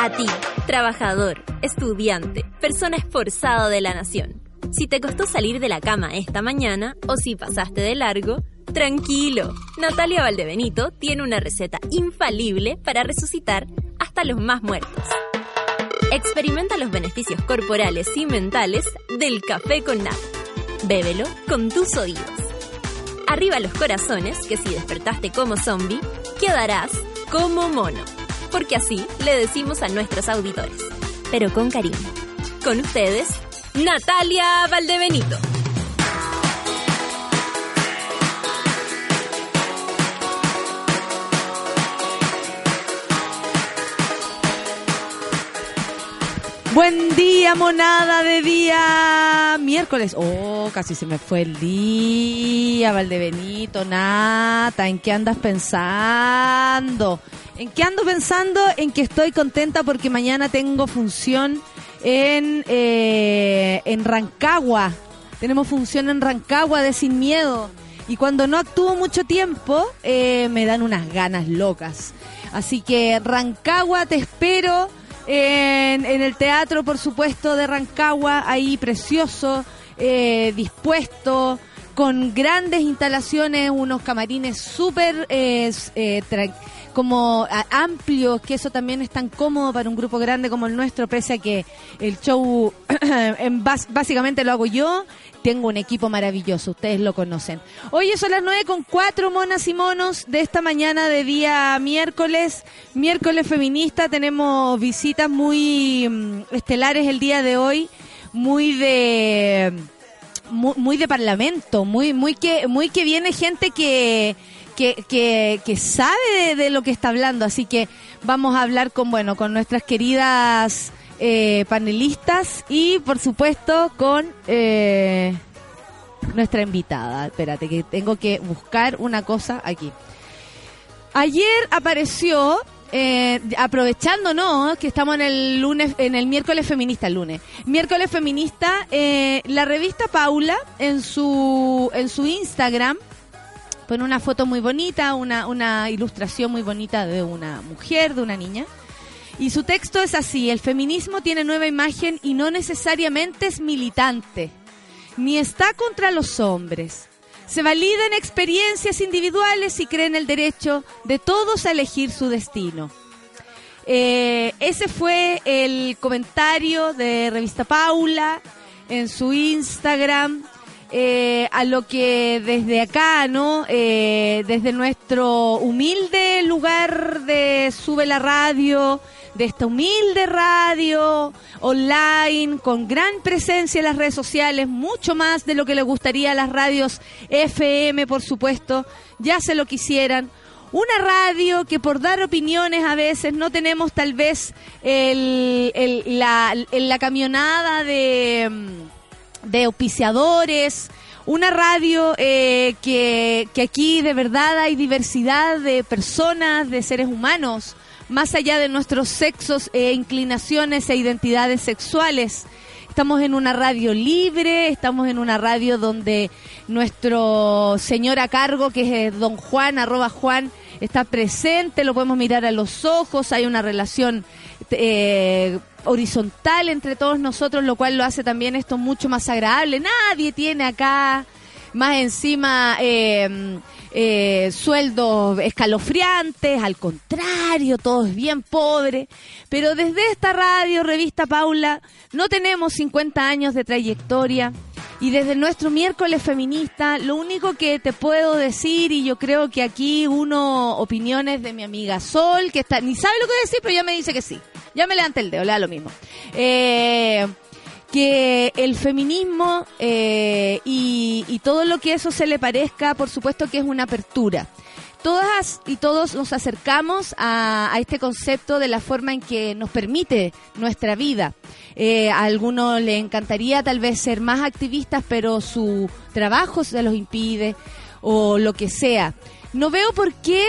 A ti, trabajador, estudiante, persona esforzada de la nación. Si te costó salir de la cama esta mañana o si pasaste de largo, tranquilo. Natalia Valdebenito tiene una receta infalible para resucitar hasta los más muertos. Experimenta los beneficios corporales y mentales del café con nata. Bébelo con tus oídos. Arriba los corazones, que si despertaste como zombie, quedarás como mono. Porque así le decimos a nuestros auditores, pero con cariño. Con ustedes, Natalia Valdebenito. Buen día, monada de día miércoles. Oh, casi se me fue el día, Valdebenito, Nata. ¿En qué andas pensando? ¿En qué ando pensando? En que estoy contenta porque mañana tengo función en, eh, en Rancagua. Tenemos función en Rancagua de Sin Miedo. Y cuando no actúo mucho tiempo, eh, me dan unas ganas locas. Así que Rancagua, te espero en, en el teatro, por supuesto, de Rancagua, ahí precioso, eh, dispuesto, con grandes instalaciones, unos camarines súper eh, eh, como amplios, que eso también es tan cómodo para un grupo grande como el nuestro, pese a que el show básicamente lo hago yo, tengo un equipo maravilloso, ustedes lo conocen. Hoy son las nueve con cuatro monas y monos de esta mañana de día miércoles, miércoles feminista, tenemos visitas muy mm, estelares el día de hoy, muy de muy de parlamento, muy muy que muy que viene gente que que, que, sabe de, de lo que está hablando, así que vamos a hablar con bueno con nuestras queridas eh, panelistas y por supuesto con eh, nuestra invitada. Espérate que tengo que buscar una cosa aquí. Ayer apareció, eh, aprovechando, ¿no? Que estamos en el lunes, en el miércoles feminista, el lunes. Miércoles feminista, eh, la revista Paula en su, en su Instagram pone una foto muy bonita, una, una ilustración muy bonita de una mujer, de una niña. Y su texto es así, el feminismo tiene nueva imagen y no necesariamente es militante, ni está contra los hombres. Se valida en experiencias individuales y cree en el derecho de todos a elegir su destino. Eh, ese fue el comentario de Revista Paula en su Instagram. Eh, a lo que desde acá, ¿no? Eh, desde nuestro humilde lugar de Sube la Radio, de esta humilde radio online, con gran presencia en las redes sociales, mucho más de lo que le gustaría a las radios FM, por supuesto, ya se lo quisieran. Una radio que por dar opiniones a veces no tenemos tal vez el, el- la, camionada de, mm, de auspiciadores, una radio eh, que, que aquí de verdad hay diversidad de personas, de seres humanos, más allá de nuestros sexos e inclinaciones e identidades sexuales. Estamos en una radio libre, estamos en una radio donde nuestro señor a cargo, que es eh, don Juan, arroba Juan, está presente, lo podemos mirar a los ojos, hay una relación eh, horizontal entre todos nosotros, lo cual lo hace también esto mucho más agradable. Nadie tiene acá más encima eh, eh, sueldos escalofriantes, al contrario, todo es bien pobre. Pero desde esta radio, revista Paula, no tenemos 50 años de trayectoria. Y desde nuestro miércoles feminista, lo único que te puedo decir, y yo creo que aquí uno opiniones de mi amiga Sol, que está, ni sabe lo que decir, pero ya me dice que sí. Ya me levanta el dedo, le da lo mismo. Eh, que el feminismo eh, y, y todo lo que eso se le parezca, por supuesto que es una apertura. Todas y todos nos acercamos a, a este concepto de la forma en que nos permite nuestra vida. Eh, a algunos le encantaría tal vez ser más activistas, pero su trabajo se los impide o lo que sea. No veo por qué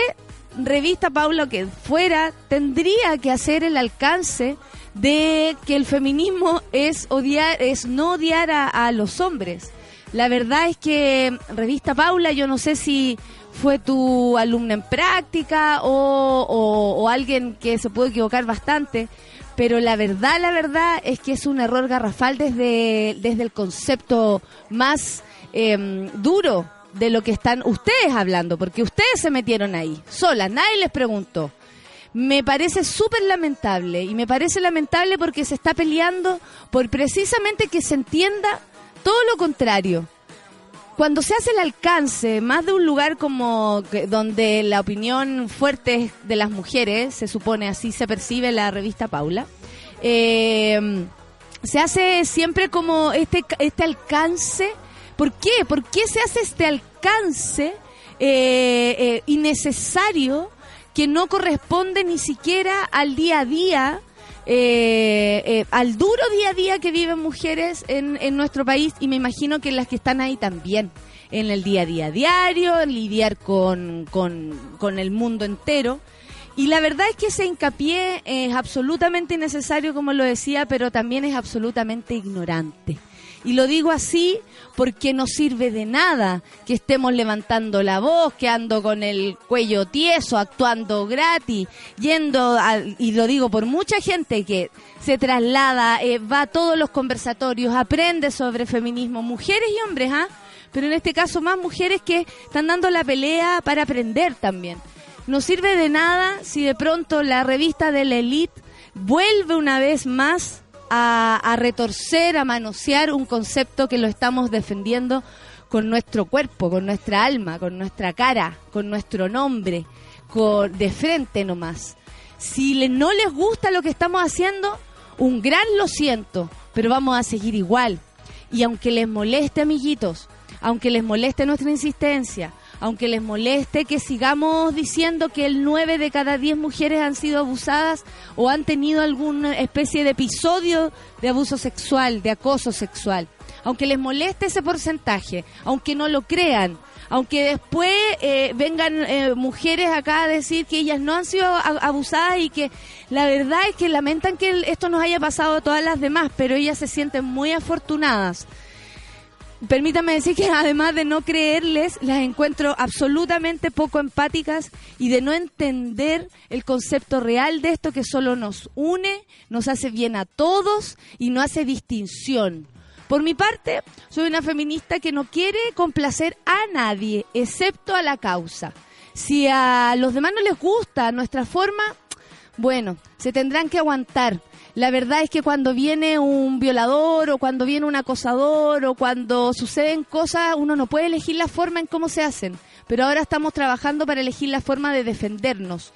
revista Paula que fuera tendría que hacer el alcance de que el feminismo es odiar, es no odiar a, a los hombres. La verdad es que Revista Paula, yo no sé si fue tu alumna en práctica o, alguien que se puede equivocar bastante, pero la verdad, la verdad es que es un error garrafal desde, desde el concepto más em, duro de lo que están ustedes hablando, porque ustedes se metieron ahí, solas, nadie les preguntó. Me parece súper lamentable y me parece lamentable porque se está peleando por precisamente que se entienda todo lo contrario. Cuando se hace el alcance, más de un lugar como donde la opinión fuerte de las mujeres, se supone así se percibe la revista Paula, eh, se hace siempre como este, este alcance ¿Por qué? ¿Por qué se hace este alcance eh, eh, innecesario que no corresponde ni siquiera al día a día? Eh, al duro día a día que viven mujeres en, nuestro país y me imagino que las que están ahí también, en el día a día diario, en lidiar con, con el mundo entero. Y la verdad es que ese hincapié es absolutamente innecesario, como lo decía, pero también es absolutamente ignorante. Y lo digo así porque no sirve de nada que estemos levantando la voz, que ando con el cuello tieso, actuando gratis, yendo, y lo digo por mucha gente que se traslada, eh, va a todos los conversatorios, aprende sobre feminismo, mujeres y hombres, ¿ah? Pero en este caso más mujeres que están dando la pelea para aprender también. No sirve de nada si de pronto la revista de la elite vuelve una vez más a, retorcer, a manosear un concepto que lo estamos defendiendo con nuestro cuerpo, con nuestra alma, con nuestra cara, con nuestro nombre, de frente nomás. Si no les gusta lo que estamos haciendo, un gran lo siento, pero vamos a seguir igual. Y aunque les moleste, amiguitos, aunque les moleste nuestra insistencia, aunque les moleste que sigamos diciendo que el 9 de cada 10 mujeres han sido abusadas o han tenido alguna especie de episodio de abuso sexual, de acoso sexual. Aunque les moleste ese porcentaje, aunque no lo crean, aunque después eh, vengan eh, mujeres acá a decir que ellas no han sido abusadas y que la verdad es que lamentan que esto nos haya pasado a todas las demás, pero ellas se sienten muy afortunadas permítame decir que además de no creerles, las encuentro absolutamente poco empáticas y de no entender el concepto real de esto que solo nos une, nos hace bien a todos y no hace distinción. Por mi parte, soy una feminista que no quiere complacer a nadie, excepto a la causa. Si a los demás no les gusta nuestra forma, bueno, se tendrán que aguantar la verdad es que cuando viene un violador o cuando viene un acosador o cuando suceden cosas, uno no puede elegir la forma en cómo se hacen. Pero ahora estamos trabajando para elegir la forma de defendernos.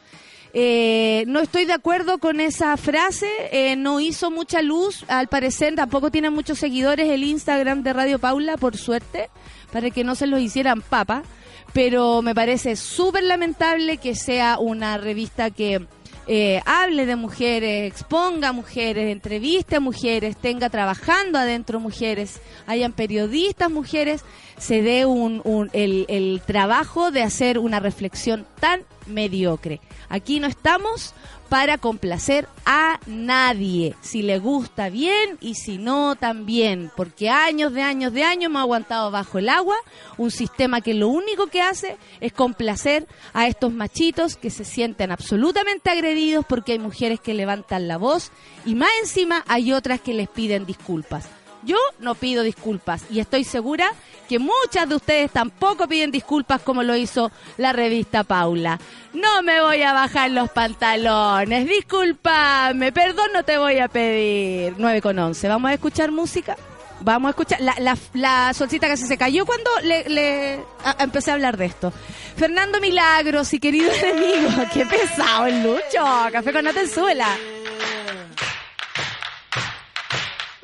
Eh, no estoy de acuerdo con esa frase, eh, no hizo mucha luz, al parecer tampoco tiene muchos seguidores el Instagram de Radio Paula, por suerte, para que no se los hicieran papa, pero me parece súper lamentable que sea una revista que eh, hable de mujeres, exponga mujeres, entreviste a mujeres, tenga trabajando adentro mujeres, hayan periodistas mujeres, se dé un, el, el trabajo de hacer una reflexión tan mediocre. Aquí no estamos para complacer a nadie. Si le gusta bien y si no también, porque años de años de años hemos aguantado bajo el agua un sistema que lo único que hace es complacer a estos machitos que se sienten absolutamente agredidos porque hay mujeres que levantan la voz y más encima hay otras que les piden disculpas. Yo no pido disculpas y estoy segura que muchas de ustedes tampoco piden disculpas como lo hizo la revista Paula. No me voy a bajar los pantalones, discúlpame, perdón no te voy a pedir. 9 con 11, ¿vamos a escuchar música? Vamos a escuchar la, solcita que se cayó cuando le, empecé a hablar de esto. Fernando Milagros y querido enemigo, qué pesado el Lucho, café con Atenzuela.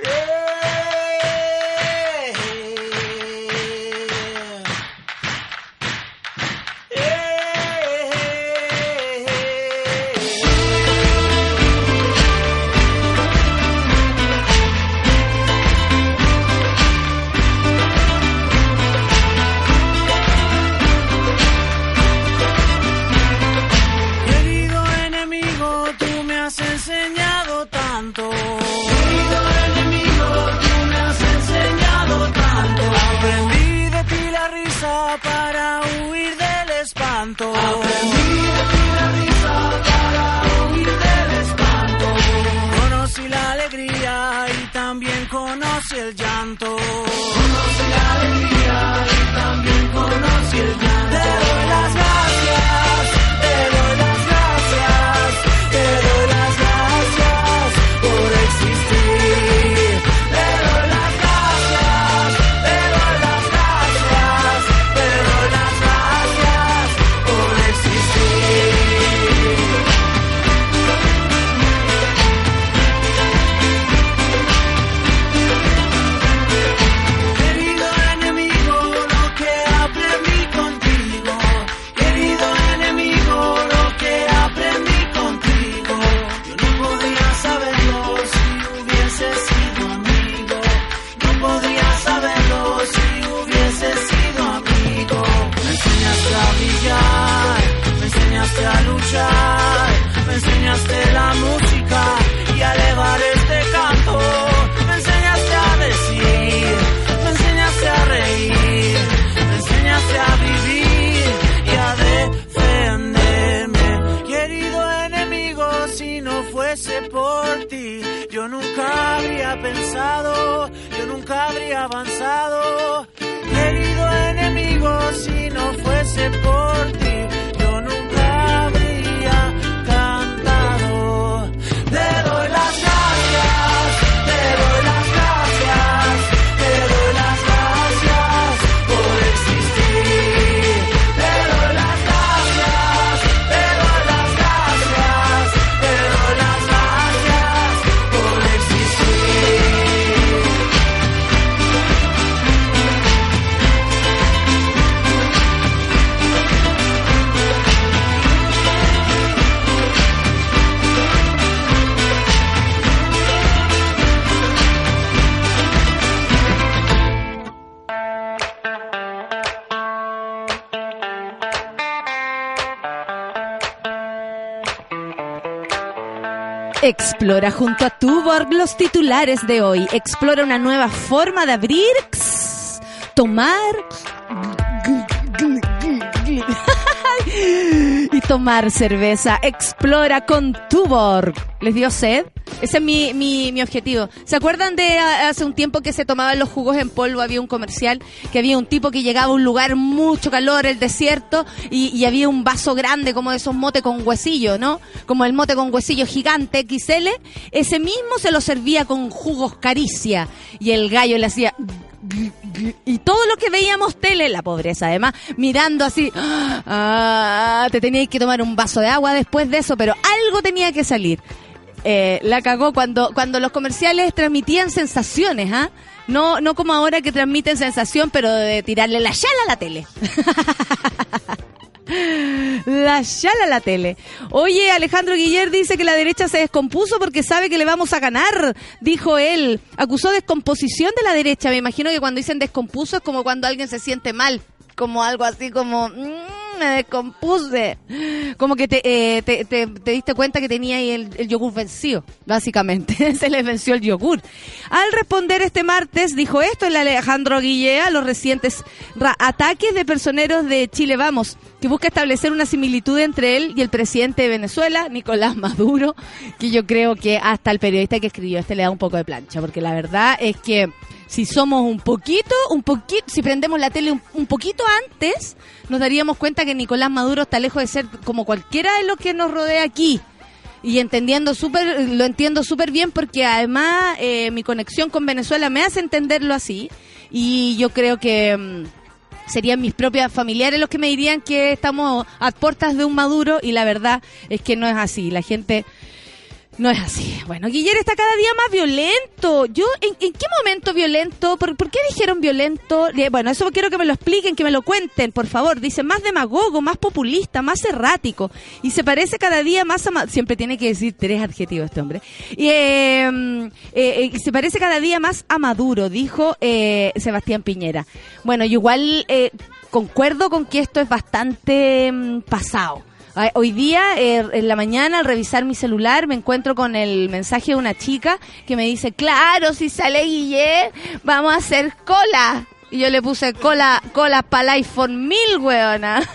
llanto. tanto. Pensado, yo nunca habría avanzado. Querido enemigo, si no fuese por Explora junto a Tuborg los titulares de hoy. Explora una nueva forma de abrir, tomar tomar cerveza. Explora con Tuborg. ¿Les dio sed? Ese es mi, mi, mi objetivo. ¿Se acuerdan de hace un tiempo que se tomaban los jugos en polvo? Había un comercial que había un tipo que llegaba a un lugar mucho calor, el desierto, y, y había un vaso grande como de esos motes con huesillo, ¿no? Como el mote con huesillo gigante XL. Ese mismo se lo servía con jugos caricia. Y el gallo le hacía y todo lo que veíamos tele, la pobreza además, mirando así, ah, te tenías que tomar un vaso de agua después de eso, pero algo tenía que salir. Eh, la cagó cuando, cuando los comerciales transmitían sensaciones, ¿ah? No, no como ahora que transmiten sensación, pero de tirarle la chala a la tele. La chala la tele. Oye, Alejandro Guiller dice que la derecha se descompuso porque sabe que le vamos a ganar, dijo él. Acusó descomposición de la derecha. Me imagino que cuando dicen descompuso es como cuando alguien se siente mal. Como algo así como, "Mm, me descompuse. Como que te, eh, te, te- te diste cuenta que tenía ahí el, yogur vencido, básicamente. se le venció el yogur. Al responder este martes, dijo esto el Alejandro Guillea a los recientes ataques de personeros de Chile Vamos, que busca establecer una similitud entre él y el presidente de Venezuela, Nicolás Maduro, que yo creo que hasta el periodista que escribió este le da un poco de plancha, porque la verdad es que si somos un poquito, un poquito, si prendemos la tele un, un poquito antes, nos daríamos cuenta que Nicolás Maduro está lejos de ser como cualquiera de los que nos rodea aquí. Y entendiendo súper, lo entiendo súper bien porque además eh, mi conexión con Venezuela me hace entenderlo así. Y yo creo que mm, serían mis propias familiares los que me dirían que estamos a puertas de un Maduro y la verdad es que no es así. La gente no es así. Bueno, Guillermo está cada día más violento. Yo, ¿en, qué momento violento? ¿Por, qué dijeron violento? Bueno, eso quiero que me lo expliquen, que me lo cuenten, por favor. Dice más demagogo, más populista, más errático. Y se parece cada día más a... Siempre tiene que decir tres adjetivos este hombre. Y, eh, eh, eh, se parece cada día más a Maduro, dijo eh, Sebastián Piñera. Bueno, yo igual concuerdo con que esto es bastante mm, pasado. Hoy día, eh, en la mañana, al revisar mi celular, me encuentro con el mensaje de una chica que me dice, claro, si sale Guillet, vamos a hacer cola. Y yo le puse cola, cola para el iPhone 1000, weona.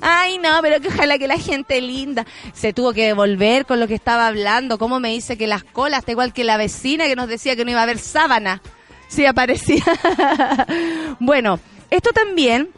Ay, no, pero que ojalá que la gente linda se tuvo que devolver con lo que estaba hablando. ¿Cómo me dice que las colas, está igual que la vecina que nos decía que no iba a haber sábana? Sí, aparecía. bueno, esto también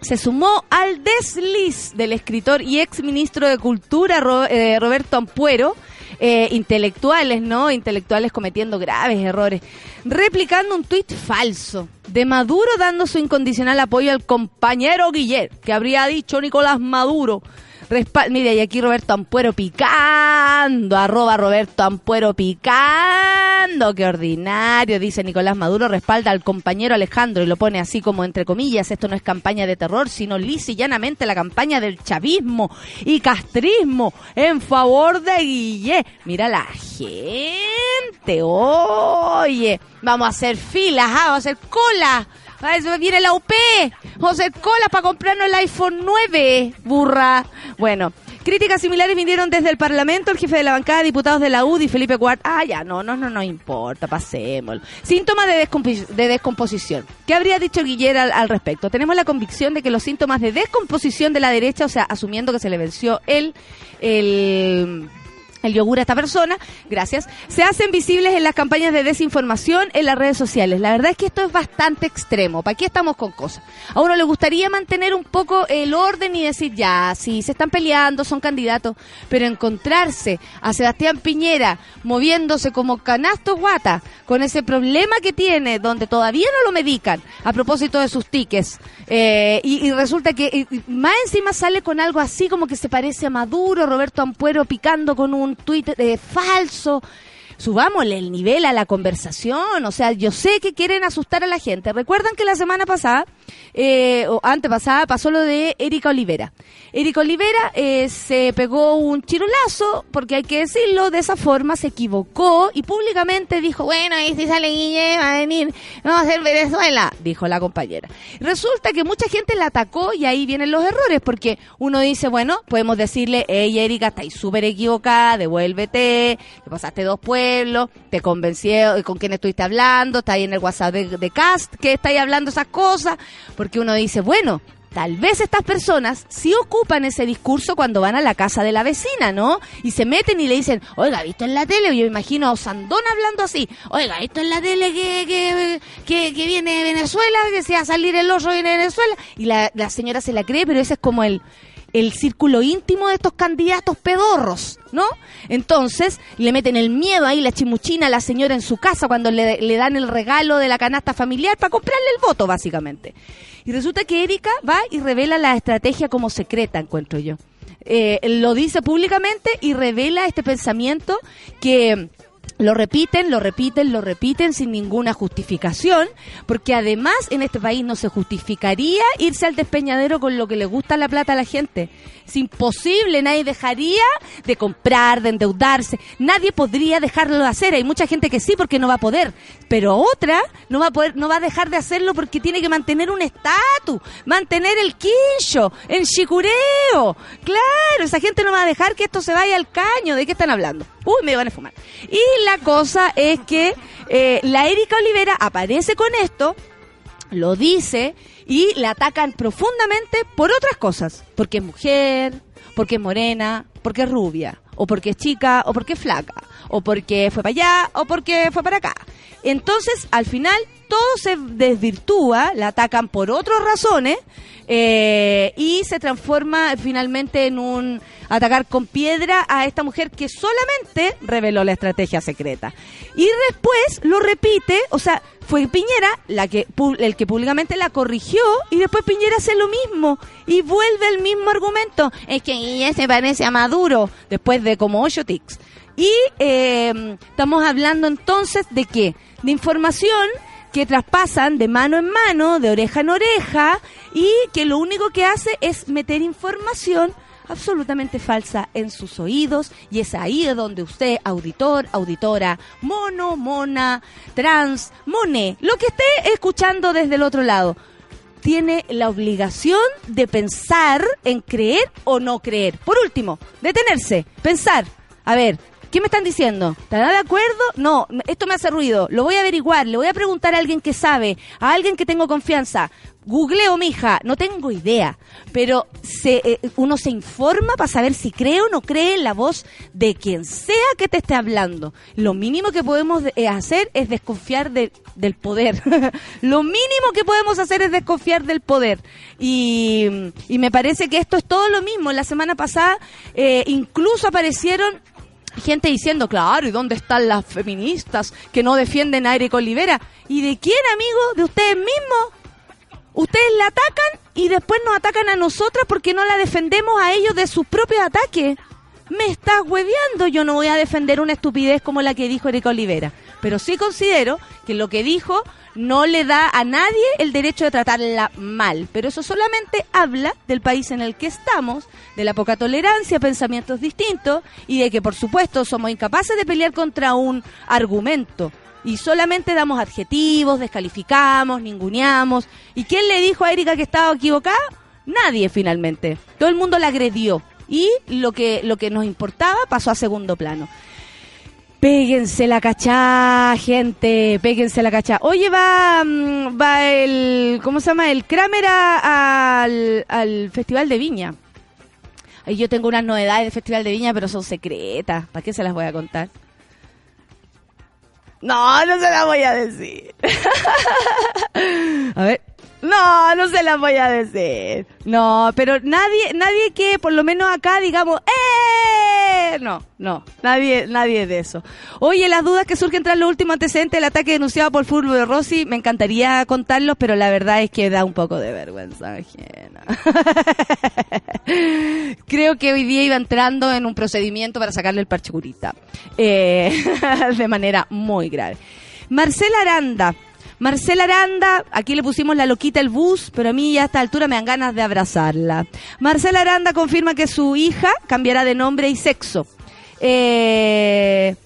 se sumó al desliz del escritor y ex ministro de Cultura eh, Roberto Ampuero, eh, intelectuales, ¿no? Intelectuales cometiendo graves errores, replicando un tuit falso de Maduro dando su incondicional apoyo al compañero Guillet, que habría dicho Nicolás Maduro. Respa- Mire, y aquí Roberto Ampuero picando, arroba Roberto Ampuero picando, qué ordinario, dice Nicolás Maduro, respalda al compañero Alejandro y lo pone así como entre comillas, esto no es campaña de terror, sino lisa y llanamente la campaña del chavismo y castrismo en favor de Guille. Mira la gente, oye, vamos a hacer filas, ah, vamos a hacer cola. Ah, viene la UP. Hacer cola para comprarnos el iPhone 9, burra. Bueno, críticas similares vinieron desde el Parlamento, el jefe de la bancada, diputados de la UDI, Felipe Cuart. Ah, ya, no, no, no, no importa, pasémoslo. Síntomas de, descompi- de descomposición. ¿Qué habría dicho Guillermo al, al respecto? Tenemos la convicción de que los síntomas de descomposición de la derecha, o sea, asumiendo que se le venció el, el el yogur a esta persona, gracias, se hacen visibles en las campañas de desinformación en las redes sociales. La verdad es que esto es bastante extremo. ¿Para qué estamos con cosas? A uno le gustaría mantener un poco el orden y decir, ya, sí, se están peleando, son candidatos, pero encontrarse a Sebastián Piñera moviéndose como canasto guata, con ese problema que tiene, donde todavía no lo medican, a propósito de sus tickets, eh, y, resulta que más encima sale con algo así como que se parece a Maduro, Roberto Ampuero picando con un tuit eh, falso. Subámosle el nivel a la conversación. O sea, yo sé que quieren asustar a la gente. Recuerdan que la semana pasada, eh, o antepasada, pasó lo de Erika Olivera. Erika Olivera eh, se pegó un chirulazo, porque hay que decirlo, de esa forma se equivocó y públicamente dijo, bueno, ahí si sale Guille, va a venir, vamos a hacer Venezuela, dijo la compañera. Resulta que mucha gente la atacó y ahí vienen los errores, porque uno dice, bueno, podemos decirle, hey Erika, estáis súper equivocada, devuélvete, te pasaste dos pueblos, te convenció con quién estuviste hablando, está ahí en el WhatsApp de, de Cast, que estáis hablando esas cosas, porque uno dice, bueno, Tal vez estas personas sí ocupan ese discurso cuando van a la casa de la vecina, ¿no? Y se meten y le dicen, oiga, ¿visto en la tele? Yo imagino a Osandón hablando así, oiga, ¿visto en la tele que, que, que, que viene de Venezuela? Que se va a salir el oso viene de Venezuela. Y la, la señora se la cree, pero ese es como el, el círculo íntimo de estos candidatos pedorros, ¿no? Entonces le meten el miedo ahí, la chimuchina a la señora en su casa cuando le, le dan el regalo de la canasta familiar para comprarle el voto, básicamente. Y resulta que Erika va y revela la estrategia como secreta, encuentro yo. Eh, lo dice públicamente y revela este pensamiento que lo repiten, lo repiten, lo repiten sin ninguna justificación, porque además en este país no se justificaría irse al despeñadero con lo que le gusta la plata a la gente. Es imposible, nadie dejaría de comprar, de endeudarse, nadie podría dejarlo de hacer. Hay mucha gente que sí porque no va a poder, pero otra no va a poder, no va a dejar de hacerlo porque tiene que mantener un estatus, mantener el quincho, el chicureo. Claro, esa gente no va a dejar que esto se vaya al caño. ¿De qué están hablando? Uy, me van a fumar. Y la cosa es que eh, la Erika Olivera aparece con esto, lo dice y la atacan profundamente por otras cosas. Porque es mujer, porque es morena, porque es rubia, o porque es chica, o porque es flaca, o porque fue para allá, o porque fue para acá. Entonces, al final, todo se desvirtúa, la atacan por otras razones, eh, y se transforma finalmente en un atacar con piedra a esta mujer que solamente reveló la estrategia secreta. Y después lo repite, o sea, fue Piñera la que el que públicamente la corrigió y después Piñera hace lo mismo y vuelve el mismo argumento. Es que ella se parece a Maduro después de como ocho tics. Y eh, estamos hablando entonces de qué? De información que traspasan de mano en mano, de oreja en oreja, y que lo único que hace es meter información absolutamente falsa en sus oídos y es ahí donde usted, auditor, auditora, mono, mona, trans, mone, lo que esté escuchando desde el otro lado, tiene la obligación de pensar en creer o no creer. Por último, detenerse, pensar, a ver, ¿Qué me están diciendo? ¿Estará de acuerdo? No, esto me hace ruido. Lo voy a averiguar, le voy a preguntar a alguien que sabe, a alguien que tengo confianza. Googleo, mija, no tengo idea, pero eh, uno se informa para saber si cree o no cree en la voz de quien sea que te esté hablando. Lo mínimo que podemos eh, hacer es desconfiar de- del poder. Lo mínimo que podemos hacer es desconfiar del poder. Y, y me parece que esto es todo lo mismo. La semana pasada eh, incluso aparecieron gente diciendo, claro, ¿y dónde están las feministas que no defienden a Eric Olivera? ¿Y de quién, amigo? ¿De ustedes mismos? Ustedes la atacan y después nos atacan a nosotras porque no la defendemos a ellos de sus propios ataques. Me estás hueveando. Yo no voy a defender una estupidez como la que dijo Erika Olivera. Pero sí considero que lo que dijo no le da a nadie el derecho de tratarla mal. Pero eso solamente habla del país en el que estamos, de la poca tolerancia pensamientos distintos y de que, por supuesto, somos incapaces de pelear contra un argumento y solamente damos adjetivos, descalificamos, ninguneamos. ¿Y quién le dijo a Erika que estaba equivocada? Nadie finalmente. Todo el mundo la agredió y lo que lo que nos importaba pasó a segundo plano. Péguense la cachá, gente, péguense la cachá. Oye, va, mm, va el, ¿cómo se llama? El Kramer a- al, al Festival de Viña. Ahí yo tengo unas novedades del Festival de Viña, pero son secretas. ¿Para qué se las voy a contar? No, no se las voy a decir. a ver. No, no se las voy a decir. No, pero nadie, nadie que por lo menos acá digamos, ¡eh! No, no, nadie, nadie de eso. Oye, las dudas que surgen tras los últimos antecedentes del ataque denunciado por Fulvio de Rossi, me encantaría contarlos, pero la verdad es que da un poco de vergüenza ajena. Creo que hoy día iba entrando en un procedimiento para sacarle el parche curita. Eh, de manera muy grave. Marcela Aranda. Marcela Aranda, aquí le pusimos la loquita el bus, pero a mí ya a esta altura me dan ganas de abrazarla. Marcela Aranda confirma que su hija cambiará de nombre y sexo. Eh,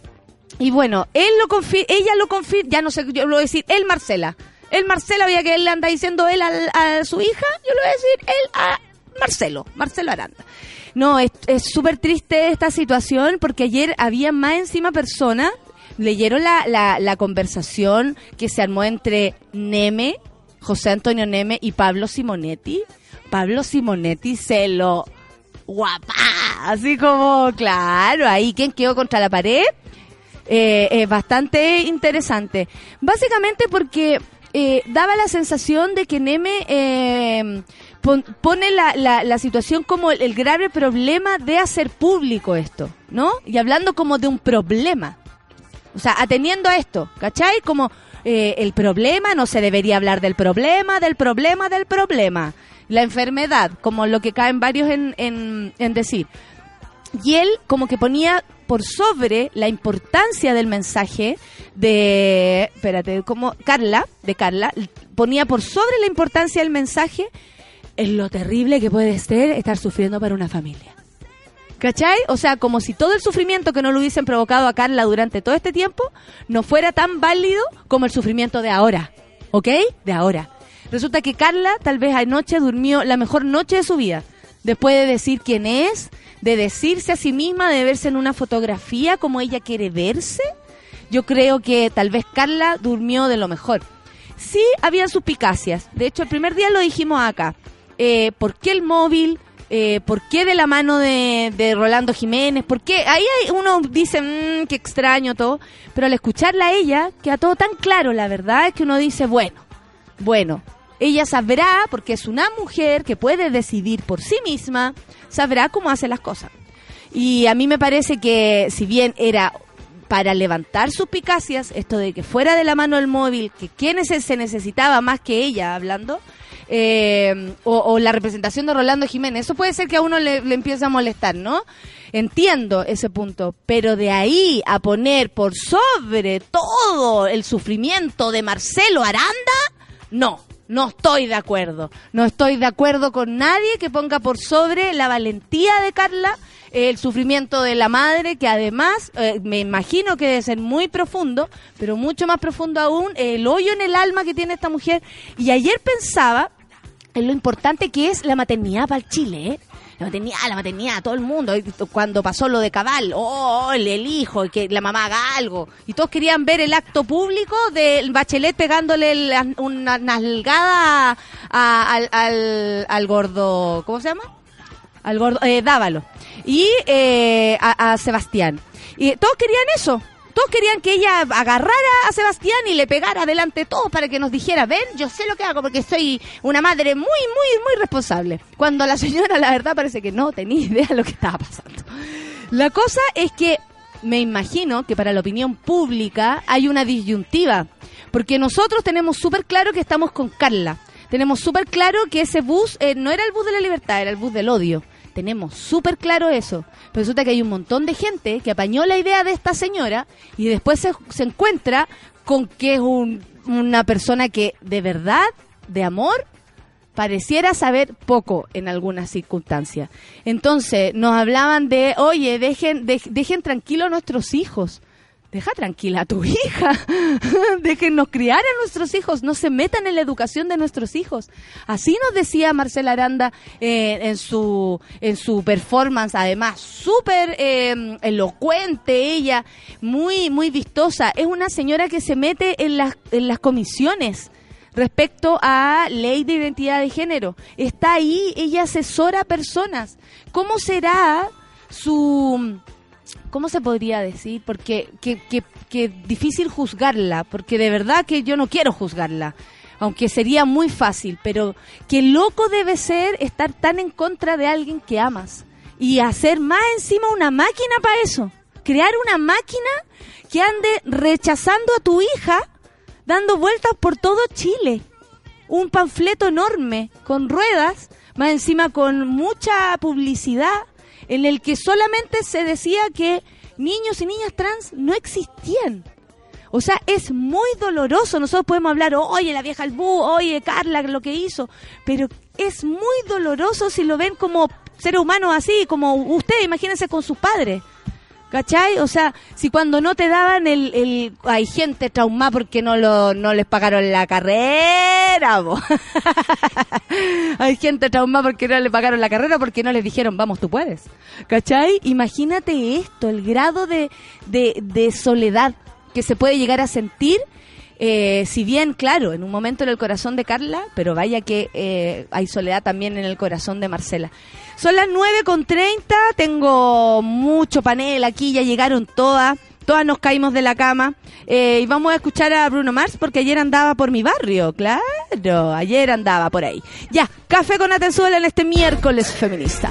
y bueno, él lo confi- ella lo confirma, ya no sé, yo lo voy a decir, él Marcela. Él Marcela, veía que él le anda diciendo él a, su hija, yo le voy a decir él a Marcelo, Marcelo Aranda. No, es es súper triste esta situación porque ayer había más encima personas, leyeron la, la, la conversación que se armó entre Neme, José Antonio Neme y Pablo Simonetti. Pablo Simonetti se lo guapa, así como, claro, ahí quien quedó contra la pared. Eh, es bastante interesante. Básicamente porque eh, daba la sensación de que Neme eh, pon- pone la, la, la situación como el grave problema de hacer público esto, ¿no? Y hablando como de un problema. O sea, atendiendo a esto, ¿cachai? Como eh, el problema, no se debería hablar del problema, del problema, del problema. La enfermedad, como lo que caen varios en, en, en decir. Y él como que ponía por sobre la importancia del mensaje de, espérate, como Carla, de Carla, ponía por sobre la importancia del mensaje en lo terrible que puede ser estar sufriendo para una familia. ¿Cachai? O sea, como si todo el sufrimiento que no lo hubiesen provocado a Carla durante todo este tiempo no fuera tan válido como el sufrimiento de ahora. ¿Ok? De ahora. Resulta que Carla tal vez anoche durmió la mejor noche de su vida. Después de decir quién es, de decirse a sí misma, de verse en una fotografía como ella quiere verse, yo creo que tal vez Carla durmió de lo mejor. Sí, habían suspicacias. De hecho, el primer día lo dijimos acá. Eh, ¿Por qué el móvil? Eh, ¿Por qué de la mano de, de Rolando Jiménez? ¿Por qué? Ahí hay- uno dice, mmm, qué extraño todo. Pero al escucharla a ella, queda todo tan claro, la verdad es que uno dice, bueno, bueno, ella sabrá, porque es una mujer que puede decidir por sí misma, sabrá cómo hace las cosas. Y a mí me parece que si bien era para levantar suspicacias, esto de que fuera de la mano el móvil, que quién es- se necesitaba más que ella hablando, eh, o, la representación de Rolando Jiménez, eso puede ser que a uno le, empiece a molestar, ¿no? Entiendo ese punto, pero de ahí a poner por sobre todo el sufrimiento de Marcelo Aranda, no, no estoy de acuerdo. No estoy de acuerdo con nadie que ponga por sobre la valentía de Carla, el sufrimiento de la madre, que además eh, me imagino que debe ser muy profundo, pero mucho más profundo aún, el hoyo en el alma que tiene esta mujer. Y ayer pensaba lo importante que es la maternidad para el Chile, ¿eh? la maternidad, la maternidad, todo el mundo. Cuando pasó lo de Cabal, oh, el, hijo, que la mamá haga algo. Y todos querían ver el acto público del Bachelet pegándole una nalgada al, al, al gordo, ¿cómo se llama? Al gordo, eh, Dávalo. Y eh, a, a Sebastián. Y todos querían eso. Todos querían que ella agarrara a Sebastián y le pegara delante de todos para que nos dijera, ven, yo sé lo que hago porque soy una madre muy, muy, muy responsable. Cuando la señora, la verdad, parece que no tenía idea de lo que estaba pasando. La cosa es que me imagino que para la opinión pública hay una disyuntiva, porque nosotros tenemos súper claro que estamos con Carla. Tenemos súper claro que ese bus eh, no era el bus de la libertad, era el bus del odio. Tenemos súper claro eso. Resulta que hay un montón de gente que apañó la idea de esta señora y después se, se encuentra con que es un- una persona que de verdad, de amor, pareciera saber poco en algunas circunstancias. Entonces, nos hablaban de, oye, dejen, dej- dejen tranquilo a nuestros hijos. Deja tranquila a tu hija. Déjennos criar a nuestros hijos. No se metan en la educación de nuestros hijos. Así nos decía Marcela Aranda eh, en su en su performance, además súper eh, elocuente ella, muy muy vistosa. Es una señora que se mete en las en las comisiones respecto a ley de identidad de género. Está ahí, ella asesora a personas. ¿Cómo será su ¿cómo se podría decir? Porque que, que, que difícil juzgarla, porque de verdad que yo no quiero juzgarla, aunque sería muy fácil, pero qué loco debe ser estar tan en contra de alguien que amas y hacer más encima una máquina para eso, crear una máquina que ande rechazando a tu hija, dando vueltas por todo Chile, un panfleto enorme con ruedas, más encima con mucha publicidad en el que solamente se decía que niños y niñas trans no existían. O sea, es muy doloroso. Nosotros podemos hablar, oye, la vieja Albú, oye, Carla, lo que hizo. Pero es muy doloroso si lo ven como seres humanos así, como usted, imagínense con sus padres. ¿Cachai? O sea, si cuando no te daban el... el hay gente traumada porque no, lo, no les pagaron la carrera, hay gente traumada porque no le pagaron la carrera porque no les dijeron, vamos, tú puedes. ¿Cachai? Imagínate esto, el grado de, de, de soledad que se puede llegar a sentir eh, si bien, claro, en un momento en el corazón de Carla, pero vaya que eh, hay soledad también en el corazón de Marcela. Son las 9 con 30, tengo mucho panel aquí, ya llegaron todas, todas nos caímos de la cama. Eh, y vamos a escuchar a Bruno Mars porque ayer andaba por mi barrio, claro, ayer andaba por ahí. Ya, café con Atenzuela en este miércoles feminista.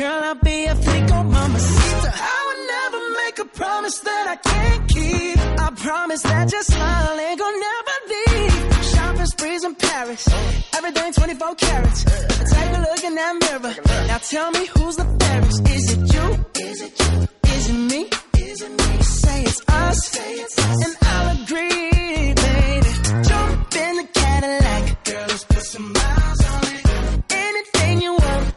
Girl, I'll be a flico, oh, mamacita. I would never make a promise that I can't keep. I promise that your smile ain't gonna never leave. Shopping sprees in Paris. Everything 24 carats. Take a look in that mirror. Now tell me who's the fairest. Is it you? Is it you? Is it me? Is it me? Say it's us. Say it's us. And I'll agree, baby. Jump in the Cadillac. Girl, let's put some miles on it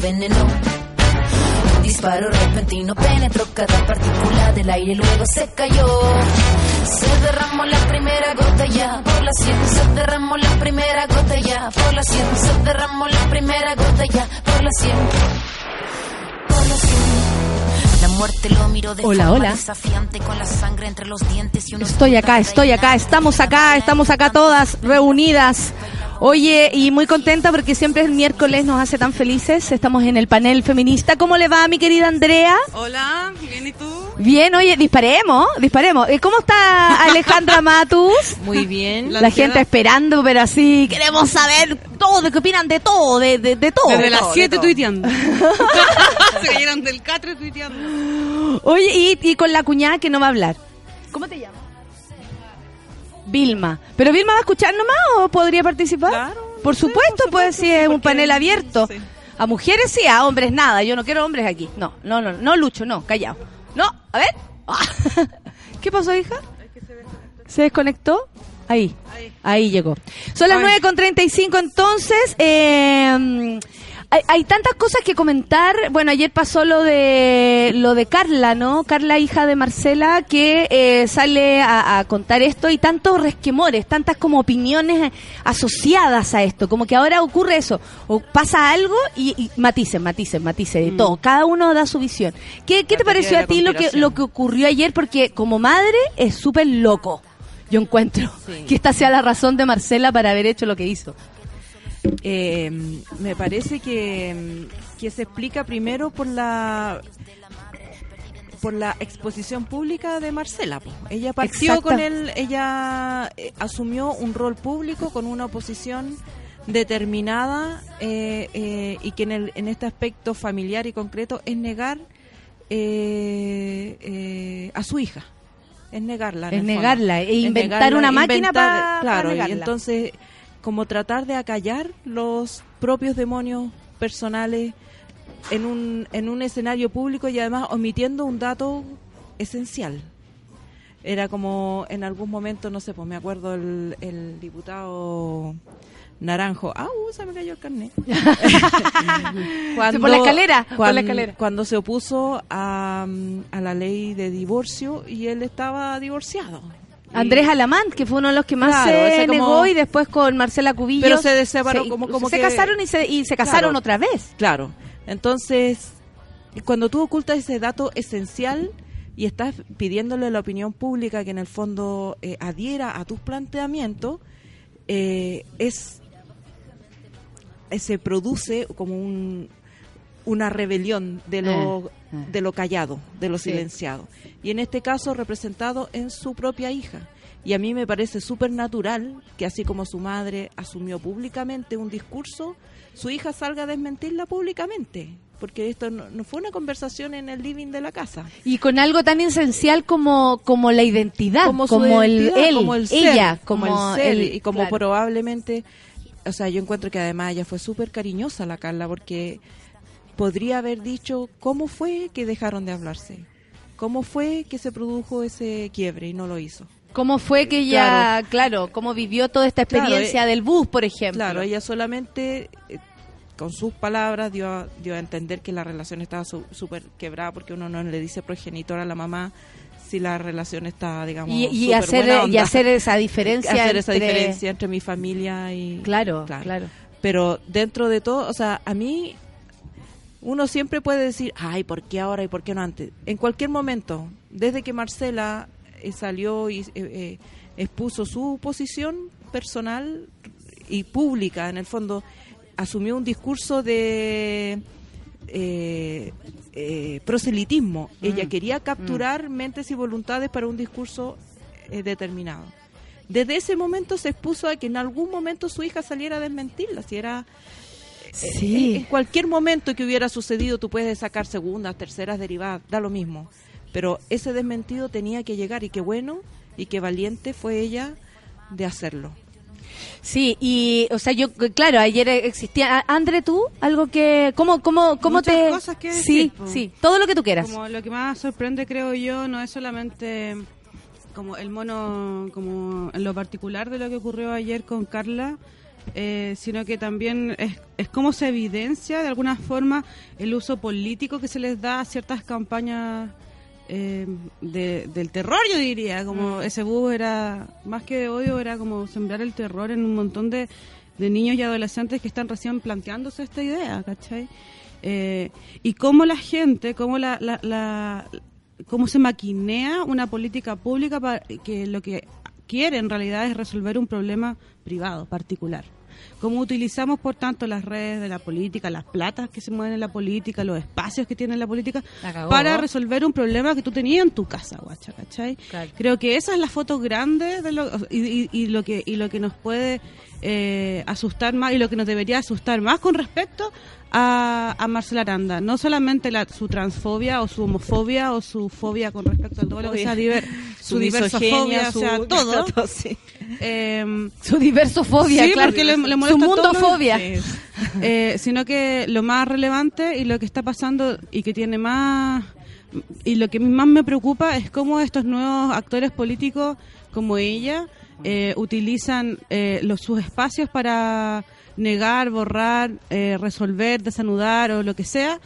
Veneno. Disparo repentino penetró cada partícula del aire, luego se cayó. Se derramó la primera gota ya por la sien, se derramó la primera gota ya por la sien, se derramó la primera gota ya por la sien. Por la sien. La muerte lo miró de Hola, hola. desafiante con la sangre entre los dientes y Estoy acá, estoy acá, estamos acá, estamos acá todas reunidas. Oye, y muy contenta porque siempre el miércoles nos hace tan felices. Estamos en el panel feminista. ¿Cómo le va, mi querida Andrea? Hola, bien y tú. Bien, oye, disparemos, disparemos. Eh, ¿Cómo está Alejandra Matus? Muy bien. La, gente esperando, pero así, queremos saber todo, de qué opinan de todo, de, de, de todo. Desde De las todo, 7 de todo. tuiteando. Se cayeron del catre tuiteando. Oye, y, y con la cuñada que no va a hablar. ¿Cómo te llamas? Vilma. ¿Pero Vilma va a escuchar nomás o podría participar? Claro, Por sí, supuesto, por pues supuesto, si es un panel abierto. sí. A mujeres sí, a hombres nada. Yo no quiero hombres aquí. No, no, no, no, Lucho, no, callado. No, a ver. ¿Qué pasó, hija? ¿Se desconectó? Ahí, ahí llegó. Son las Ay. 9 con 35 entonces. eh, hay, hay tantas cosas que comentar. Bueno, ayer pasó lo de lo de Carla, ¿no? Carla, hija de Marcela, que eh, sale a, a contar esto y tantos resquemores, tantas como opiniones asociadas a esto. Como que ahora ocurre eso, o pasa algo y, y matices, matices, matices de todo. Cada uno da su visión. ¿Qué, qué te pareció a ti lo que, lo que ocurrió ayer? Porque como madre es súper loco. Yo encuentro Sí. que esta sea la razón de Marcela para haber hecho lo que hizo. Eh, me parece que, que se explica primero por la por la exposición pública de Marcela. po. Ella partió con él, ella eh, asumió un rol público con una oposición determinada eh, eh, y que en, el, en este aspecto familiar y concreto es negar eh, eh, a su hija. Es negarla. Es fondo. negarla, e inventar negarla, una máquina inventar- pa- pa Claro, y negarla. entonces como tratar de acallar los propios demonios personales en un, en un escenario público y además omitiendo un dato esencial. Era como en algún momento, no sé, pues me acuerdo el, el diputado Naranjo. ¡Ah, uh, se me cayó el carnet! por la escalera, por la escalera. Cuando se opuso a, a la ley de divorcio y él estaba divorciado. Andrés Alamán, que fue uno de los que más Claro, se como- negó y después con Marcela Cubillos. Pero se separó como- como se que- casaron y se, y se casaron Claro. otra vez. Claro. Entonces, cuando tú ocultas ese dato esencial y estás pidiéndole a la opinión pública que en el fondo eh, adhiera a tus planteamientos, eh, es eh, se produce como un, una rebelión de lo, Eh, eh. De lo callado, de lo Sí. silenciado. Y en este caso representado en su propia hija. Y a mí me parece súper natural que así como su madre asumió públicamente un discurso, su hija salga a desmentirla públicamente. Porque esto no, no fue una conversación en el living de la casa. Y con algo tan esencial como, como la identidad, como, el, él, como el ser, ella, como, como, el ser él, y como claro. probablemente, o sea, yo encuentro que además ella fue súper cariñosa la Carla porque podría haber dicho cómo fue que dejaron de hablarse, cómo fue que se produjo ese quiebre y no lo hizo. ¿Cómo fue que ella, claro, cómo vivió toda esta Claro, experiencia eh, del bus, por ejemplo? Claro, ella solamente eh, con sus palabras dio a, dio a entender que la relación estaba su- súper quebrada porque uno no le dice progenitor a la mamá si la relación está, digamos, y, y hacer, buena y hacer esa diferencia. hacer esa diferencia entre mi familia y Claro, claro. pero dentro de todo, o sea, a mí uno siempre puede decir, ay, ¿por qué ahora y por qué no antes? En cualquier momento, desde que Marcela eh, salió y eh, eh, expuso su posición personal y pública, en el fondo, asumió un discurso de eh, eh, proselitismo. Ella quería capturar mentes y voluntades para un discurso eh, determinado. Desde ese momento se expuso a que en algún momento su hija saliera a desmentirla, si era Sí. en, cualquier momento que hubiera sucedido, tú puedes sacar segundas, terceras derivadas, da lo mismo. Pero ese desmentido tenía que llegar y qué bueno y qué valiente fue ella de hacerlo. Sí, y, o sea, yo, claro, ayer existía. Andre, tú, algo que. ¿Cómo, cómo, cómo Muchas te.? cosas que sí, decir, sí, todo lo que tú quieras. Como lo que más sorprende, creo yo, no es solamente como el mono, como en lo particular de lo que ocurrió ayer con Carla, eh, sino que también es, es cómo se evidencia de alguna forma el uso político que se les da a ciertas campañas eh, de- del terror, yo diría. Como ese bus era, más que de odio, era como sembrar el terror en un montón de, de niños y adolescentes que están recién planteándose esta idea, ¿cachai? Eh, y cómo la gente, cómo la, la, la- cómo se maquinea una política pública para que lo que quiere en realidad es resolver un problema privado, particular. Cómo utilizamos, por tanto, las redes de la política, las platas que se mueven en la política, los espacios que tiene la política, La para resolver un problema que tú tenías en tu casa, guacha, ¿cachai? Claro. Creo que esa es la foto grande de lo, y, y- y lo que y lo que nos puede eh, asustar más y lo que nos debería asustar más con respecto a, a Marcela Aranda. No solamente la, su transfobia o su homofobia o su fobia con respecto a todo lo que sea diver, su, diversofobia, o sea, todo. sí. Eh, Su diversofobia, Sí, claro. porque le- le Su molesta eh, sino que lo más relevante y lo que está pasando y que tiene más y lo que más me preocupa es cómo estos nuevos actores políticos como ella eh, utilizan eh, los, sus espacios para negar, borrar, eh, resolver, desanudar o lo que sea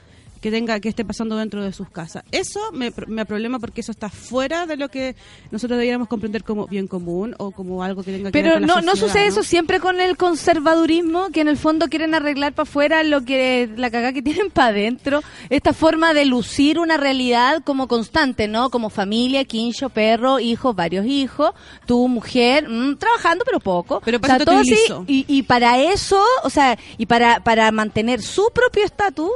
que tenga que esté pasando dentro de sus casas. Eso me, me problema porque eso está fuera de lo que nosotros deberíamos comprender como bien común o como algo que tenga que ver Pero con la no, no sociedad, sucede ¿no? eso siempre con el conservadurismo, que en el fondo quieren arreglar para afuera lo que la cagada que tienen para adentro. Esta forma de lucir una realidad como constante, ¿no? Como familia, quincho, perro, hijos, varios hijos, tu mujer, mm, trabajando pero poco. Pero O para sea, todo así, utilizo. y, y para eso, o sea, y para, para mantener su propio estatus,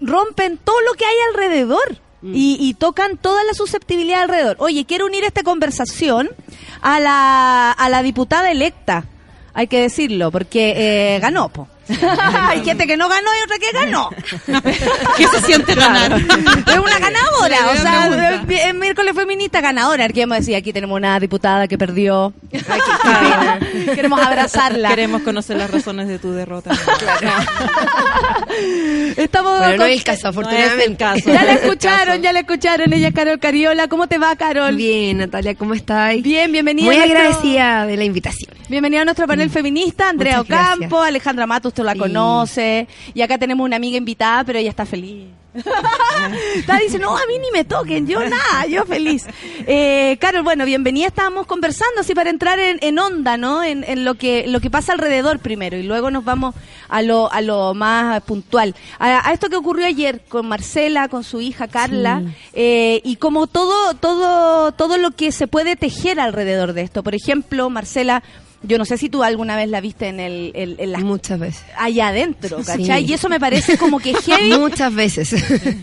rompen todo lo que hay alrededor. Mm. Y, y tocan toda la susceptibilidad alrededor. Oye, quiero unir esta conversación a la, a la diputada electa, hay que decirlo, porque eh, ganó, po. Hay gente que no ganó y otra que ganó. ¿Qué se siente ganar? Es una ganadora, o sea, el, el miércoles feminista ganadora. Queremos decir, aquí tenemos una diputada que perdió. Ay, qué- qué pena. Queremos abrazarla. Queremos conocer las razones de tu derrota. Estamos Bueno, no con- es el caso, No es el afortunadamente. caso. Ya la escucharon, ya la escucharon. Ella es Carol Cariola. ¿Cómo te va, Carol? Bien, Natalia, ¿cómo estáis? Bien, bienvenida. Muy nuestro- agradecida de la invitación. Bienvenida a nuestro panel feminista, Andrea Muchas gracias. Ocampo, Alejandra Mato, usted la Sí. conoce. Y acá tenemos una amiga invitada, pero ella está feliz. está dice, no, a mí ni me toquen, yo nada, yo feliz. Eh, Carol, bueno, bienvenida, estábamos conversando así para entrar en, en onda, ¿no? En, en lo que lo que pasa alrededor primero y luego nos vamos a lo, a lo más puntual. A, a esto que ocurrió ayer con Marcela, con su hija Carla, eh, y como todo, todo, todo lo que se puede tejer alrededor de esto. Por ejemplo, Marcela, yo no sé si tú alguna vez la viste en, el, en, en las Muchas veces. allá adentro, ¿cachai? Sí. Y eso me parece como que heavy, Muchas veces.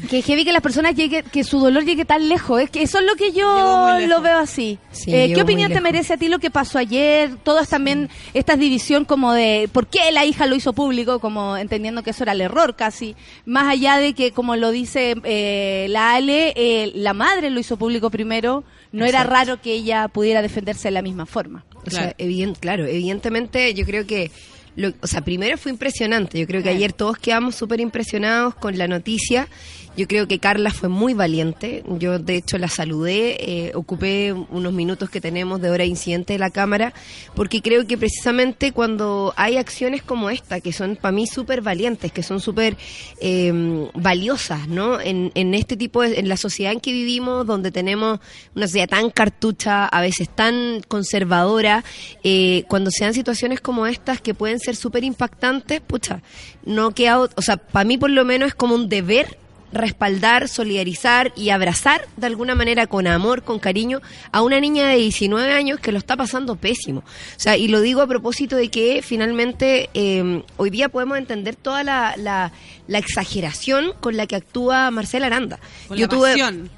que heavy que las personas llegue, que su dolor llegue tan lejos. Es que eso es lo que yo lo veo así. Sí, Eh, ¿Qué opinión te merece a ti lo que pasó ayer? Todas también estas división como de por qué la hija lo hizo público, como entendiendo que eso era el error casi. Más allá de que, como lo dice eh, la Ale, eh, la madre lo hizo público primero. No era raro que ella pudiera defenderse de la misma forma. O sea, evident- claro, evidentemente yo creo que lo- o sea, primero fue impresionante. Yo creo que ayer todos quedamos súper impresionados con la noticia. Yo creo que Carla fue muy valiente. Yo, de hecho, la saludé. eh, ocupé unos minutos que tenemos de hora de incidente de la Cámara, porque creo que precisamente cuando hay acciones como esta, que son para mí súper valientes, que son súper eh, valiosas, ¿no? En, en este tipo de. en la sociedad en que vivimos, donde tenemos una sociedad tan cartucha, a veces tan conservadora, eh, cuando se dan situaciones como estas que pueden ser súper impactantes, pucha, no queda. O sea, para mí por lo menos es como un deber respaldar, solidarizar y abrazar de alguna manera con amor, con cariño a una niña de 19 años que lo está pasando pésimo. O sea, y lo digo a propósito de que finalmente eh, hoy día podemos entender toda la, la, la exageración con la que actúa Marcela Aranda. Con Yo la tuve- pasión.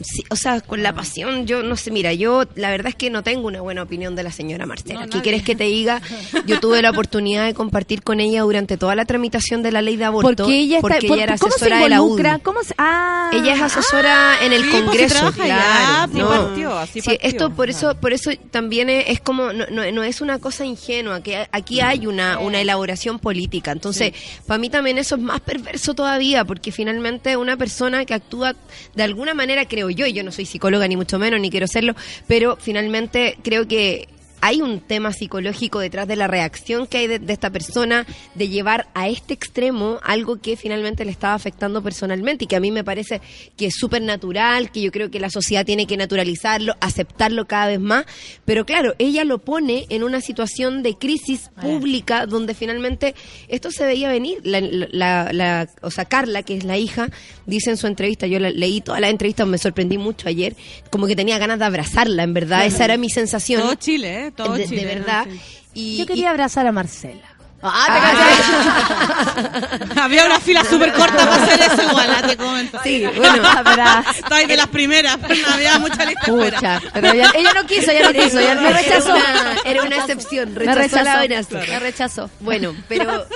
Sí, o sea, con la pasión, yo no sé, mira, yo la verdad es que no tengo una buena opinión de la señora Marcela. No, ¿Qué quieres que te diga? Yo tuve la oportunidad de compartir con ella durante toda la tramitación de la ley de aborto. Porque ella está, porque por- ella era ¿cómo se asesora de la UDI. ¿Cómo se, ah, Ella es asesora en el Sí, pues, Congreso, trabaja claro. allá, así no. partió, así Sí, partió. esto por eso, por eso también es, es como no, no, no es una cosa ingenua, que aquí hay una, una elaboración política. Entonces, para mí también eso es más perverso todavía, porque finalmente una persona que actúa de alguna manera, creo yo, y yo no soy psicóloga ni mucho menos, ni quiero serlo, pero finalmente creo que hay un tema psicológico detrás de la reacción que hay de, de esta persona de llevar a este extremo algo que finalmente le estaba afectando personalmente y que a mí me parece que es súper natural, que yo creo que la sociedad tiene que naturalizarlo, aceptarlo cada vez más, pero claro, ella lo pone en una situación de crisis pública donde finalmente esto se veía venir. La, la- la- o sea, Carla, que es la hija, dice en su entrevista, yo la- leí toda la entrevista, me sorprendí mucho ayer, como que tenía ganas de abrazarla, en verdad, esa era mi sensación. Todo Chile, ¿eh? Todo de, de Chile. verdad. sí. Y, Yo quería abrazar a Marcela. Había una fila súper corta para hacer eso igual, ah, te comento. Sí, bueno, Estoy de las primeras, no había mucha lista de. Pucha, pero ella, ella no quiso, ella no quiso, ella me rechazó. Era una, era una excepción, Me rechazó rechazó, la amenaza. me rechazó. Bueno, pero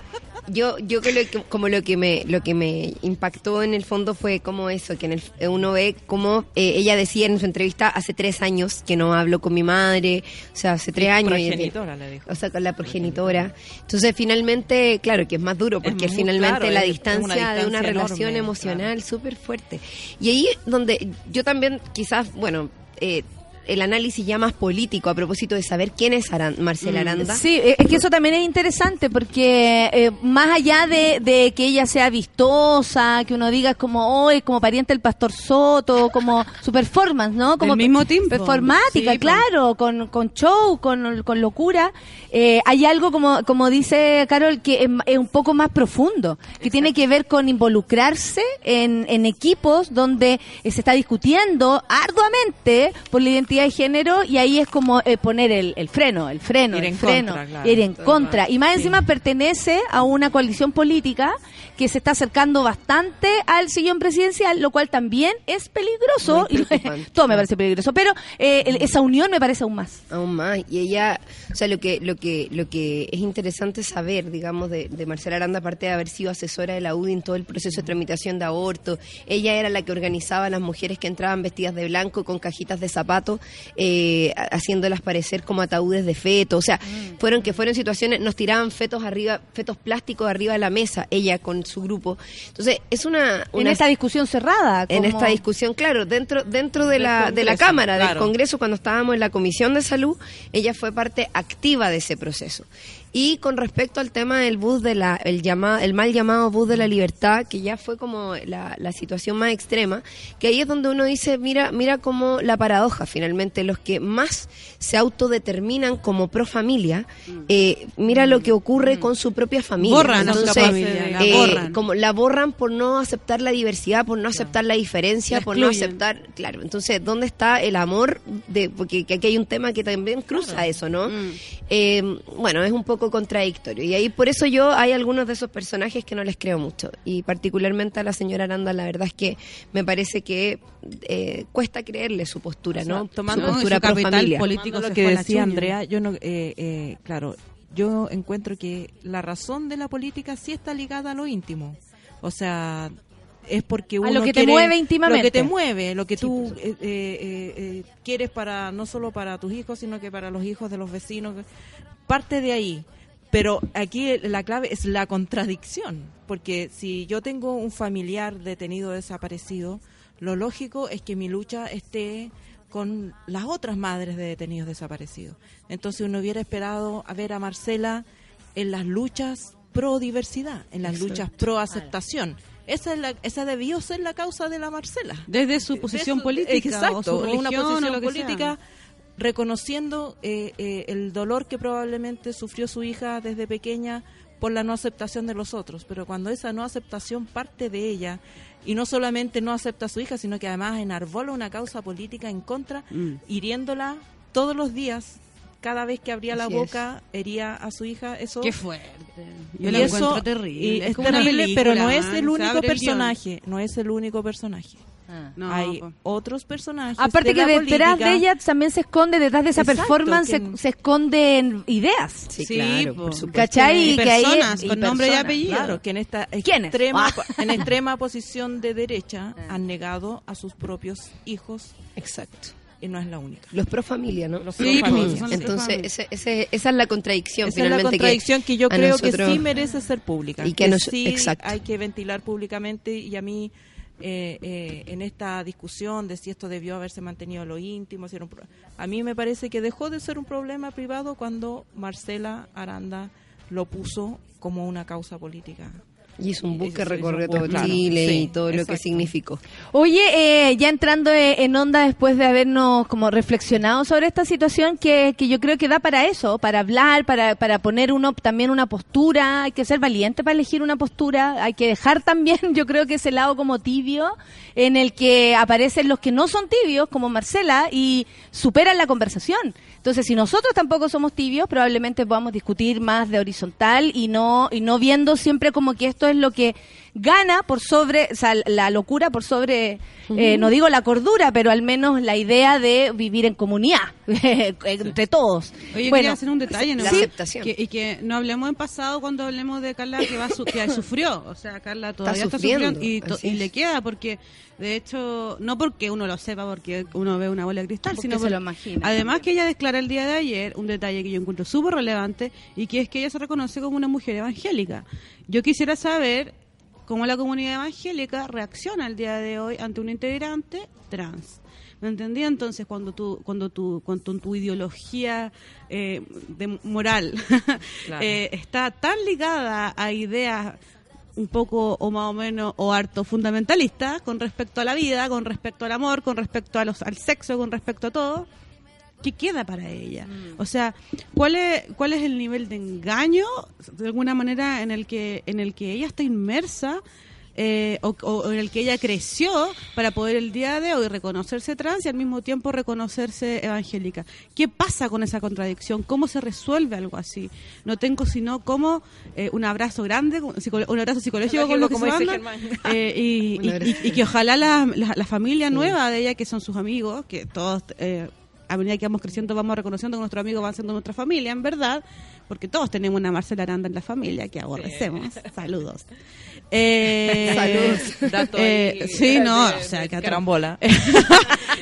yo yo creo que como lo que me lo que me impactó en el fondo fue como eso, que en el, uno ve como eh, ella decía en su entrevista hace tres años que no hablo con mi madre, o sea, hace tres años. Progenitora, le dijo. O sea, con la progenitora. Entonces, finalmente, claro que es más duro, porque muy finalmente claro, la distancia, de una relación emocional súper fuerte. Y ahí donde yo también, quizás, bueno, eh, el análisis ya más político a propósito de saber quién es Aran- Marcela Aranda. Sí, eh, es que eso también es interesante porque eh, más allá de, de que ella sea vistosa, que uno diga como hoy, como pariente del pastor Soto, como su performance, ¿no? Como Del mismo tiempo. Performática, Sí, claro, con, con show, con, con locura. Eh, hay algo como, como dice Carol que es, es un poco más profundo, que tiene que ver con involucrarse en, en equipos donde se está discutiendo arduamente por la identidad de género y ahí es como eh, poner el, el freno, el freno, Ir el en freno, contra, claro, ir en contra. Y más Sí. encima pertenece a una coalición política que se está acercando bastante al sillón presidencial, lo cual también es peligroso. Todo me parece peligroso, pero eh, esa unión me parece aún más. Aún más. Y ella, o sea, lo que, lo que, lo que es interesante saber, digamos, de, de Marcela Aranda, aparte de haber sido asesora de la UDI en todo el proceso de tramitación de aborto, ella era la que organizaba a las mujeres que entraban vestidas de blanco con cajitas de zapatos, eh, ha- haciéndolas parecer como ataúdes de feto. O sea, fueron que fueron situaciones, nos tiraban fetos arriba, fetos plásticos arriba de la mesa, ella con su grupo. Entonces, es una, En esta discusión cerrada. en como- esta discusión, claro, dentro dentro de la de la Cámara, del. Congreso, cuando estábamos en la Comisión de Salud, ella fue parte activa de ese proceso. Y con respecto al tema del bus de la el llamado el mal llamado bus de la libertad, que ya fue como la, la situación más extrema, que ahí es donde uno dice, mira, mira como la paradoja, finalmente los que más se autodeterminan como pro familia, eh, mira lo que ocurre con su propia familia. Borran a su Entonces, familia, la eh, borran. como la borran por no aceptar la diversidad, por no aceptar la diferencia, La por no aceptar, claro. Entonces, ¿dónde está el amor? de Porque que aquí hay un tema que también cruza eso, ¿no? Mm. Eh, bueno, es un poco contradictorio. Y ahí por eso yo hay algunos de esos personajes que no les creo mucho. Y particularmente a la señora Aranda, la verdad es que me parece que eh, cuesta creerle su postura, O sea, ¿no? tomando su postura su pro capital familia. político Tomando lo que a decía chuña. Andrea, yo no, eh, eh, claro, yo encuentro que la razón de la política sí está ligada a lo íntimo. O sea, es porque uno lo que te mueve íntimamente. Lo que te mueve, lo que tú eh, eh, eh, eh, quieres para no solo para tus hijos, sino que para los hijos de los vecinos. Parte de ahí. Pero aquí la clave es la contradicción, porque si yo tengo un familiar detenido desaparecido, lo lógico es que mi lucha esté con las otras madres de detenidos desaparecidos. Entonces uno hubiera esperado a ver a Marcela en las luchas pro diversidad, en las luchas pro aceptación. Esa, es la, esa debió ser la causa de la Marcela. Desde su posición política exacto, o su una o posición lo que política sea. Reconociendo eh, eh, el dolor que probablemente sufrió su hija desde pequeña por la no aceptación de los otros, pero cuando esa no aceptación parte de ella y no solamente no acepta a su hija, sino que además enarbola una causa política en contra, Mm. hiriéndola todos los días, cada vez que abría la boca, hería a su hija, eso Qué fuerte. Yo y lo eso- encuentro terrible. y es terrible, película, pero no es el único el personaje, no es el único personaje. No, Hay po. otros personajes. Aparte de que la detrás política. de ella también se esconde, detrás de esa Exacto, performance que- se, se esconden ideas. Sí, Sí, claro, po. por supuesto. ¿Cachai? Y que personas y con nombre y personas, apellido. Claro, que en esta extrema, Ah. en extrema posición de derecha han negado a sus propios hijos Exacto. y no es la única. Los pro familia, ¿no? Los Sí, pro familia. pues, pro Entonces, familia. ese- ese- esa es la contradicción Esa es la finalmente contradicción que, yo a creo nosotros- que sí merece ser pública. Y que a nos- sí exacto. hay que ventilar públicamente y a mí eh, eh, en esta discusión de si esto debió haberse mantenido lo íntimo, si era un pro- a mí me parece que dejó de ser un problema privado cuando Marcela Aranda lo puso como una causa política. Y hizo un bus que recorrió todo claro. Chile Sí, y todo lo que significó. Oye, eh, ya entrando eh, en onda después de habernos como reflexionado sobre esta situación que, que yo creo que da para eso, para hablar, para, para poner uno también una postura, hay que ser valiente para elegir una postura, hay que dejar también, yo creo que ese lado como tibio, en el que aparecen los que no son tibios, como Marcela, y superan la conversación. Entonces, si nosotros tampoco somos tibios, probablemente podamos discutir más de horizontal y no y no viendo siempre como que esto es lo que gana por sobre, o sea, la locura por sobre, eh, no digo la cordura, pero al menos la idea de vivir en comunidad, entre todos. Oye, bueno, quería hacer un detalle, ¿no? La aceptación. Que- y que no hablemos en pasado cuando hablemos de Carla que, va su- que sufrió. O sea, Carla todavía está, sufriendo, sufriendo, y, to- le queda porque, de hecho, no porque uno lo sepa, porque uno ve una bola de cristal, Porque sino se por- lo imagina. Además que ella declara el día de ayer un detalle que yo encuentro súper relevante y que es que ella se reconoce como una mujer evangélica. Yo quisiera saber cómo la comunidad evangélica reacciona el día de hoy ante un integrante trans. ¿Me entendí? Entonces, cuando tu, cuando tu, cuando tu ideología eh, de moral Claro. eh, está tan ligada a ideas un poco o más o menos o harto fundamentalistas con respecto a la vida, con respecto al amor, con respecto a los, al sexo, con respecto a todo, ¿qué queda para ella? O sea, ¿cuál es, cuál es el nivel de engaño, de alguna manera, en el que, en el que ella está inmersa? eh, o, o en el que ella creció para poder el día de hoy reconocerse trans y al mismo tiempo reconocerse evangélica. ¿Qué pasa con esa contradicción? ¿Cómo se resuelve algo así? No tengo sino como eh, un abrazo grande, un abrazo psicológico con lo que Como se manda, eh, y, Un y- abrazo. y- y que ojalá la, la- la familia nueva de ella, que son sus amigos, que todos, eh, a medida que vamos creciendo, vamos reconociendo que nuestros amigos van siendo nuestra familia, en verdad, porque todos tenemos una Marcela Aranda en la familia que aborrecemos. Saludos. Eh, Saludos. Eh, sí, no, de- o sea, que carambola.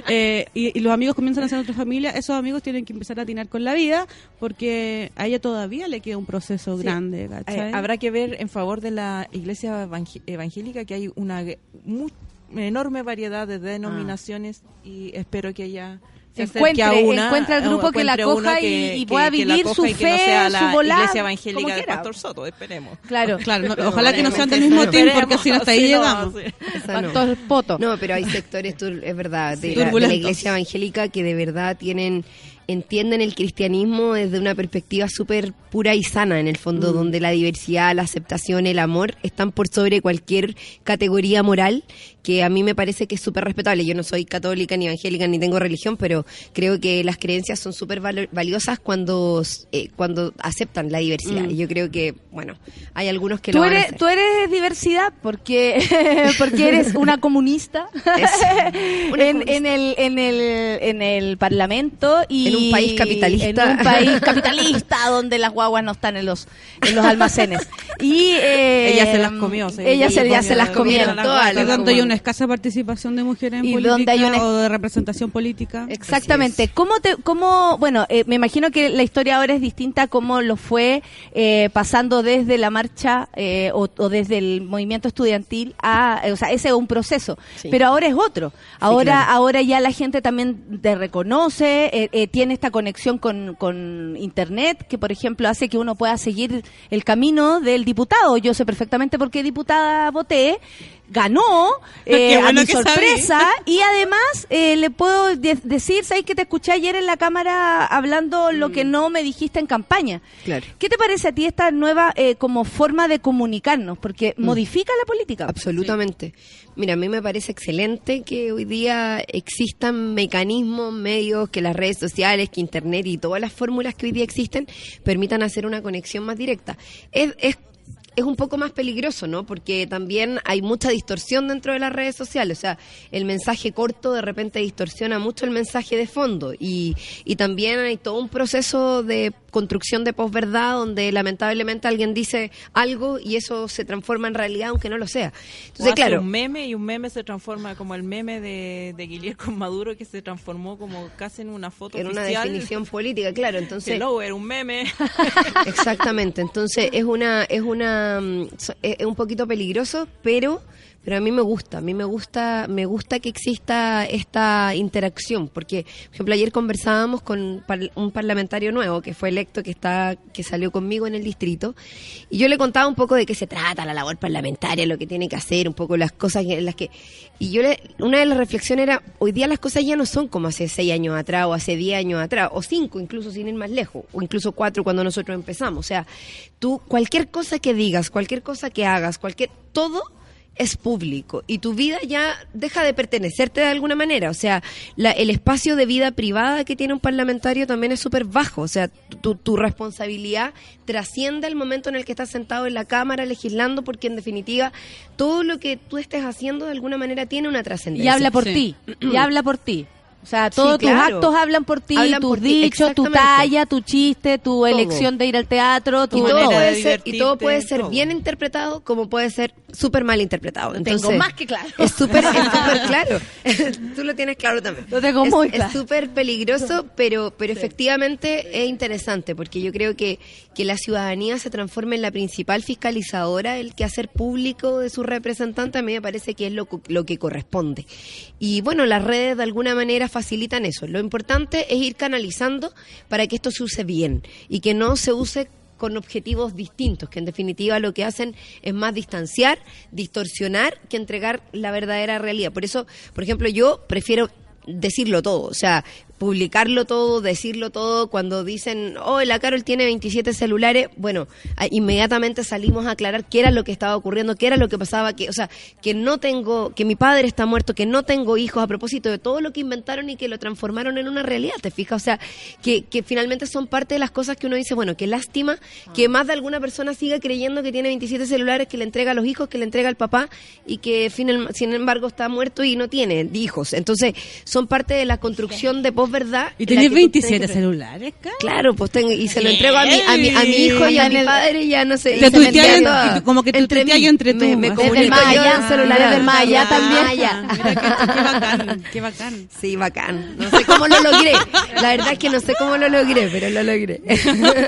Eh, y, y los amigos comienzan a ser nuestra familia, esos amigos tienen que empezar a atinar con la vida porque a ella todavía le queda un proceso Sí. grande. Eh, ¿cachai? habrá que ver en favor de la iglesia evang- evangélica que hay una enorme variedad de denominaciones y espero que ella se Encuentre- a una, encuentre al grupo que la coja y- que- y pueda que vivir su y que no fe, sea su la volada, iglesia evangélica del. Pastor Soto, esperemos. Claro. Claro, no- ojalá que no sean del mismo team porque si no hasta ahí llegamos. sí. Esa no. Pastor Poto. No, pero hay sectores, es verdad, de, Sí. la, de la Turbulentos. iglesia evangélica que de verdad tienen entienden el cristianismo desde una perspectiva súper pura y sana, en el fondo, donde la diversidad, la aceptación, el amor están por sobre cualquier categoría moral, que a mí me parece que es súper respetable. Yo no soy católica ni evangélica ni tengo religión, pero creo que las creencias son súper valiosas cuando, eh, cuando aceptan la diversidad. Y yo creo que, bueno, hay algunos que lo Tú van a eres, hacer. tú eres diversidad porque, porque eres una comunista Una en, comunista. en el, en, el, en el Parlamento y, En un país capitalista. En un país capitalista donde las guaguas no están en los, en los almacenes. Y, eh, Ella se las comió, sí. Ella se, ya se las comieron. todas. Hay una escasa participación de mujeres en Y política donde hay una- o de representación política. Exactamente. ¿Cómo te, cómo, bueno, eh, me imagino que la historia ahora es distinta a cómo lo fue eh, pasando desde la marcha eh, o, o desde el movimiento estudiantil a, eh, o sea, ese es un proceso. Sí. Pero ahora es otro. Ahora, claro. ahora ya la gente también te reconoce, eh, eh, tiene esta conexión con, con internet que, por ejemplo, hace que uno pueda seguir el camino del diputado. Yo sé perfectamente por qué diputada voté. Ganó eh, a mi sorpresa y además eh, le puedo de- decir, ¿sabes que te escuché ayer en la cámara hablando lo que no me dijiste en campaña? Claro. ¿Qué te parece a ti esta nueva eh, como forma de comunicarnos? Porque modifica la política. Absolutamente. Mira, a mí me parece excelente que hoy día existan mecanismos, medios, que las redes sociales, que Internet y todas las fórmulas que hoy día existen permitan hacer una conexión más directa. Es, es, es un poco más peligroso, ¿no? Porque también hay mucha distorsión dentro de las redes sociales. O sea, el mensaje corto de repente distorsiona mucho el mensaje de fondo. Y, y también hay todo un proceso de construcción de posverdad donde lamentablemente alguien dice algo y eso se transforma en realidad aunque no lo sea. O Entonces, hace claro, un meme y un meme se transforma como el meme de, de Guillermo con Maduro que se transformó como casi en una foto en una definición política, claro. Entonces, Hello, era un meme. Exactamente, entonces es una es una so- es es un poquito peligroso, pero pero a mí me gusta, a mí me gusta me gusta que exista esta interacción, porque por ejemplo ayer conversábamos con un parlamentario nuevo que fue electo que está que salió conmigo en el distrito y yo le contaba un poco de qué se trata la labor parlamentaria, lo que tiene que hacer, un poco las cosas en las que y yo le una de las reflexiones era hoy día las cosas ya no son como hace seis años atrás o hace diez años atrás o cinco incluso sin ir más lejos o incluso cuatro cuando nosotros empezamos, o sea, tú cualquier cosa que digas, cualquier cosa que hagas, cualquier todo es público y tu vida ya deja de pertenecerte de alguna manera. O sea, la- el espacio de vida privada que tiene un parlamentario también es súper bajo. O sea, tu, tu responsabilidad trasciende el momento en el que estás sentado en la Cámara legislando porque en definitiva todo lo que tú estés haciendo de alguna manera tiene una Y trascendencia. habla por Sí. ti. Y habla por ti. O sea, todos Sí, claro. tus actos hablan por ti, Hablan tus por ti, dichos, tu talla, tu chiste, tu elección de ir al teatro, tu y todo, puede ser, y todo puede ser todo. bien interpretado como puede ser súper mal interpretado. Entonces, tengo más que claro. Es súper es claro. Tú lo tienes claro también. Lo tengo Es- muy es claro. súper peligroso, pero, pero efectivamente es interesante porque yo creo que, que la ciudadanía se transforme en la principal fiscalizadora, el que hacer público de su representante a mí me parece que es lo, lo que corresponde. Y bueno, las redes de alguna manera facilitan eso. Lo importante es ir canalizando para que esto se use bien y que no se use con objetivos distintos, que en definitiva lo que hacen es más distanciar, distorsionar, que entregar la verdadera realidad. Por eso, por ejemplo, yo prefiero decirlo todo, o sea, publicarlo todo, decirlo todo, cuando dicen, oh, la Carol tiene 27 celulares, bueno, a- inmediatamente salimos a aclarar qué era lo que estaba ocurriendo, qué era lo que pasaba, que, o sea, que no tengo, que mi padre está muerto, que no tengo hijos, a propósito de todo lo que inventaron y que lo transformaron en una realidad, ¿te fijas? O sea, que, que finalmente son parte de las cosas que uno dice, bueno, qué lástima que más de alguna persona siga creyendo que tiene 27 celulares, que le entrega a los hijos, que le entrega al papá y que sin embargo está muerto y no tiene hijos. Entonces, son parte de la construcción de posverdad. ¿Y en la tenés que tú 27 tienes que- celulares? Claro, pues tengo, y se lo entrego a mi, a mi, a mi hijo y a mi padre y ya no sé. y Te tuiteas y como que tú entre tuiteas entre tú, Me, me comunico yo Maya, en celular. desde el Maya también. Maya. Mira qué, qué bacán, qué bacán. Sí, bacán. No sé cómo lo logré. La verdad es que no sé cómo lo logré, pero lo logré.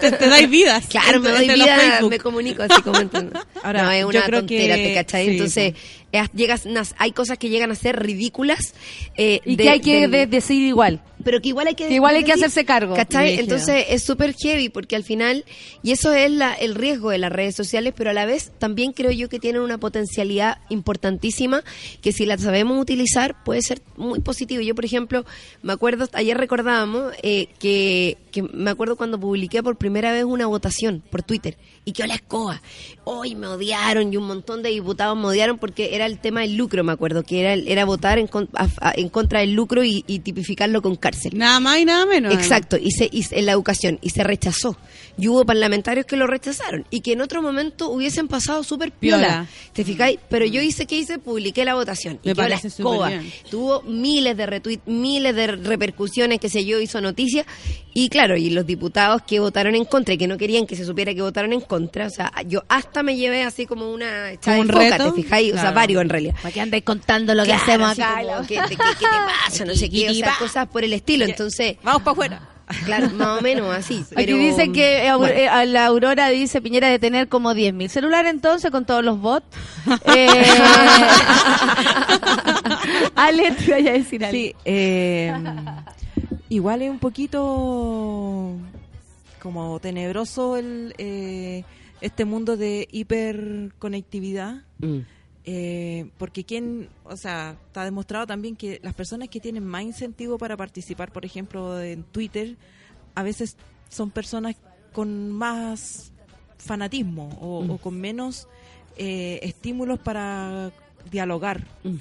Te, te dais vidas. Claro, me doy vida, me comunico así como entiendo. Ahora, no, es yo una creo tontera, que- ¿te cachai? sí, Entonces, eh, llegas, hay cosas que llegan a ser ridículas. eh, Y de- que hay que del- de- decir igual. Pero que igual hay que Que igual hay que hacerse cargo. ¿cachai? Entonces es súper heavy porque al final, y eso es la, el riesgo de las redes sociales, pero a la vez también creo yo que tienen una potencialidad importantísima que si la sabemos utilizar puede ser muy positivo. Yo, por ejemplo, me acuerdo, ayer recordábamos eh, que, que me acuerdo cuando publiqué por primera vez una votación por Twitter y que la escoba. Hoy me odiaron y un montón de diputados me odiaron porque era el tema del lucro, me acuerdo, que era, era votar en, con- a- a- en contra del lucro y, y tipificarlo con cárcel. Nada más y nada menos. Exacto, y se, y se- en la educación, y se rechazó. Y hubo parlamentarios que lo rechazaron, y que en otro momento hubiesen pasado súper piola. Piola. ¿Te fijáis? Pero yo hice, ¿qué hice? Publiqué la votación. Me y quedó la escoba. Tuvo miles de retweets, miles de repercusiones, que sé yo, hizo noticias. Y claro, y los diputados que votaron en contra y que no querían que se supiera que votaron en contra, o sea, yo hasta me llevé así como una echada de un foca, reto. ¿te fijáis? O sea, Claro. varios en realidad. ¿Para qué andáis contando lo que Claro, hacemos acá? como, ¿qué, te- qué- qué te pasa? No sé qué, o sea, cosas por el estilo. Entonces, Vamos para afuera. claro, más o menos así. Aquí Pero, dice que eh, bueno. eh, a la Aurora dice Piñera de tener como 10.000 celulares entonces con todos los bots. Eh, Ale, te voy a decir algo. Sí, eh, igual es un poquito como tenebroso el eh, este mundo de hiperconectividad. Mm. Eh, porque quien, o sea, está demostrado también que las personas que tienen más incentivo para participar, por ejemplo, en Twitter, a veces son personas con más fanatismo o, o con menos eh, estímulos para dialogar. Mm.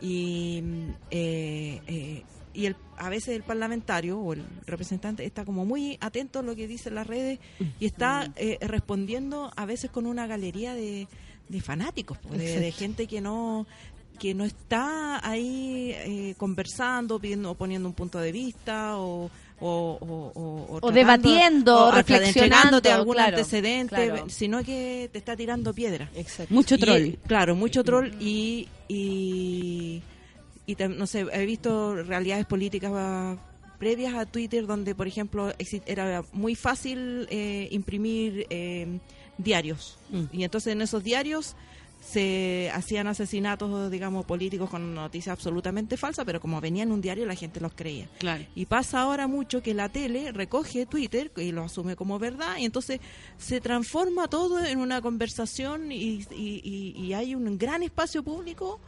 Y, mm, eh, eh, y el, a veces el parlamentario o el representante está como muy atento a lo que dicen las redes y está eh, respondiendo a veces con una galería de, de fanáticos, pues, de, de gente que no que no está ahí eh, conversando, pidiendo, o poniendo un punto de vista o o, o, o- o O tratando- debabiendo, o hasta reflexionando, entregándote algún claro, antecedente, claro. sino que te está tirando piedra. Mucho Y, troll. claro, mucho troll y, y, y no sé, he visto realidades políticas ah, previas a Twitter donde, por ejemplo, era muy fácil eh, imprimir eh, diarios. Y entonces en esos diarios se hacían asesinatos, digamos, políticos con noticias absolutamente falsas, pero como venía en un diario la gente los creía. Claro. Y pasa ahora mucho que la tele recoge Twitter y lo asume como verdad y entonces se transforma todo en una conversación y, y- y- y hay un gran espacio público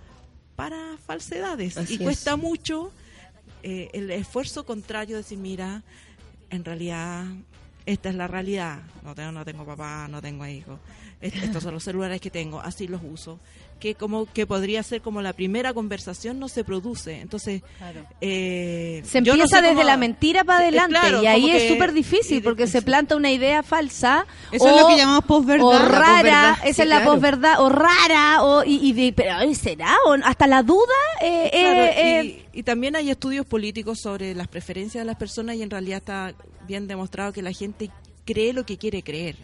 para falsedades. Así y es. cuesta mucho eh, el esfuerzo contrario de decir, mira, en realidad esta es la realidad. No tengo, no tengo papá, no tengo hijos. Est- Estos son los celulares que tengo, así los uso. Que como que podría ser como la primera conversación no se produce. Entonces, eh, Se yo no empieza sé desde cómo- la mentira para adelante claro, y ahí es que- súper difícil porque se planta una idea falsa Eso o, es lo que llamamos posverdad. o rara, posverdad, esa sí, es la claro. posverdad o rara o y, y de, pero será o hasta la duda eh, Claro, eh, y, eh, y también hay estudios políticos sobre las preferencias de las personas y en realidad está bien demostrado que la gente cree lo que quiere creer.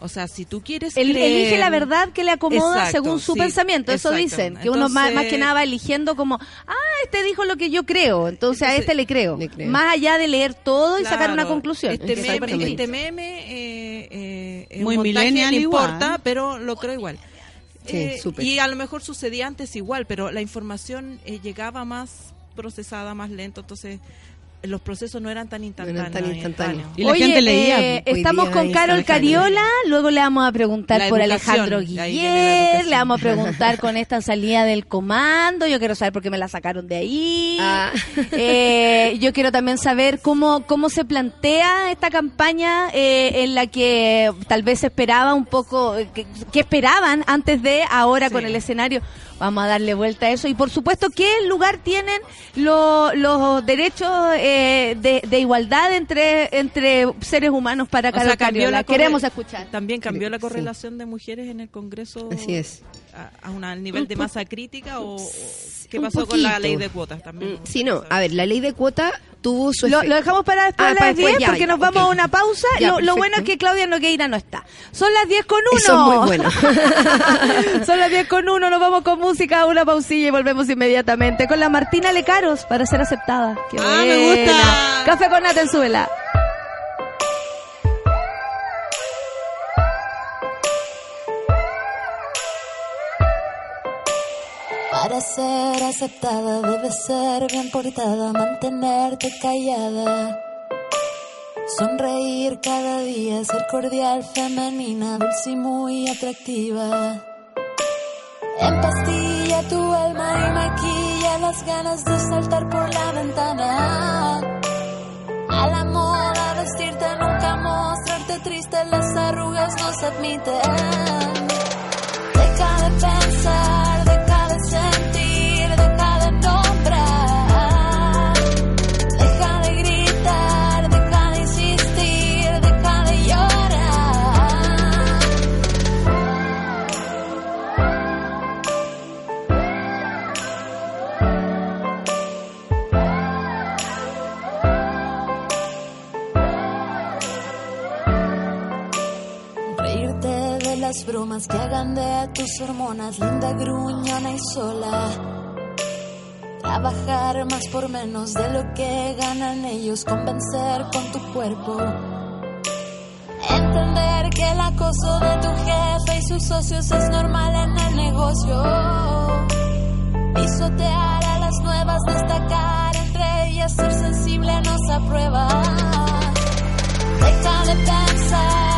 O sea, si tú quieres el- creer... elige la verdad que le acomoda Exacto, según su sí, pensamiento, eso exacto. dicen, que uno más, más que nada va eligiendo como, ah, este dijo lo que yo creo, entonces, a este le creo, le creo. más allá de leer todo y sacar una conclusión. Este meme, este meme eh, eh, es Muy millennial no igual. importa, pero lo creo igual. Sí, Eh, súper. y a lo mejor sucedía antes igual, pero la información eh, llegaba más procesada, más lento, entonces los procesos no eran tan instantáneos. tan instantáneos. Y la gente leía, eh, estamos con Carol. Cariola, luego le vamos a preguntar por Alejandro educación. le vamos a preguntar con esta salida del comando, yo quiero saber por qué me la sacaron de ahí. Ah. Eh, yo quiero también saber cómo, cómo se plantea esta campaña eh, en la que tal vez se esperaba un poco, eh, que, que esperaban antes de, ahora Sí. con el escenario. Vamos a darle vuelta a eso. Y por supuesto, ¿qué lugar tienen lo- los derechos eh, de, de igualdad entre, entre seres humanos para O sea, cambió Cariola? la Queremos escuchar. También cambió la Sí. correlación de mujeres en el Congreso Así es. A, a un al nivel de masa crítica o, o qué pasó con la ley de cuotas también. Mm, Sí, no, a ver, la ley de cuota tuvo su Lo, lo dejamos para después Ah, de para las después, 10 ya, porque ya, nos vamos a una pausa. Ya, lo, bueno es que Claudia Nogueira no está. Son las 10 con 1. Eso es muy bueno. Son las 10 con 1. Nos vamos con música, una pausilla y volvemos inmediatamente con la Martina Lecaros para ser aceptada. Qué Ah, me buena. gusta. Café con nata en. Para ser aceptada debes ser bien portada, mantenerte callada. Sonreír cada día, ser cordial, femenina, dulce y muy atractiva. Empastilla tu alma y maquilla las ganas de saltar por la ventana. A la moda vestirte, nunca mostrarte triste, las arrugas no se admiten. Deja de pensar, las bromas que hagan de tus hormonas linda, gruñona y sola. Trabajar más por menos de lo que ganan ellos, convencer con tu cuerpo. Entender que el acoso de tu jefe y sus socios es normal en el negocio. Pisotear a las nuevas, destacar entre ellas, ser sensible no se aprueba. Deja de pensar,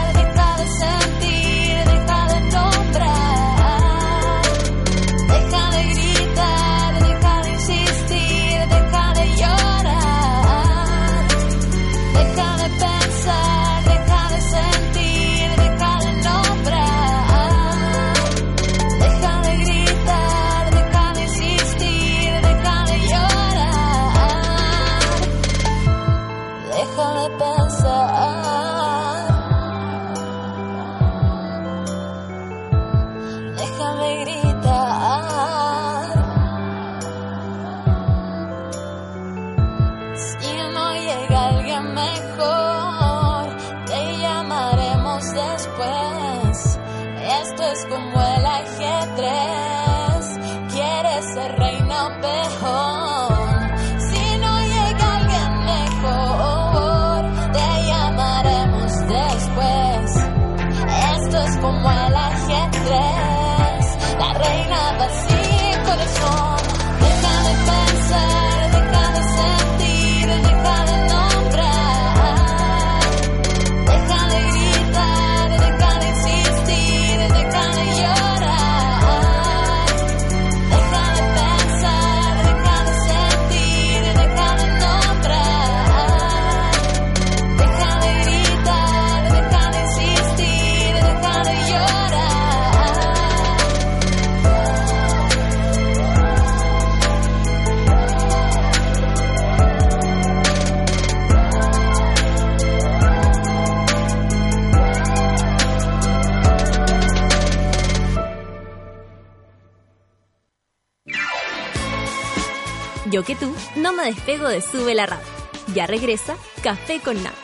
de Sube la Radio. Ya regresa Café con Nata.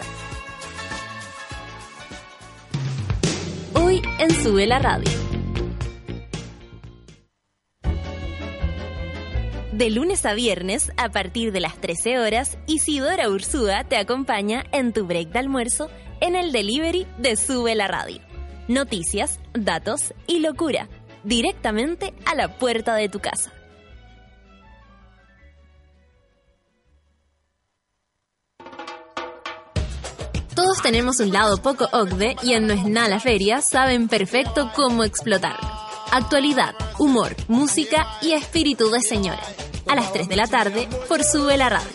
Hoy en Sube la Radio. De lunes a viernes, a partir de las 13 horas, Isidora Ursúa te acompaña en tu break de almuerzo en el delivery de Sube la Radio. Noticias, datos y locura, directamente a la puerta de tu casa. Tenemos un lado poco OCDE y en No es nada la feria saben perfecto cómo explotarlo. Actualidad, humor, música y espíritu de señora. A las 3 de la tarde por Sube la Radio.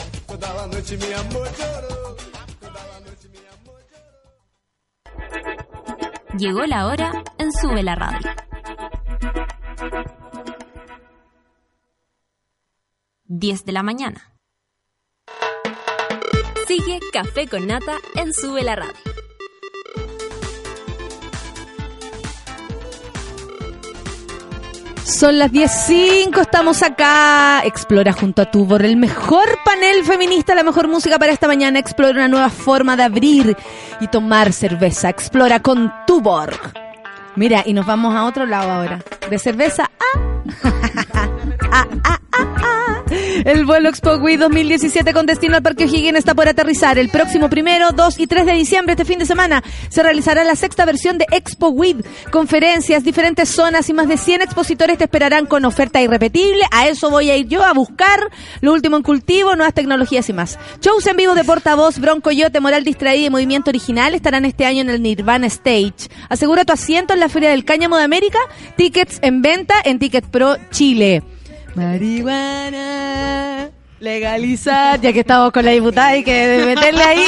Llegó la hora en Sube la Radio. 10 de la mañana. Sigue Café con Nata en Sube la Radio. Son las 10.05, estamos acá. Explora junto a Tubor el mejor panel feminista, la mejor música para esta mañana. Explora una nueva forma de abrir y tomar cerveza. Explora con Tubor. Mira, y nos vamos a otro lado ahora. De cerveza a... Ah, ah, ah. El vuelo Expo Week 2017 con destino al Parque O'Higgins está por aterrizar. El próximo primero, 2 y 3 de diciembre, este fin de semana, se realizará la sexta versión de Expo Week. Conferencias, diferentes zonas y más de 100 expositores te esperarán con oferta irrepetible. A eso voy a ir yo a buscar lo último en cultivo, nuevas tecnologías y más. Shows en vivo de portavoz, Bronco Yote, Moral Distraída y Movimiento Original estarán este año en el Nirvana Stage. Asegura tu asiento en la Feria del Cáñamo de América. Tickets en venta en Ticket Pro Chile. Marihuana legalizar, ya que estamos con la diputada y que meterle ahí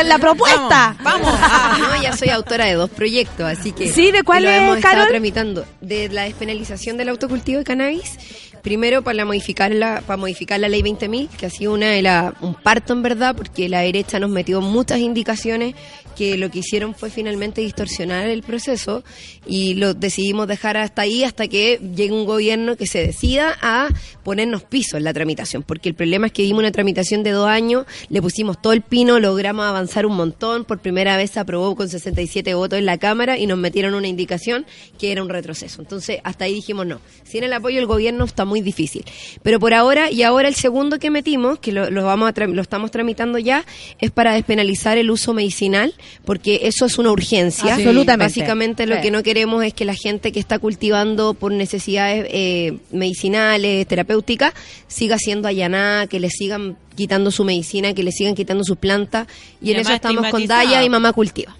en la propuesta. Vamos, ah, no, ya soy autora de dos proyectos, así que Sí, ¿de cuál lo es, hemos estado Carol? tramitando de la despenalización del autocultivo de cannabis Primero para modificar la, para modificar la ley 20.000, que ha sido una de la, un parto en verdad, porque la derecha nos metió muchas indicaciones que lo que hicieron fue finalmente distorsionar el proceso y lo decidimos dejar hasta ahí hasta que llegue un gobierno que se decida a ponernos piso en la tramitación, porque el problema es que dimos una tramitación de dos años, le pusimos todo el pino, logramos avanzar un montón, por primera vez se aprobó con 67 votos en la Cámara y nos metieron una indicación que era un retroceso. Entonces, hasta ahí dijimos no, sin el apoyo del gobierno está muy difícil. Pero por ahora, y ahora el segundo que metimos, que lo, lo vamos a tra- lo estamos tramitando ya, es para despenalizar el uso medicinal, porque eso es una urgencia. Absolutamente. Básicamente lo Sí. que no queremos es que la gente que está cultivando por necesidades eh, medicinales, terapéuticas, siga siendo allanada, que le sigan quitando su medicina, que le sigan quitando sus plantas. Y, Y en eso estamos con. Daya y Mamá Cultiva.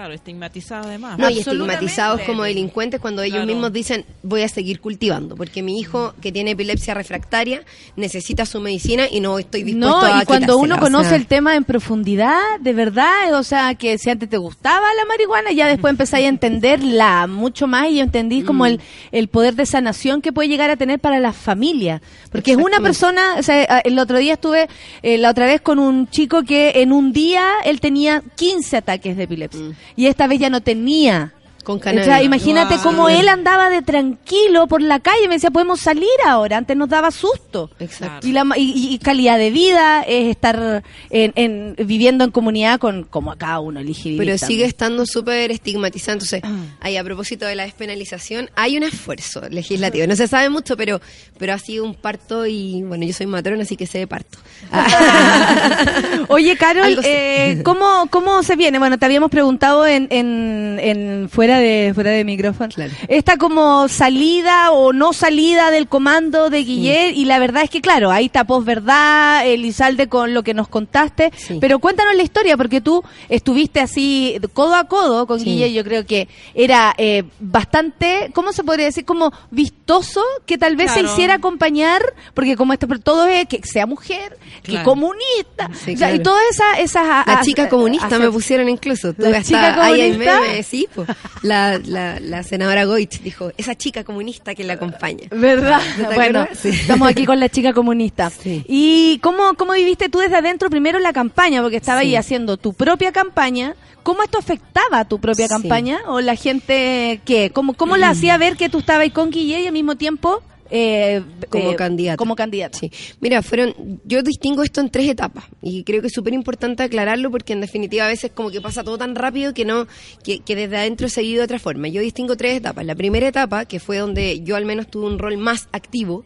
Claro, estigmatizado además. No, y estigmatizados como delincuentes cuando ellos Claro. mismos dicen voy a seguir cultivando, porque mi hijo que tiene epilepsia refractaria necesita su medicina y no estoy dispuesto No, a y cuando uno o conoce sea, el tema en profundidad, de verdad, o sea, que si antes te gustaba la marihuana, ya después empezáis a entenderla mucho más y entendí como Mm. el, el poder de sanación que puede llegar a tener para la familia. Porque es una persona, o sea, el otro día estuve, eh, la otra vez con un chico que en un día él tenía 15 ataques de epilepsia Mm. Y esta vez ya no tenía. Con O cannabis. sea, imagínate Wow. cómo él andaba de tranquilo por la calle, me decía, podemos salir ahora, antes nos daba susto. Exacto. Y, la, y, y calidad de vida es estar en, en- viviendo en comunidad con como cada uno elige vivir. Pero también. sigue estando súper estigmatizado. Entonces, Ah. ahí a propósito de la despenalización, hay un esfuerzo legislativo. No se sabe mucho, pero pero ha sido un parto y, bueno, yo soy matrona, así que sé de parto. Oye, Carol, eh, ¿cómo, ¿cómo se viene? Bueno, te habíamos preguntado en, en, en fuera de fuera de micrófono. Claro. Esta como salida o no salida del comando de Guillermo y la verdad es que claro, ahí está posverdad, Elizalde con lo que nos contaste, Sí. pero cuéntanos la historia porque tú estuviste así codo a codo con Sí. Yo creo que era eh, bastante, ¿cómo se podría decir? Como vistoso que tal vez se hiciera acompañar, porque como esto todo es que sea mujer, que comunista, Sí, o sea, y todas esas... esas La a- chica comunista a- me pusieron incluso. ¿La chica ahí hay comunista? meme, sí, po. La, la, la senadora Goich dijo, esa chica comunista que la acompaña. ¿Verdad? ¿No te Bueno? Sí. estamos aquí con la chica comunista. Sí. ¿Y cómo, cómo viviste tú desde adentro primero la campaña? Porque estaba ahí haciendo tu propia campaña. ¿Cómo esto afectaba a tu propia campaña? ¿O la gente qué? ¿Cómo, cómo la hacía ver que tú estabas ahí con Guille y al mismo tiempo... eh, Como eh, candidata. Como candidata. Sí. Mira, fueron, yo distingo esto en tres etapas y creo que es súper importante aclararlo porque en definitiva a veces como que pasa todo tan rápido que no, que, que desde adentro he seguido de otra forma. Yo distingo tres etapas. La primera etapa, que fue donde yo al menos tuve un rol más activo,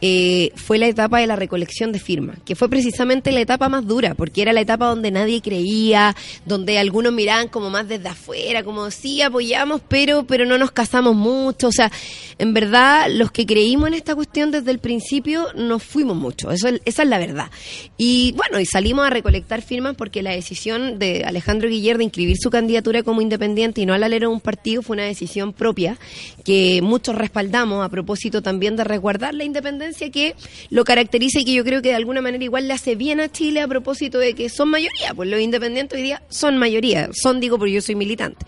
eh, fue la etapa de la recolección de firmas, que fue precisamente la etapa más dura, porque era la etapa donde nadie creía, donde algunos miraban como más desde afuera, como sí apoyamos, pero, pero no nos casamos mucho. O sea, en verdad, los que creímos en esta cuestión desde el principio nos fuimos mucho. Eso, es- esa es la verdad. Y bueno, y salimos a recolectar firmas porque la decisión de Alejandro Guiller de inscribir su candidatura como independiente y no al alero de un partido fue una decisión propia que muchos respaldamos a propósito también de resguardar la independencia que lo caracteriza y que yo creo que de alguna manera igual le hace bien a Chile a propósito de que son mayoría, pues los independientes hoy día son mayoría, son digo porque yo soy militante.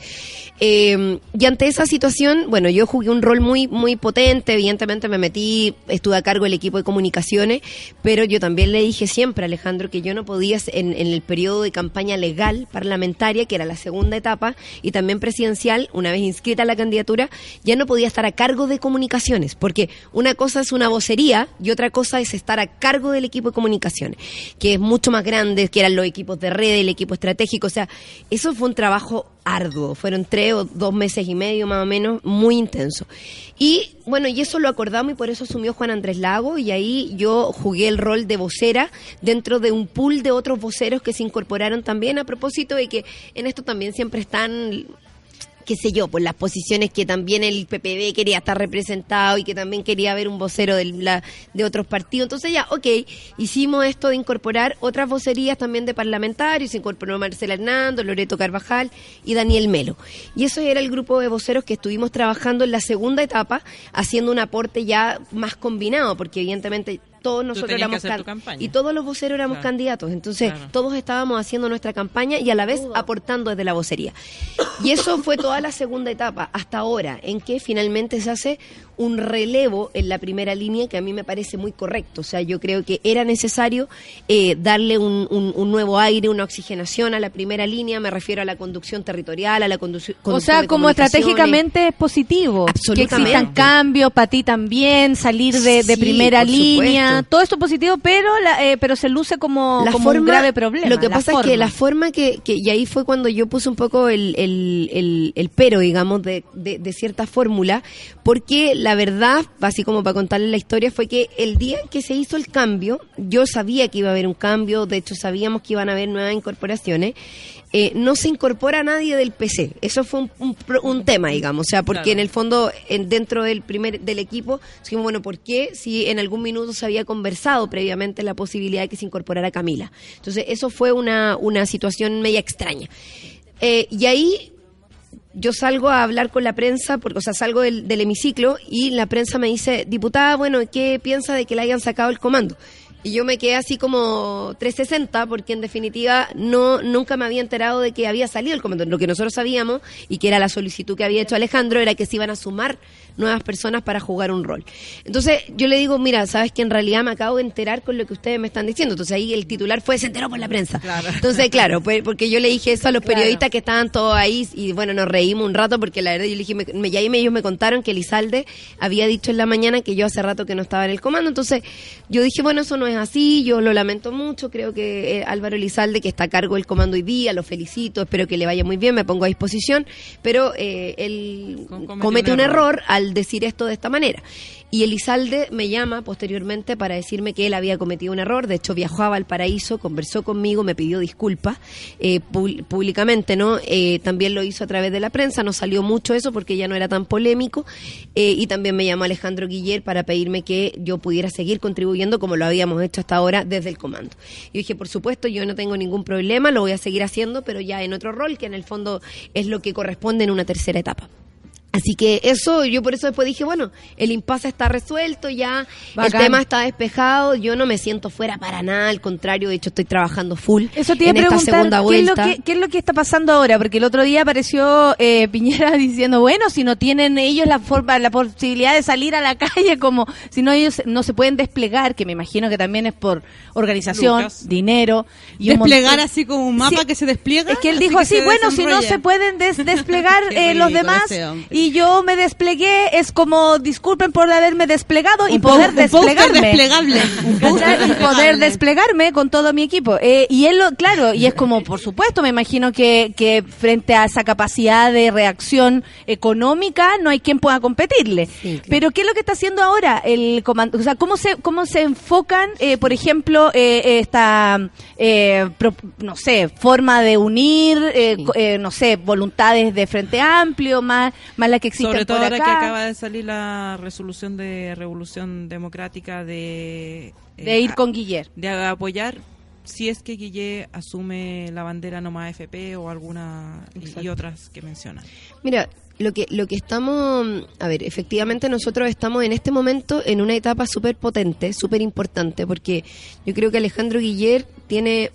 Eh, y ante esa situación, bueno, yo jugué un rol muy, muy potente, evidentemente me metí, estuve a cargo del equipo de comunicaciones, pero yo también le dije siempre Alejandro que yo no podía, en, en el periodo de campaña legal parlamentaria, que era la segunda etapa, y también presidencial, una vez inscrita la candidatura, ya no podía estar a cargo de comunicaciones, porque una cosa es una vocería y otra cosa es estar a cargo del equipo de comunicaciones, que es mucho más grande, que eran los equipos de red, el equipo estratégico, o sea, eso fue un trabajo arduo, fueron tres o dos meses y medio más o menos, muy intenso. Y bueno, y eso lo acordamos y por eso asumió Juan Andrés Lago y ahí yo jugué el rol de vocera dentro de un pool de otros voceros que se incorporaron también a propósito de que en esto también siempre están qué sé yo, por las posiciones que también el PPD quería estar representado y que también quería ver un vocero de, la, de otros partidos. Entonces ya, ok, hicimos esto de incorporar otras vocerías también de parlamentarios, se incorporó Marcela Hernando, Loreto Carvajal y Daniel Melo. Y eso era el grupo de voceros que estuvimos trabajando en la segunda etapa, haciendo un aporte ya más combinado, porque evidentemente todos nosotros éramos hacer tu can- campaña. y todos los voceros éramos Claro. candidatos. Entonces, Claro. todos estábamos haciendo nuestra campaña y a la vez aportando desde la vocería. Y eso fue toda la segunda etapa, hasta ahora, en que finalmente se hace un relevo en la primera línea que a mí me parece muy correcto. O sea, yo creo que era necesario eh, darle un, un- un nuevo aire, una oxigenación a la primera línea. Me refiero a la conducción territorial, a la conducción. O sea, como estratégicamente es positivo. Que existan cambios para ti también, salir de, de Sí, primera línea. supuesto. Todo esto es positivo, pero la- eh, pero se luce como, la como un grave problema. Lo que pasa es que la forma que, que- y ahí fue cuando yo puse un poco el, el, el, el pero, digamos, de, de, de cierta fórmula, porque la verdad, así como para contarles la historia, fue que el día en que se hizo el cambio, yo sabía que iba a haber un cambio, de hecho sabíamos que iban a haber nuevas incorporaciones, eh, no se incorpora nadie del PC. Eso fue un, un tema, digamos. O sea, porque Claro. en el fondo, en- dentro del primer del equipo, dijimos, bueno, ¿por qué si en algún minuto se había conversado previamente la posibilidad de que se incorporara Camila? Entonces, eso fue una, una situación media extraña. Eh, y ahí yo salgo a hablar con la prensa, porque, o sea, salgo del, del hemiciclo y la prensa me dice, diputada, bueno, ¿qué piensa de que le hayan sacado el comando? Y yo me quedé así como 360, porque en definitiva no nunca me había enterado de que había salido el comando. Lo que nosotros sabíamos, y que era la solicitud que había hecho Alejandro, era que se iban a sumar nuevas personas para jugar un rol. Entonces yo le digo, mira, sabes que en realidad me acabo de enterar con lo que ustedes me están diciendo. Entonces ahí el titular fue, se enteró por la prensa. Entonces, claro, pues, porque yo le dije eso a los periodistas que estaban todos ahí y bueno, nos reímos un rato porque la verdad yo le dije, me, me- y ahí me- ellos me contaron que Elizalde había dicho en la mañana que yo hace rato que no estaba en el comando. Entonces yo dije, bueno, eso no es así, yo lo lamento mucho, creo que eh, Álvaro Elizalde, que está a cargo del comando hoy día, lo felicito, espero que le vaya muy bien, me pongo a disposición, pero eh, él Com- comete un un error. error al decir esto de esta manera. Y Elizalde me llama posteriormente para decirme que él había cometido un error. De hecho, viajó a Valparaíso, conversó conmigo, me pidió disculpas eh, públicamente, ¿no? Eh, también lo hizo a través de la prensa, no salió mucho eso porque ya no era tan polémico. Eh, y también me llamó Alejandro Guiller para pedirme que yo pudiera seguir contribuyendo como lo habíamos hecho hasta ahora desde el comando. Y dije, por supuesto, yo no tengo ningún problema, lo voy a seguir haciendo, pero ya en otro rol, que en el fondo es lo que corresponde en una tercera etapa. Así que eso, yo por eso después dije, bueno, el impasse está resuelto, ya Bacán. el tema está despejado, yo no me siento fuera para nada, al contrario, de hecho estoy trabajando full Eso te iba en a esta preguntar, segunda ¿qué es, lo vuelta. que, qué es lo que está pasando ahora? Porque el otro día apareció eh, Piñera diciendo, bueno, si no tienen ellos la forma, la posibilidad de salir a la calle, como si no ellos no se pueden desplegar, que me imagino que también es por organización, Lucas. dinero. Y un Desplegar así como un mapa Sí, que se despliega. Es que él así dijo que así, se bueno, si no se pueden des- desplegar eh, los demás hombre. Y yo me desplegué, es como, disculpen por haberme desplegado y poder desplegarme. desplegable. Y poder desplegarme con todo mi equipo. Eh, y él, lo, claro, y es como, por supuesto, me imagino que, que frente a esa capacidad de reacción económica no hay quien pueda competirle. Sí, claro. Pero ¿qué es lo que está haciendo ahora el comando? O sea, ¿cómo se, cómo se enfocan, eh, por ejemplo, eh, esta, eh, pro- no sé, forma de unir, eh, Sí. eh, no sé, voluntades de Frente Amplio, más, más la que existen Sobre todo por ahora acá? que acaba de salir la resolución de Revolución Democrática de... eh, de ir con Guiller. de apoyar si es que Guille asume la bandera no más FP o alguna y- otras que menciona. Mira, lo que, lo que estamos, a ver, efectivamente nosotros estamos en este momento en una etapa súper potente, súper importante, porque yo creo que Alejandro Guiller tiene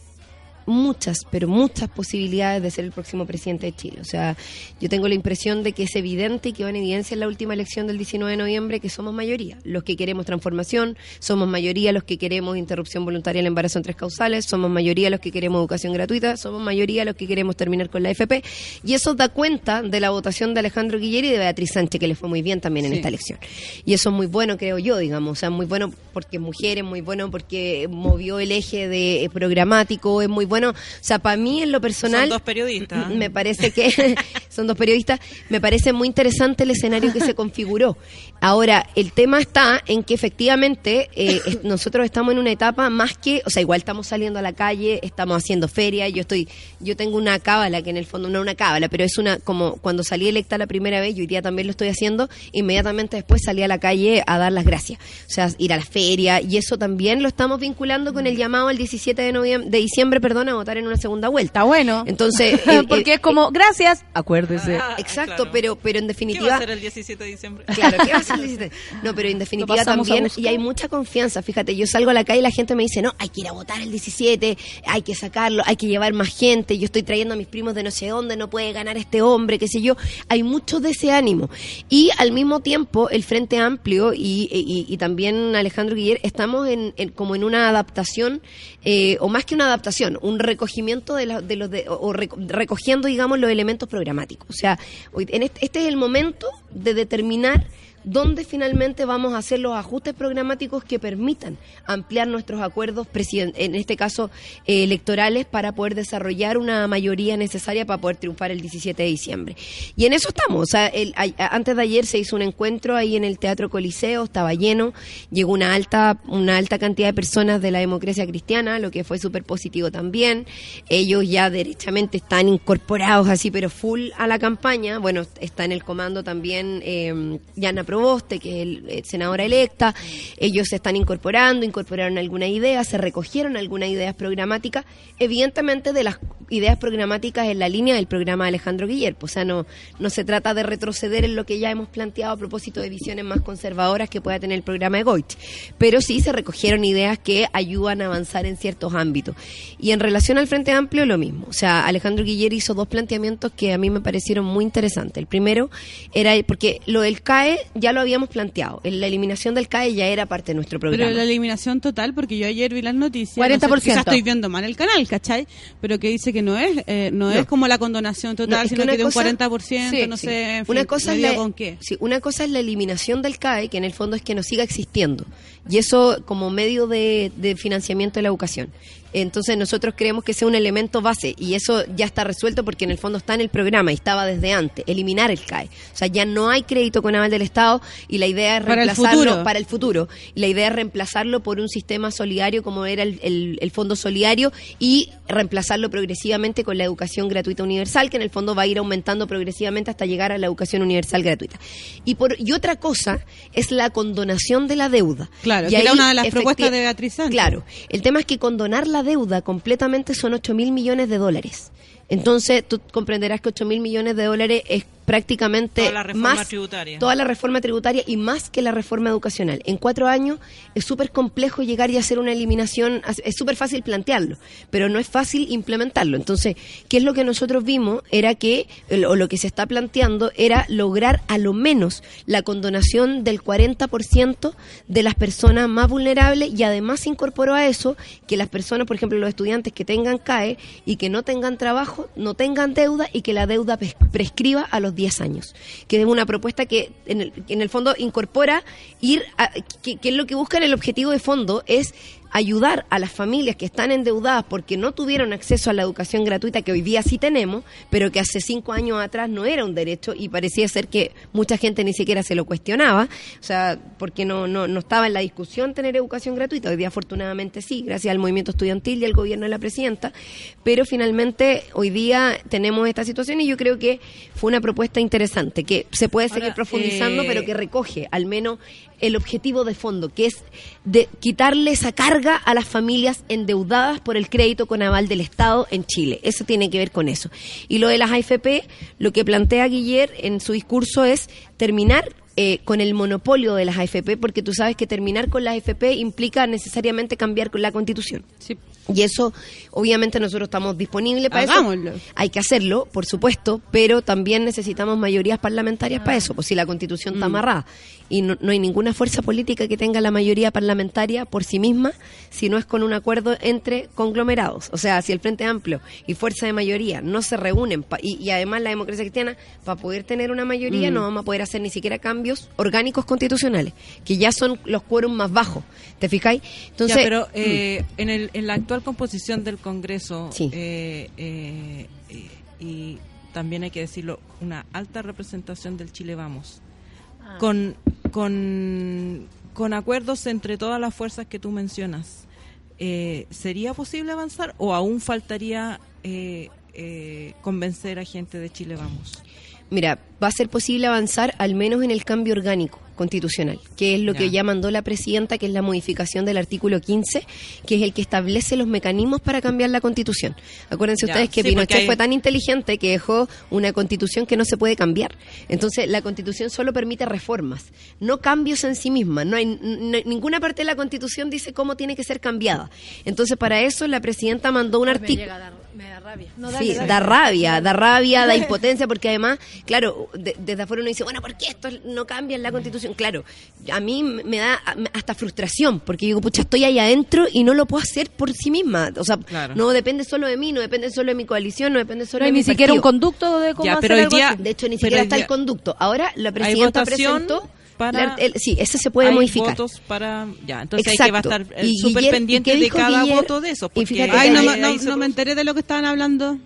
muchas, pero muchas posibilidades de ser el próximo presidente de Chile. O sea, yo tengo la impresión de que es evidente y que va en evidencia en la última elección del 19 de noviembre que somos mayoría. Los que queremos transformación, somos mayoría los que queremos interrupción voluntaria del embarazo en tres causales, somos mayoría los que queremos educación gratuita, somos mayoría los que queremos terminar con la FP. Y eso da cuenta de la votación de Alejandro Guilleri y de Beatriz Sánchez, que le fue muy bien también en esta elección. Y eso es muy bueno, creo yo, digamos. O sea, muy bueno porque es mujer, es muy bueno porque movió el eje de eh, programático, es muy bueno. O sea, para mí en lo personal... Son dos periodistas. Me parece que son dos periodistas. Me parece muy interesante el escenario que se configuró. Ahora, el tema está en que efectivamente eh, es- nosotros estamos en una etapa más que, o sea, igual estamos saliendo a la calle, estamos haciendo feria. Yo estoy, yo tengo una cábala que en el fondo no una cábala, pero es una como cuando salí electa la primera vez, yo hoy día también lo estoy haciendo. Inmediatamente después salí a la calle a dar las gracias, o sea, ir a la feria y eso también lo estamos vinculando con el llamado al 17 de noviembre, de diciembre, perdón a votar en una segunda vuelta. Está bueno. Entonces, eh, Porque eh, es como, gracias, acuérdese. Ah, Exacto, claro. pero pero en ¿Qué va definitiva a ser el 17 de diciembre? Claro, ¿qué va a ser el 17? No, pero en definitiva también, y hay mucha confianza, fíjate, yo salgo a la calle y la gente me dice, no, hay que ir a votar el 17, hay que sacarlo, hay que llevar más gente, yo estoy trayendo a mis primos de no sé dónde, no puede ganar este hombre, qué sé yo, hay mucho de ese ánimo. Y al mismo tiempo, el Frente Amplio y, y- y también Alejandro Guiller, estamos en, en- como en una adaptación, eh, o más que una adaptación, un recogimiento de, la- de los de, o, o reco- recogiendo, digamos, los elementos programáticos. O sea, en este, este es el momento de determinar dónde finalmente vamos a hacer los ajustes programáticos que permitan ampliar nuestros acuerdos, en este caso eh, electorales, para poder desarrollar una mayoría necesaria para poder triunfar el 17 de diciembre. Y en eso estamos. Antes de ayer se hizo un encuentro ahí en el Teatro Coliseo, estaba lleno, llegó una alta, una alta cantidad de personas de la democracia cristiana, lo que fue súper positivo también. Ellos ya derechamente están incorporados así, pero full a la campaña. Bueno, está en el comando también eh, Yana Proboste, que es el, eh, senadora electa. Ellos se están incorporando, incorporaron alguna idea, se recogieron algunas ideas programáticas, evidentemente de las ideas programáticas en la línea del programa de Alejandro Guiller. O sea, no, no se trata de retroceder en lo que ya hemos planteado a propósito de visiones más conservadoras que pueda tener el programa de Goich. Pero sí se recogieron ideas que ayudan a avanzar en ciertos ámbitos. Y en relación al Frente Amplio, lo mismo. O sea, Alejandro Guiller hizo dos planteamientos que a mí me parecieron muy interesantes. El primero era, porque lo del CAE ya lo habíamos planteado. La eliminación del CAE ya era parte de nuestro programa. Pero la eliminación total, porque yo ayer vi las noticias. 40%. No sé, quizás estoy viendo mal el canal, ¿cachai? Pero que dice que no es eh, no, No. es como la condonación total, No, es que sino una que de un cosa- 40%, Sí, no sí. sé. en una fin, cosa me es la, con qué. sí, una cosa es la eliminación del CAE, que en el fondo es que no siga existiendo. Y eso como medio de, de financiamiento de la educación. Entonces nosotros creemos que sea un elemento base y eso ya está resuelto porque en el fondo está en el programa y estaba desde antes, eliminar el CAE. O sea, ya no hay crédito con aval del Estado y la idea es Para el reemplazarlo futuro. para el futuro. Y la idea es reemplazarlo por un sistema solidario como era el, el- el Fondo Solidario y reemplazarlo progresivamente con la educación gratuita universal, que en el fondo va a ir aumentando progresivamente hasta llegar a la educación universal gratuita. Y, por, y otra cosa es la condonación de la deuda. Claro, Y que era una de las propuestas de Beatriz Sánchez. Claro, el tema es que condonar la deuda completamente son 8 mil millones de dólares. Entonces, tú comprenderás que 8 mil millones de dólares es prácticamente Toda la reforma más tributaria. toda la reforma tributaria y más que la reforma educacional. En cuatro años es súper complejo llegar y hacer una eliminación, es súper fácil plantearlo, pero no es fácil implementarlo. Entonces, ¿qué es lo que nosotros vimos? Era que, o lo que se está planteando, era lograr a lo menos la condonación del 40% de las personas más vulnerables y además se incorporó a eso que las personas, por ejemplo, los estudiantes que tengan CAE y que no tengan trabajo, no tengan deuda y que la deuda pres- prescriba a los 10 años. Que es una propuesta que en el, en el fondo incorpora ir a, que, que es lo que buscan el objetivo de fondo es ayudar a las familias que están endeudadas porque no tuvieron acceso a la educación gratuita que hoy día sí tenemos, pero que hace cinco años atrás no era un derecho y parecía ser que mucha gente ni siquiera se lo cuestionaba, o sea, porque no, no, no estaba en la discusión tener educación gratuita. Hoy día afortunadamente sí, gracias al movimiento estudiantil y al gobierno de la presidenta, pero finalmente hoy día tenemos esta situación y yo creo que fue una propuesta interesante, que se puede seguir Ahora, profundizando, eh, pero que recoge al menos el objetivo de fondo, que es de quitarle esa carga a las familias endeudadas por el crédito con aval del Estado en Chile. Eso tiene que ver con eso. Y lo de las AFP, lo que plantea Guiller en su discurso es terminar eh, con el monopolio de las AFP, porque tú sabes que terminar con las AFP implica necesariamente cambiar con la Constitución. Sí. Y eso, obviamente, nosotros estamos disponibles para Hagámoslo. eso. Hay que hacerlo, por supuesto, pero también necesitamos mayorías parlamentarias para eso, pues si la constitución está amarrada. Y no, no hay ninguna fuerza política que tenga la mayoría parlamentaria por sí misma, si no es con un acuerdo entre conglomerados. O sea, si el Frente Amplio y Fuerza de Mayoría no se reúnen, pa- y, y además la democracia cristiana, para poder tener una mayoría, no vamos a poder hacer ni siquiera cambios orgánicos constitucionales, que ya son los quórum más bajos. ¿Te fijáis? Entonces, Ya, pero eh, en, el, en la actual composición del Congreso Sí. eh, eh, y también hay que decirlo, una alta representación del Chile Vamos, con, con, con acuerdos entre todas las fuerzas que tú mencionas, eh, ¿sería posible avanzar o aún faltaría eh, eh, convencer a gente de Chile Vamos? Mira, va a ser posible avanzar al menos en el cambio orgánico. Constitucional, que es lo que Ya. mandó la presidenta, que es la modificación del artículo 15, que es el que establece los mecanismos para cambiar la constitución. Acuérdense Ya, ustedes que sí, Pinochet hay- fue tan inteligente que dejó una constitución que no se puede cambiar. Entonces, la constitución solo permite reformas, no cambios en sí misma. No hay, no hay- ninguna parte de la constitución dice cómo tiene que ser cambiada. Entonces, para eso la presidenta mandó un artículo. Me da rabia. Sí, da rabia, da rabia, da impotencia, porque además, claro, de- desde afuera uno dice, bueno, ¿por qué esto no cambia en la constitución? Claro, a mí me da hasta frustración, porque digo, pucha, estoy ahí adentro y no lo puedo hacer por sí misma. O sea, Claro. no depende solo de mí, no depende solo de mi coalición, no depende solo No de mi ni siquiera un partido. conducto de cómo Ya, hacer pero algo día- así. De hecho, ni siquiera está el día- conducto. Ahora la presidenta presentó... para- la- el- sí, ese se puede hay modificar. votos para ya entonces hay que va a estar eh, súper pendiente ¿y qué de cada Guiller? voto de eso Y porque fíjate Ay, no, ahí- me- no, ahí se no me pro- enteré de lo que estaban hablando.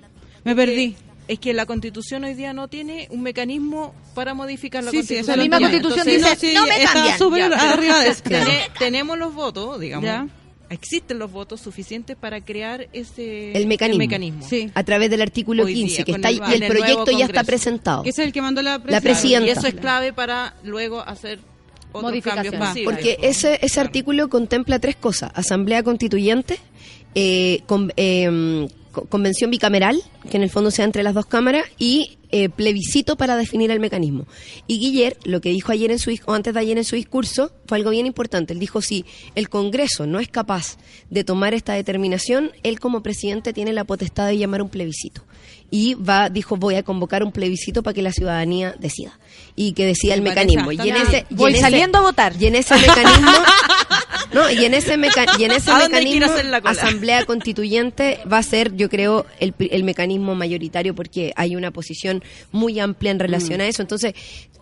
Me perdí. es que la constitución hoy día no tiene un mecanismo para modificar la Sí, sí, constitución esa La misma constitución Entonces, dice, sí, no me está cambian. Ya, pero- arriba de eso. Tene- tenemos los votos digamos Ya. Existen los votos suficientes para crear ese El mecanismo. Sí. a través del artículo Hoy día, 15, que está el- y el proyecto ya está presentado. Que es el que mandó la La presidenta. y eso es clave para luego hacer otros Modificaciones. cambios. Porque ese, ese artículo contempla tres cosas. Asamblea constituyente, eh, con- eh, co- convención bicameral, que en el fondo sea entre las dos cámaras, y eh, plebiscito para definir el mecanismo. Y Guiller, lo que dijo ayer en su o antes de ayer en su discurso, fue algo bien importante. Él dijo, si el Congreso no es capaz de tomar esta determinación, él como presidente tiene la potestad de llamar un plebiscito. Y va, dijo, voy a convocar un plebiscito para que la ciudadanía decida. Y que decida el Me mecanismo. Y en ese, y Voy ese- saliendo a votar. y en ese mecanismo, no, y en ese, meca- y en ese ¿A dónde hay que ir a mecanismo, asamblea constituyente va a ser, yo creo, el, el mecanismo mayoritario porque hay una posición muy amplia en relación a eso. Entonces,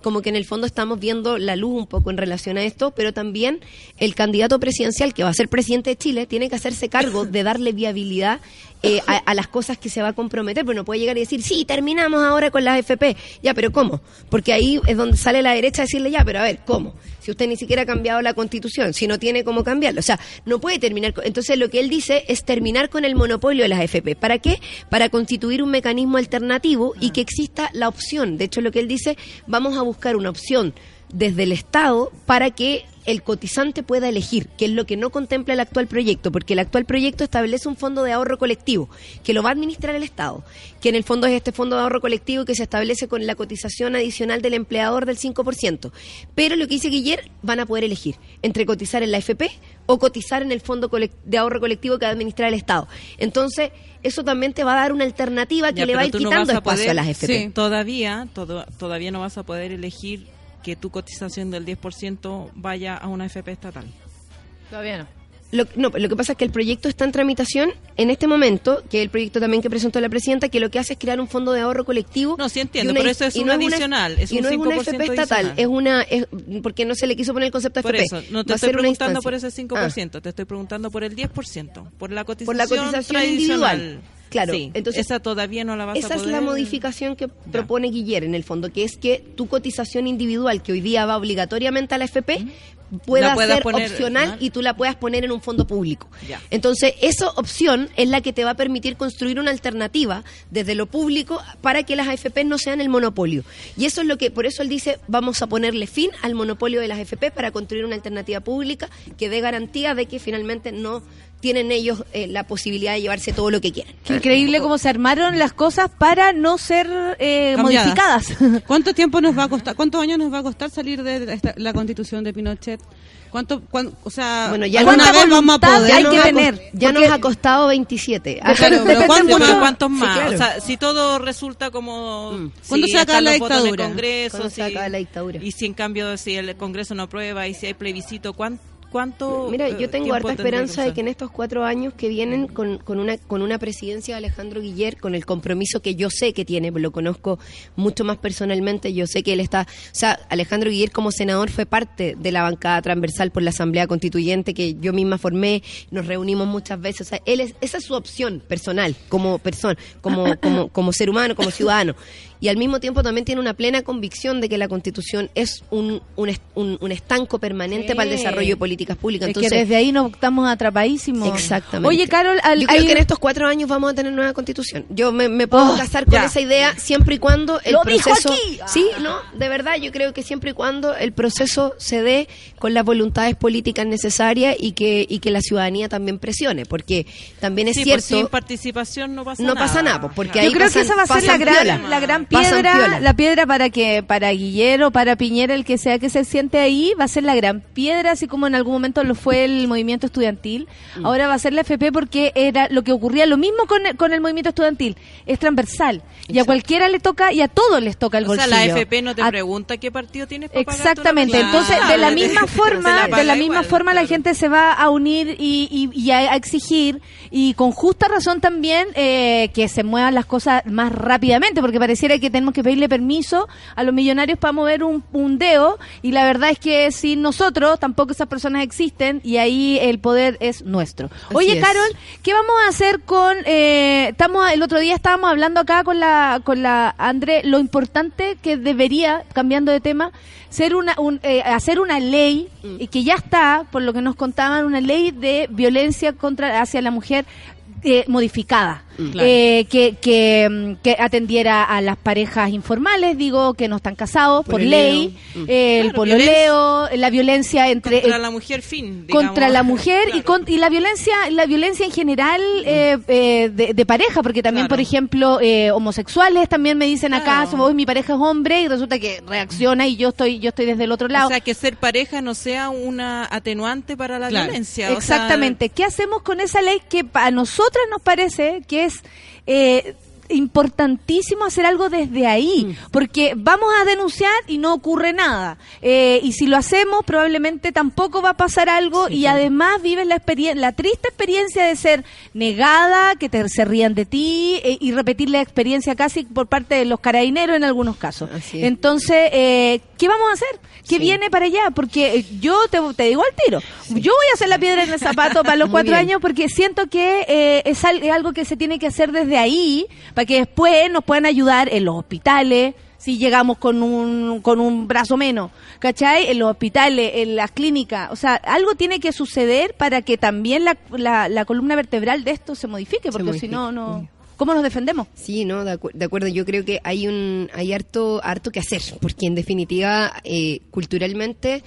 como que en el fondo estamos viendo la luz un poco en relación a esto, pero también el candidato presidencial que va a ser presidente de Chile tiene que hacerse cargo de darle viabilidad eh, a, a las cosas que se va a comprometer, pero no puede llegar y decir, sí, terminamos ahora con las FP. Ya, pero ¿cómo? Porque ahí es donde sale la derecha a decirle, ya, pero a ver, ¿cómo? Si usted ni siquiera ha cambiado la constitución, si no tiene cómo cambiarlo. O sea, no puede terminar. con- Entonces, lo que él dice es terminar con el monopolio de las FP. ¿Para qué? Para constituir un mecanismo alternativo y que exista la opción. De hecho, lo que él dice, vamos a buscar una opción desde el Estado para que el cotizante pueda elegir, que es lo que no contempla el actual proyecto, porque el actual proyecto establece un fondo de ahorro colectivo que lo va a administrar el Estado, que en el fondo es este fondo de ahorro colectivo que se establece con la cotización adicional del empleador del 5%. Pero lo que dice Guiller, van a poder elegir entre cotizar en la FP o cotizar en el fondo de ahorro colectivo que va a administrar el Estado. Entonces, eso también te va a dar una alternativa que Ya, le va a ir no quitando a espacio poder- a las FP. Sí. Todavía, todo- todavía no vas a poder elegir que tu cotización del 10% vaya a una FP estatal. Todavía no. Lo, no, lo que pasa es que el proyecto está en tramitación en este momento, que el proyecto también que presentó la presidenta, que lo que hace es crear un fondo de ahorro colectivo. No, sí entiendo, una- pero eso es un no una- adicional, es y un no es una 5% FP estatal, adicional. es una, es, porque no se le quiso poner el concepto de Por FP. eso, no te Va estoy preguntando por ese 5%, Ah, te estoy preguntando por el 10%, por la cotización, por la cotización tradicional. individual. Claro, Sí, entonces esa todavía no la vas a esa poder. es la modificación que propone Guiller en el fondo, que es que tu cotización individual, que hoy día va obligatoriamente a la FP, pueda ser poner, opcional ¿no? y tú la puedas poner en un fondo público. Ya. Entonces, esa opción es la que te va a permitir construir una alternativa desde lo público para que las AFP no sean el monopolio. Y eso es lo que, por eso él dice, vamos a ponerle fin al monopolio de las AFP para construir una alternativa pública que dé garantía de que finalmente no tienen ellos eh, la posibilidad de llevarse todo lo que quieran. Qué increíble cómo se armaron las cosas para no ser eh, modificadas. ¿Cuánto tiempo nos va a costar? ¿Cuántos años nos va a costar salir de esta- la constitución de Pinochet? ¿Cuánto, cuán- o sea, Bueno, ya ¿Cuánta vez vamos a poder? hay nos que tener? Ya Porque- nos ha costado 27. Claro, pero ¿cuánto mucho- más? ¿Cuántos más? Sí, claro. O sea, si todo resulta como... Mm. ¿Cuándo si se acaba la dictadura? Congreso, ¿Cuándo se acaba la dictadura? Y si en cambio, si el Congreso no aprueba y si hay plebiscito, ¿cuán- ¿cuánto Mira, eh, yo tengo harta esperanza de que en estos cuatro años que vienen con, con una con una presidencia de Alejandro Guiller, con el compromiso que yo sé que tiene, lo conozco mucho más personalmente, yo sé que él está, o sea, Alejandro Guiller como senador fue parte de la bancada transversal por la Asamblea Constituyente que yo misma formé, nos reunimos muchas veces, o sea, él es, esa es su opción personal como persona, como como como ser humano, como ciudadano. Y al mismo tiempo también tiene una plena convicción de que la constitución es un, un, un- un estanco permanente Sí. para el desarrollo de políticas públicas. Es Entonces, que desde ahí nos estamos atrapadísimos. Exactamente. Oye, Carol, al- yo creo hay- que en estos cuatro años vamos a tener nueva constitución. Yo me, me puedo Oh, casar con ya. esa idea siempre y cuando el Lo dijo proceso. aquí. Sí, no, de verdad, yo creo que siempre y cuando el proceso se dé con las voluntades políticas necesarias y que, y que la ciudadanía también presione, porque también es Sí, pues, sin cierto. participación no pasa No nada. pasa nada, pues, porque Yo ahí creo que esa va a ser la gran, la gran piedra, la piedra para que para Guillero, para Piñera, el que sea que se siente ahí, va a ser la gran piedra, así como en algún momento lo fue el movimiento estudiantil. Mm. Ahora va a ser la FP porque era lo que ocurría lo mismo con, el- con el movimiento estudiantil, es transversal. Y a cualquiera le toca y a todos les toca el O sea, bolsillo. la FP no te A- pregunta qué partido tienes para Exactamente, entonces de la misma forma, la de la misma igual, forma la gente se va a unir y, y- y a, a exigir y con justa razón también eh, que se muevan las cosas más rápidamente, porque pareciera que tenemos que pedirle permiso a los millonarios para mover un, un dedo y la verdad es que sin nosotros tampoco esas personas existen y ahí el poder es nuestro. Oye, es. Carol, ¿qué vamos a hacer con eh, estamos el otro día estábamos hablando acá con la con la André lo importante que debería cambiando de tema ser una un, eh, hacer una ley Mm. y que ya está por lo que nos contaban una ley de violencia contra hacia la mujer eh, modificada. Claro. eh, que, que, mm, que atendiera a las parejas informales digo que no están casados por ley. Mm. eh, el pololeo la violencia entre Contra la mujer fin. contra la mujer y, con- y la violencia la violencia en general eh, eh, de, de pareja porque también por ejemplo eh, homosexuales también me dicen acá somos mi pareja es hombre y resulta que reacciona y yo estoy yo estoy desde el otro lado. O sea, que ser pareja no sea una atenuante para la violencia. o sea, exactamente. Qué hacemos con esa ley que a nosotras nos parece que es importantísimo hacer algo desde ahí, Mm. porque vamos a denunciar y no ocurre nada. Eh, y si lo hacemos, probablemente tampoco va a pasar algo y además vives la, experien- la triste experiencia de ser negada, que te, se rían de ti eh, y repetir la experiencia casi por parte de los carabineros en algunos casos. Entonces, eh, ¿qué vamos a hacer? ¿Qué Sí. viene para allá? Porque eh, yo te, te digo al tiro, yo voy a hacer la piedra en el zapato para los Muy cuatro bien. años porque siento que eh, es algo que se tiene que hacer desde ahí para que después nos puedan ayudar en los hospitales si llegamos con un con un brazo menos, ¿cachai? En los hospitales, en las clínicas, o sea, algo tiene que suceder para que también la, la, la columna vertebral de esto se modifique, porque si no, no, ¿cómo nos defendemos? Sí, no, de, acu- de acuerdo. Yo creo que hay un hay harto harto que hacer, porque en definitiva eh, culturalmente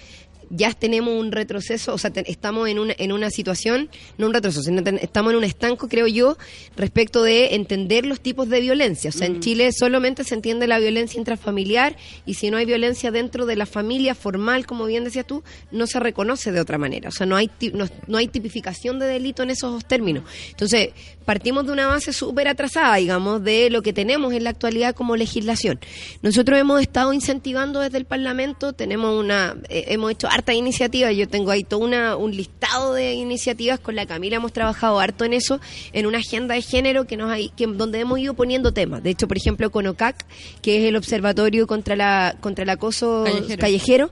ya tenemos un retroceso, o sea, te- estamos en una en una situación, no un retroceso, sino ten- estamos en un estanco, creo yo, respecto de entender los tipos de violencia. O sea, en Chile solamente se entiende la violencia intrafamiliar y si no hay violencia dentro de la familia formal, como bien decías tú, no se reconoce de otra manera. O sea, no hay no, no hay tipificación de delito en esos términos. Entonces, partimos de una base súper atrasada, digamos, de lo que tenemos en la actualidad como legislación. Nosotros hemos estado incentivando desde el Parlamento, tenemos una, eh, hemos hecho harta iniciativa, yo tengo ahí todo una, un listado de iniciativas, con la Camila hemos trabajado harto en eso, en una agenda de género que nos hay, que, donde hemos ido poniendo temas. De hecho, por ejemplo, con OCAC, que es el Observatorio contra la contra el acoso Callejero. callejero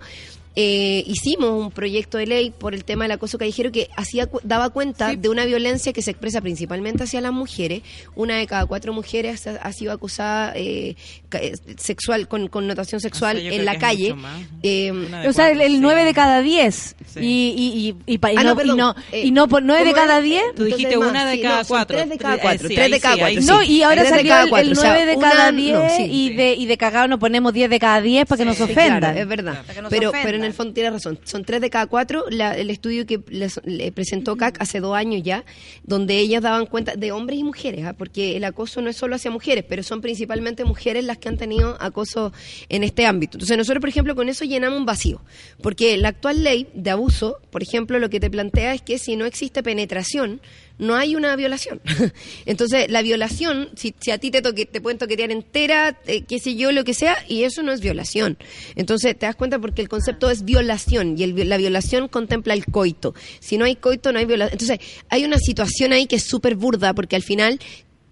eh, hicimos un proyecto de ley por el tema del acoso callejero que hacía cu- daba cuenta de una violencia que se expresa principalmente hacia las mujeres. Una de cada cuatro mujeres ha, ha sido acusada eh, eh, sexual con connotación sexual O sea, en la calle. Eh, O sea, el, el sí. 9 de cada 10. Sí. Y, y, y, y, Ah, no, no, perdón. y no, Eh, y no por 9 de ¿cómo cada es? 10. Tú dijiste una de sí, cada no, son cuatro. Tres de cada Eh, cuatro. sí, tres de ahí cada sí, cuatro. ahí sí. No, y ahora salió cada el, cuatro, el o sea, 9 de cada no, 10 sí. y, de, y de cagado nos ponemos 10 de cada 10 para que nos Sí, ofendan. es verdad. Para que nos Pero, ofendan. pero en el fondo tiene razón. Son tres de cada cuatro. La- el estudio que les- le presentó CAC hace dos años ya, donde ellas daban cuenta de hombres y mujeres, ¿ah? porque el acoso no es solo hacia mujeres, pero son principalmente mujeres las que han tenido acoso en este ámbito. Entonces nosotros, por ejemplo, con eso llenamos un vacío, porque la actual ley de abuso, por ejemplo, lo que te plantea es que si no existe penetración, no hay una violación. Entonces, la violación, si, si a ti te, toque, te pueden toquetear entera, eh, qué sé yo, lo que sea, y eso no es violación. Entonces, te das cuenta porque el concepto es violación y la violación contempla el coito. Si no hay coito, no hay violación. Entonces, hay una situación ahí que es súper burda porque al final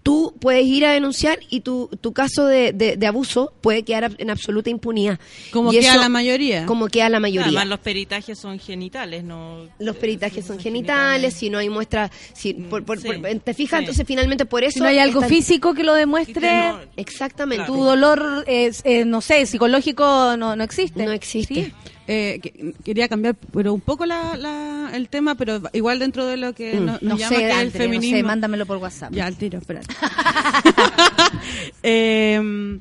tú puedes ir a denunciar y tu, tu caso de, de- de abuso puede quedar en absoluta impunidad. Como Y queda eso- la mayoría. Como queda la mayoría. Además, los peritajes son genitales, ¿no? los peritajes son genitales, si no hay muestra, si, por, por- sí. por- te fijas, Sí. entonces finalmente por eso... Si no hay algo están- físico que lo demuestre, No, Exactamente. tu dolor, es, eh, no sé, psicológico no, no existe. No existe. ¿Sí? Eh, que- quería cambiar pero un poco la, la- el tema, pero igual dentro de lo que Mm, nos, No nos llama sé, que el no feminismo. sé, mándamelo por WhatsApp. Ya, al tiro, espérate. Eh,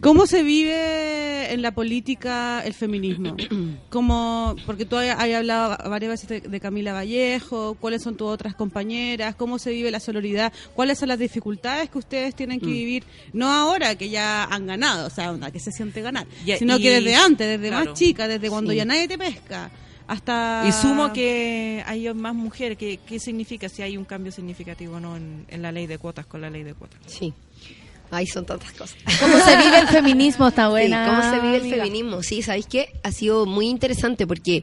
¿Cómo se vive en la política el feminismo? ¿Cómo, porque tú hay, hay hablado varias veces de, de Camila Vallejo, ¿cuáles son tus otras compañeras? ¿Cómo se vive la sororidad? ¿Cuáles son las dificultades que ustedes tienen Mm. que vivir? No ahora que ya han ganado, o sea, onda, que se siente ganar, sino y- que desde antes, desde claro. más chica, desde cuando Sí. ya nadie te pesca, hasta... Y sumo que hay más mujeres. ¿Qué, qué significa si hay un cambio significativo o no en, en la ley de cuotas con la ley de cuotas? Sí. Ahí son tantas cosas. ¿Cómo se vive el feminismo? Está Sí, buena. ¿Cómo se vive el feminismo? Sí, ¿sabéis qué? Ha sido muy interesante porque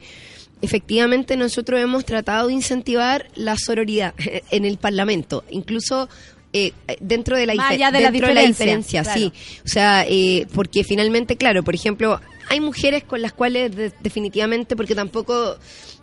efectivamente nosotros hemos tratado de incentivar la sororidad en el Parlamento, incluso eh, dentro de la, de la dentro de la diferencia, diferencia, claro. sí. O sea, eh, porque finalmente, claro, por ejemplo, hay mujeres con las cuales de- definitivamente, porque tampoco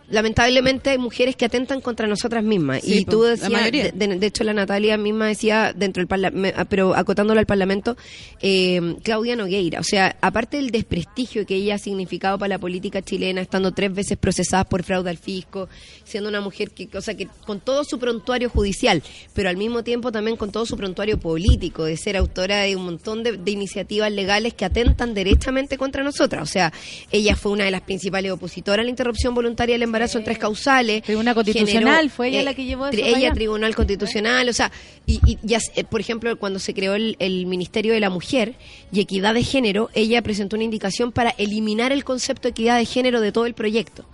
lamentablemente hay mujeres que atentan contra nosotras mismas. Sí, y tú decías, de, de- de hecho la Natalia misma decía dentro del parlamento, pero acotándolo al parlamento, eh, Claudia Nogueira. O sea, aparte del desprestigio que ella ha significado para la política chilena, estando tres veces procesada por fraude al fisco, siendo una mujer que, o sea, que con todo su prontuario judicial, pero al mismo tiempo también con todo su prontuario político, de ser autora de un montón de, de iniciativas legales que atentan derechamente contra nosotras. O sea, ella fue una de las principales opositoras a la interrupción voluntaria del embarazo en tres causales. Tribunal Constitucional, Generó, fue ella la que llevó eso Ella, allá. Tribunal Constitucional, o sea, y, y ya, eh, por ejemplo, cuando se creó el, el Ministerio de la Mujer y Equidad de Género, ella presentó una indicación para eliminar el concepto de equidad de género de todo el proyecto.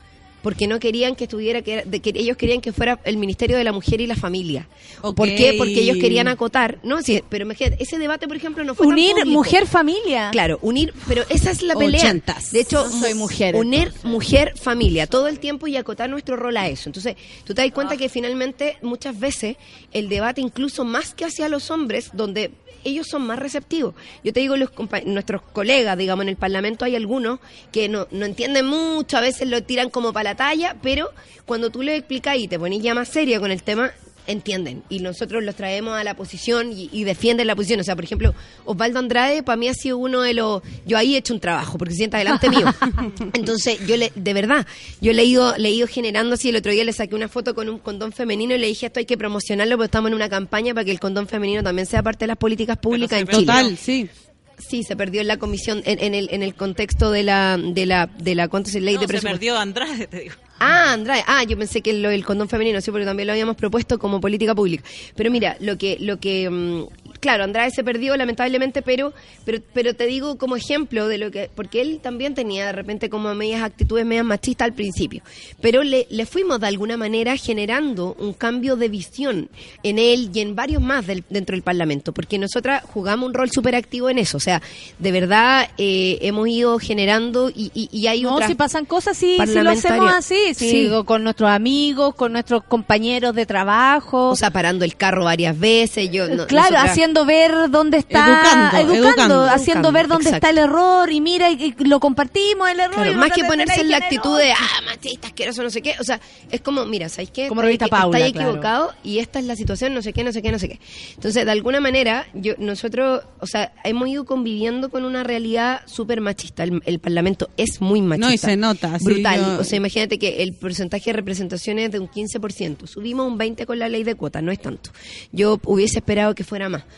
Porque no querían que estuviera, que, ellos querían que fuera el Ministerio de la Mujer y la Familia. ¿Por qué? Porque ellos querían acotar, no, sí, pero imagínate, ese debate, por ejemplo, no fue Unir público. mujer familia. Claro, unir, pero esa es la pelea. Ochentas. De hecho, No soy mujer, unir mujer, familia, todo el tiempo y acotar nuestro rol a eso. Entonces, tú te das Ah. cuenta que finalmente muchas veces el debate incluso más que hacia los hombres, donde ellos son más receptivos. Yo te digo, los nuestros colegas, digamos, en el Parlamento hay algunos que no, no entienden mucho, a veces lo tiran como para la talla, pero cuando tú les explicas y te pones ya más seria con el tema, entienden. Y nosotros los traemos a la posición y, y defienden la posición. O sea, por ejemplo, Osvaldo Andrade para mí ha sido uno de los... Yo ahí he hecho un trabajo, porque se sienta delante mío. Entonces, yo le, de verdad, yo le he ido, le he ido generando así. El otro día le saqué una foto con un condón femenino y le dije, esto hay que promocionarlo porque estamos en una campaña para que el condón femenino también sea parte de las políticas públicas en Chile. Total, sí. Sí, se perdió en la comisión, en, en el, en el contexto de la, de la, de la, ¿cuánto es ley No, de se presupuesto? perdió Andrade, te digo. Ah, Andrade. Ah, yo pensé que lo del condón femenino, sí, porque también lo habíamos propuesto como política pública. Pero mira, lo que, lo que, mm, claro, Andrade se perdió lamentablemente, pero, pero, pero te digo como ejemplo de lo que, porque él también tenía de repente como medias actitudes medias machistas al principio, pero le, le fuimos de alguna manera generando un cambio de visión en él y en varios más del- dentro del Parlamento, porque nosotras jugamos un rol súper activo en eso, o sea, de verdad eh, hemos ido generando y, y, y hay No, otras si pasan cosas, sí, sí lo hacemos así, sí, Sí. con nuestros amigos, con nuestros compañeros de trabajo. O sea, parando el carro varias veces, yo no- claro, nosotras- haciendo ver dónde está, Educando, educando. haciendo Educando, ver dónde exacto. está el error y mira y, y lo compartimos el error. Claro, y más que ponerse en la actitud de, ah, machista, asqueroso, no sé qué. O sea, es como, mira, ¿sabes qué? Como Estáis revista Paula, claro. equivocado y esta es la situación, no sé qué, no sé qué, no sé qué. Entonces, de alguna manera, yo nosotros, o sea, hemos ido conviviendo con una realidad súper machista. El, el Parlamento es muy machista. No, y se nota, Brutal. yo- O sea, imagínate que el porcentaje de representación es de un 15%. Subimos un 20% con la ley de cuotas, no es tanto. Yo hubiese esperado que fuera más.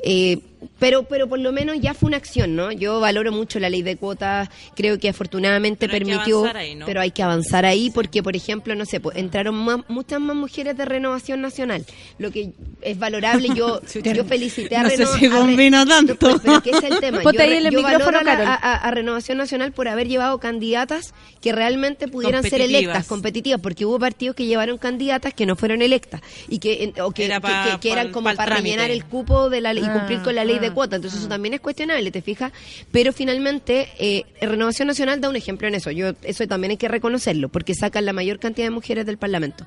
Eh, pero, pero por lo menos ya fue una acción, ¿no? Yo valoro mucho la ley de cuotas, creo que afortunadamente Pero hay que permitió, avanzar ahí, ¿no? pero hay que avanzar ahí porque, por ejemplo, no sé, pues, entraron más- muchas más mujeres de renovación nacional, lo que es valorable. Yo, yo felicité a No sé Reno- si a Re- convino tanto. Pero, pero ¿qué es el tema? Ponte yo ahí re- el yo micrófono, valoro a, Renovación Nacional por haber llevado candidatas que realmente pudieran ser electas, competitivas, porque hubo partidos que llevaron candidatas que no fueron electas y que, o que, Era que- pa- que- que eran como para rellenar el cupo de la ley Ah, cumplir con la ley de ah, cuota. Entonces eso también es cuestionable, ¿te fijas? Pero finalmente eh, Renovación Nacional da un ejemplo en eso. Yo eso también hay que reconocerlo, porque sacan la mayor cantidad de mujeres del Parlamento.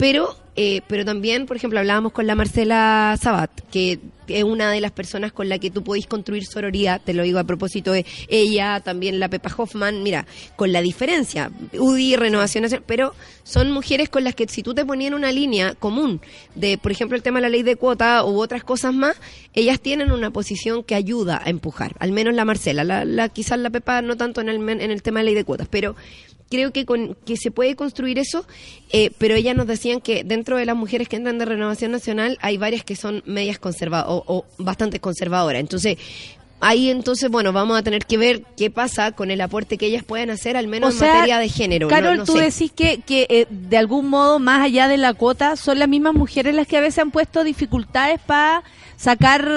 Pero eh, pero también, por ejemplo, hablábamos con la Marcela Sabat, que es una de las personas con la que tú podéis construir sororidad, te lo digo a propósito de ella, también la Pepa Hoffman, mira, con la diferencia, UDI, Renovación pero son mujeres con las que si tú te ponías en una línea común de, por ejemplo, el tema de la ley de cuota u otras cosas más, ellas tienen una posición que ayuda a empujar, al menos la Marcela, la, la quizás la Pepa no tanto en el, en el tema de ley de cuotas, pero creo que con que se puede construir eso, eh, pero ellas nos decían que dentro de las mujeres que entran de Renovación Nacional hay varias que son medias conservadoras o, o bastante conservadoras. Entonces, ahí entonces, bueno, vamos a tener que ver qué pasa con el aporte que ellas pueden hacer, al menos O sea, en materia de género. Carol, no tú sé. decís que, que eh, de algún modo, más allá de la cuota, son las mismas mujeres las que a veces han puesto dificultades para sacar,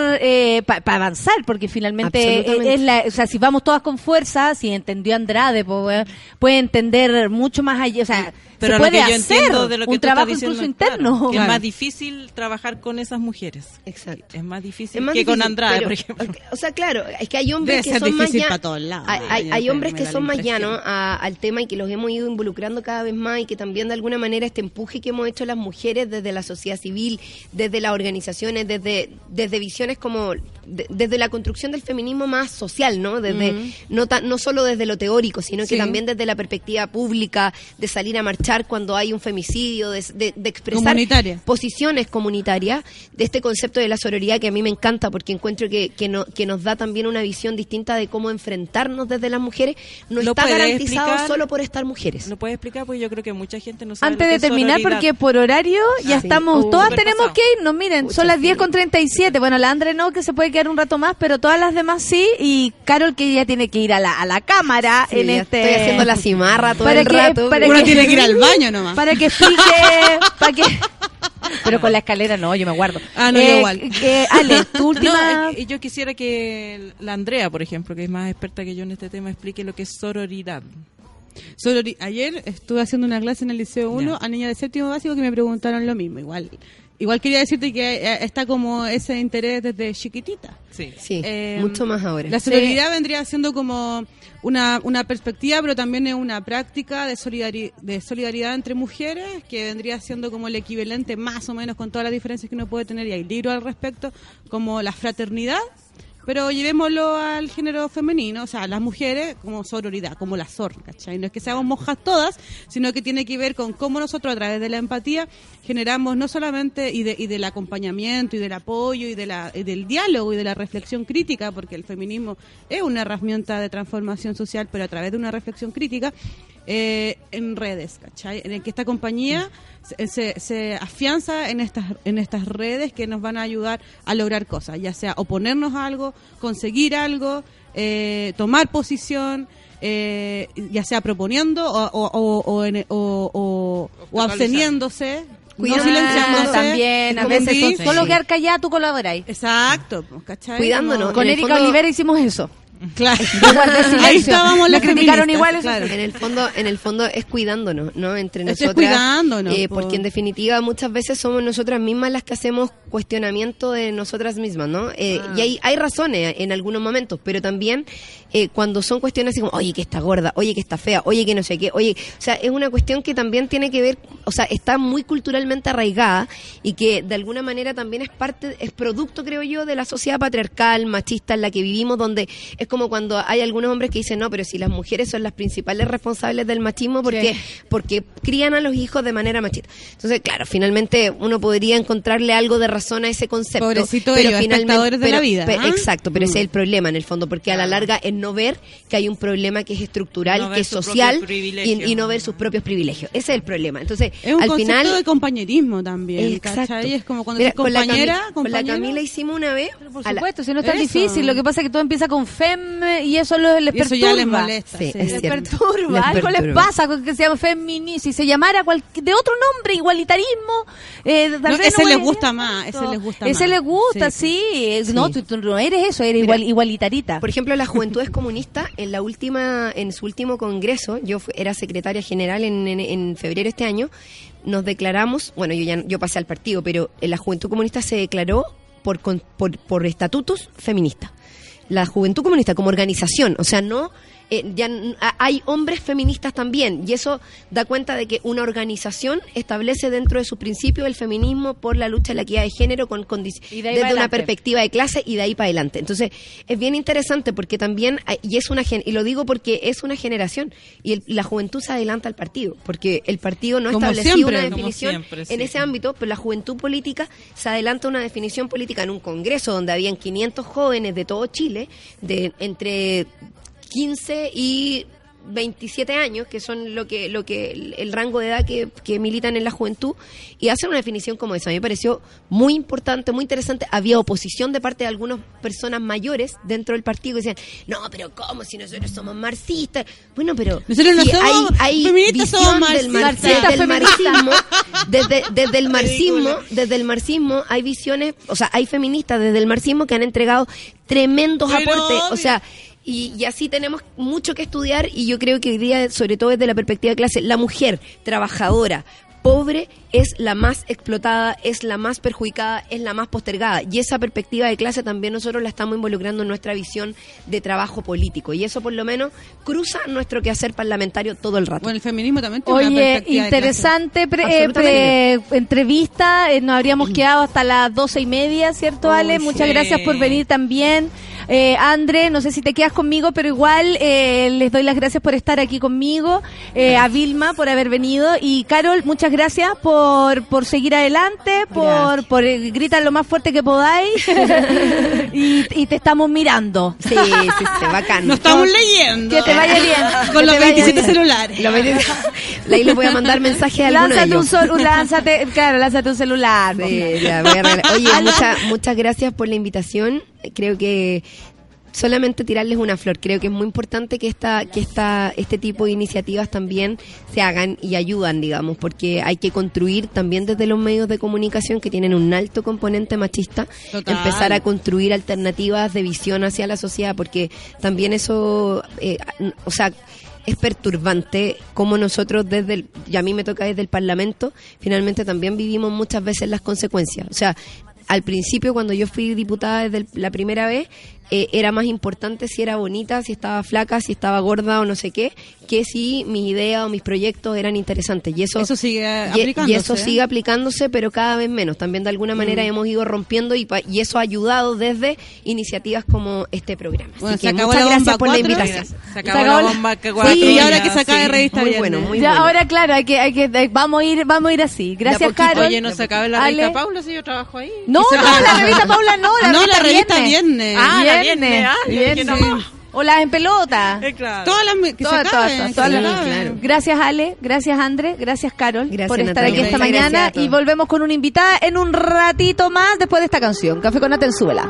para avanzar, porque finalmente eh, es la, o sea, si vamos todas con fuerza, si entendió Andrade, pues, puede entender mucho más allá, o sea, Pero se lo puede que yo hacer entiendo de lo que un tú estás trabajo diciendo, incluso claro, interno. que es más difícil trabajar con esas mujeres. Exacto. Es más difícil Es más que con Andrade, pero- por ejemplo. O sea, claro, es que hay hombres Debe que son más difícil lla- para todos lados, Hay, hombres que son más llanos al tema y que los hemos ido involucrando cada vez más y que también de alguna manera este empuje que hemos hecho las mujeres desde la sociedad civil, desde las organizaciones, desde, desde visiones como de- desde la construcción del feminismo más social, ¿no? Desde no ta- no solo desde lo teórico, sino que también desde la perspectiva pública, de salir a marchar cuando hay un femicidio, de, de- de expresar Comunitaria. posiciones comunitarias de este concepto de la sororidad que a mí me encanta porque encuentro que, que, no- que nos da también una visión distinta de cómo enfrentarnos desde las mujeres. No ¿Lo está garantizado explicar? solo por estar mujeres. ¿Lo puedes explicar? Porque yo creo que mucha gente no sabe Antes de terminar, sororidad. porque por horario ya Ah, sí. estamos, Uh, todas tenemos pasado. que irnos, miren, son las sí. 10 con 37, bueno, la Andre no, que se puede quedar un rato más, pero todas las demás sí, y Carol que ya tiene que ir a la, a la cámara Sí, en ya este... Estoy haciendo la cimarra todo Para el que- rato. para Uno que- tiene que ir al baño nomás. Para que explique, para que... Pero con la escalera no, yo me guardo. Ah, no, yo igual. que- Ale, tu última... No, que yo quisiera que la Andrea, por ejemplo, que es más experta que yo en este tema, explique lo que es sororidad. Sorori- Ayer estuve haciendo una clase en el Liceo 1 Ya. a niñas de séptimo básico que me preguntaron lo mismo. Igual igual quería decirte que eh, está como ese interés desde chiquitita. Sí. Sí, Eh, mucho más ahora. La solidaridad vendría siendo como una, una perspectiva, pero también es una práctica de, solidari- de solidaridad entre mujeres, que vendría siendo como el equivalente más o menos con todas las diferencias que uno puede tener, y hay libros al respecto, como la fraternidad, pero llevémoslo al género femenino, o sea, las mujeres como sororidad, como la SOR, ¿cachai? No es que seamos monjas todas, sino que tiene que ver con cómo nosotros a través de la empatía generamos no solamente y, de- y del acompañamiento y del apoyo y, de la, y del diálogo y de la reflexión crítica, porque el feminismo es una herramienta de transformación social, pero a través de una reflexión crítica, eh, en redes, ¿cachai? En el que esta compañía se, se- se afianza en estas, en estas redes que nos van a ayudar a lograr cosas, ya sea oponernos a algo, conseguir algo, eh, tomar posición, eh, ya sea proponiendo o, o, o, o en- o- o- o absteniéndose, no silenciándose. También, a veces sí. solo quedar callada tú colaboráis. Exacto, pues, ¿cachai? Cuidándonos. Como- Con Erika fondo- Olivera hicimos eso. Claro. Ahí estábamos las criticaron igual claro. En el fondo, en el fondo es cuidándonos, ¿no? Entre Eso es nosotras. cuidándonos, eh, po. porque en definitiva muchas veces somos nosotras mismas las que hacemos cuestionamiento de nosotras mismas, ¿no? Eh, Ah. Y hay, hay razones en algunos momentos, pero también eh, cuando son cuestiones así como, oye, que está gorda, oye, que está fea, oye, que no sé qué, oye, o sea, es una cuestión que también tiene que ver, o sea, está muy culturalmente arraigada y que de alguna manera también es parte, es producto, creo yo, de la sociedad patriarcal, machista en la que vivimos, donde es como cuando hay algunos hombres que dicen, no, pero si las mujeres son las principales responsables del machismo, porque, porque crían a los hijos de manera machista. Entonces, claro, finalmente uno podría encontrarle algo de razón a ese concepto. Pobrecito pero ellos, finalmente, de pero- la vida, ¿ah? Exacto, pero ese Mm. es el problema en el fondo, porque a la larga es no ver que hay un problema que es estructural, No que es social y, y no ver sus propios privilegios. Ese es el problema. Entonces, Es un al concepto final... de compañerismo también, Exacto. Es como cuando Mira, con la compañera, Cami- con la. Camila hicimos una vez... Por a la- supuesto, si no es tan Eso. difícil. Lo que pasa es que todo empieza con fem y eso lo, les Y eso perturba. ya les molesta. Sí, sí. es Les perturba, Les algo les pasa con que se llama feminismo. Si se llamara cual- de otro nombre, igualitarismo, eh, tal No, vez ese les gusta más, ese les gusta Ese más. les gusta, Sí, sí. Es- No, tú, tú no eres eso, eres Mira, igual, igualitarita. Por ejemplo, la Juventudes Comunistas, en la última, en su último congreso, yo era secretaria general en, en, en febrero este año, nos declaramos, bueno, yo ya yo pasé al partido, pero la Juventud Comunista se declaró por, por, por estatutos feministas. La Juventud Comunista como organización, o sea, no eh, ya hay hombres feministas también, y eso da cuenta de que una organización establece dentro de su principio el feminismo por la lucha de la equidad de género con desde una adelante. perspectiva de clase y de ahí para adelante. Entonces, es bien interesante porque también, hay- y es una gen- y lo digo porque es una generación, y el- la juventud se adelanta al partido, porque el partido no estableció siempre, una definición siempre, sí. en ese ámbito, pero la juventud política se adelanta a una definición política en un congreso donde habían 500 jóvenes de todo Chile, de entre 15 y 27 años, que son lo que, lo que el, el rango de edad que, que militan en la juventud, y hacen una definición como esa. A mí me pareció muy importante, muy interesante. Había oposición de parte de algunas personas mayores dentro del partido que decían, no, pero ¿cómo si nosotros somos marxistas? Bueno, pero Nosotros no si somos hay, hay feministas, somos visión del, mar- marxismo, desde, desde el marxismo, desde el marxismo hay visiones, o sea, hay feministas desde el marxismo que han entregado tremendos Pero aportes, o sea, y, y así tenemos mucho que estudiar y yo creo que hoy día, sobre todo desde la perspectiva de clase, la mujer trabajadora, pobre, es la más explotada, es la más perjudicada, es la más postergada. Y esa perspectiva de clase también nosotros la estamos involucrando en nuestra visión de trabajo político. Y eso por lo menos cruza nuestro quehacer parlamentario todo el rato. Bueno, el feminismo también tiene una Oye, perspectiva de clase. interesante pre- eh, pre- entrevista. Eh, nos habríamos quedado hasta las doce y media, ¿cierto, Ale? Muchas sí. gracias por venir también. Eh, André, no sé si te quedas conmigo, pero igual eh, les doy las gracias por estar aquí conmigo. Eh, a Vilma por haber venido. Y Carol, muchas gracias por, por seguir adelante, por, por eh, gritar lo más fuerte que podáis. y, y te estamos mirando. Sí, sí, sí, bacán. Nos estamos leyendo. Que te vaya bien. Con los te vaya 27 bien. celulares. Ahí les voy a mandar mensaje a alguno de Lánzate un, lánzate, claro, lánzate un celular. Sí, ya, voy a regalar. Oye, muchas muchas gracias por la invitación. Creo que solamente tirarles una flor. Creo que es muy importante que esta que esta este tipo de iniciativas también se hagan y ayudan, digamos, porque hay que construir también desde los medios de comunicación que tienen un alto componente machista, Total. empezar a construir alternativas de visión hacia la sociedad, porque también eso, eh, o sea, es perturbante como nosotros desde el, y a mí me toca desde el Parlamento, finalmente también vivimos muchas veces las consecuencias. O sea, al principio cuando yo fui diputada desde el- la primera vez, eh, era más importante si era bonita, si estaba flaca, si estaba gorda o no sé qué, que si mis ideas o mis proyectos eran interesantes. Y eso, Eso sigue y, aplicándose. y eso sigue aplicándose, pero cada vez menos. También de alguna manera Mm. hemos ido rompiendo y, pa- y eso ha ayudado desde iniciativas como este programa. Así Bueno, que se acabó muchas la bomba gracias por la cuatro. invitación. Se acabó, acabó la la- bomba que Sí, y ahora ya, que se acaba de sí. revistar Muy bien, bueno, ¿eh? muy Ya, bueno. ahora claro, hay que, hay que, eh, vamos a ir, vamos a ir así. Gracias. Carol. Oye, no se acabe la Ale. revista Paula si yo trabajo ahí. No, no, la revista Paula no, la No, revista, la revista viernes. viernes. Ah, viernes. O las en pelota. Eh, claro. Todas las que Todas, se todas, acaben, todas, se las- claro. Gracias Ale, gracias André, gracias Carol Gracias, por estar Natalia. aquí esta gracias mañana y volvemos con una invitada en un ratito más después de esta canción. Café con Atenzuela.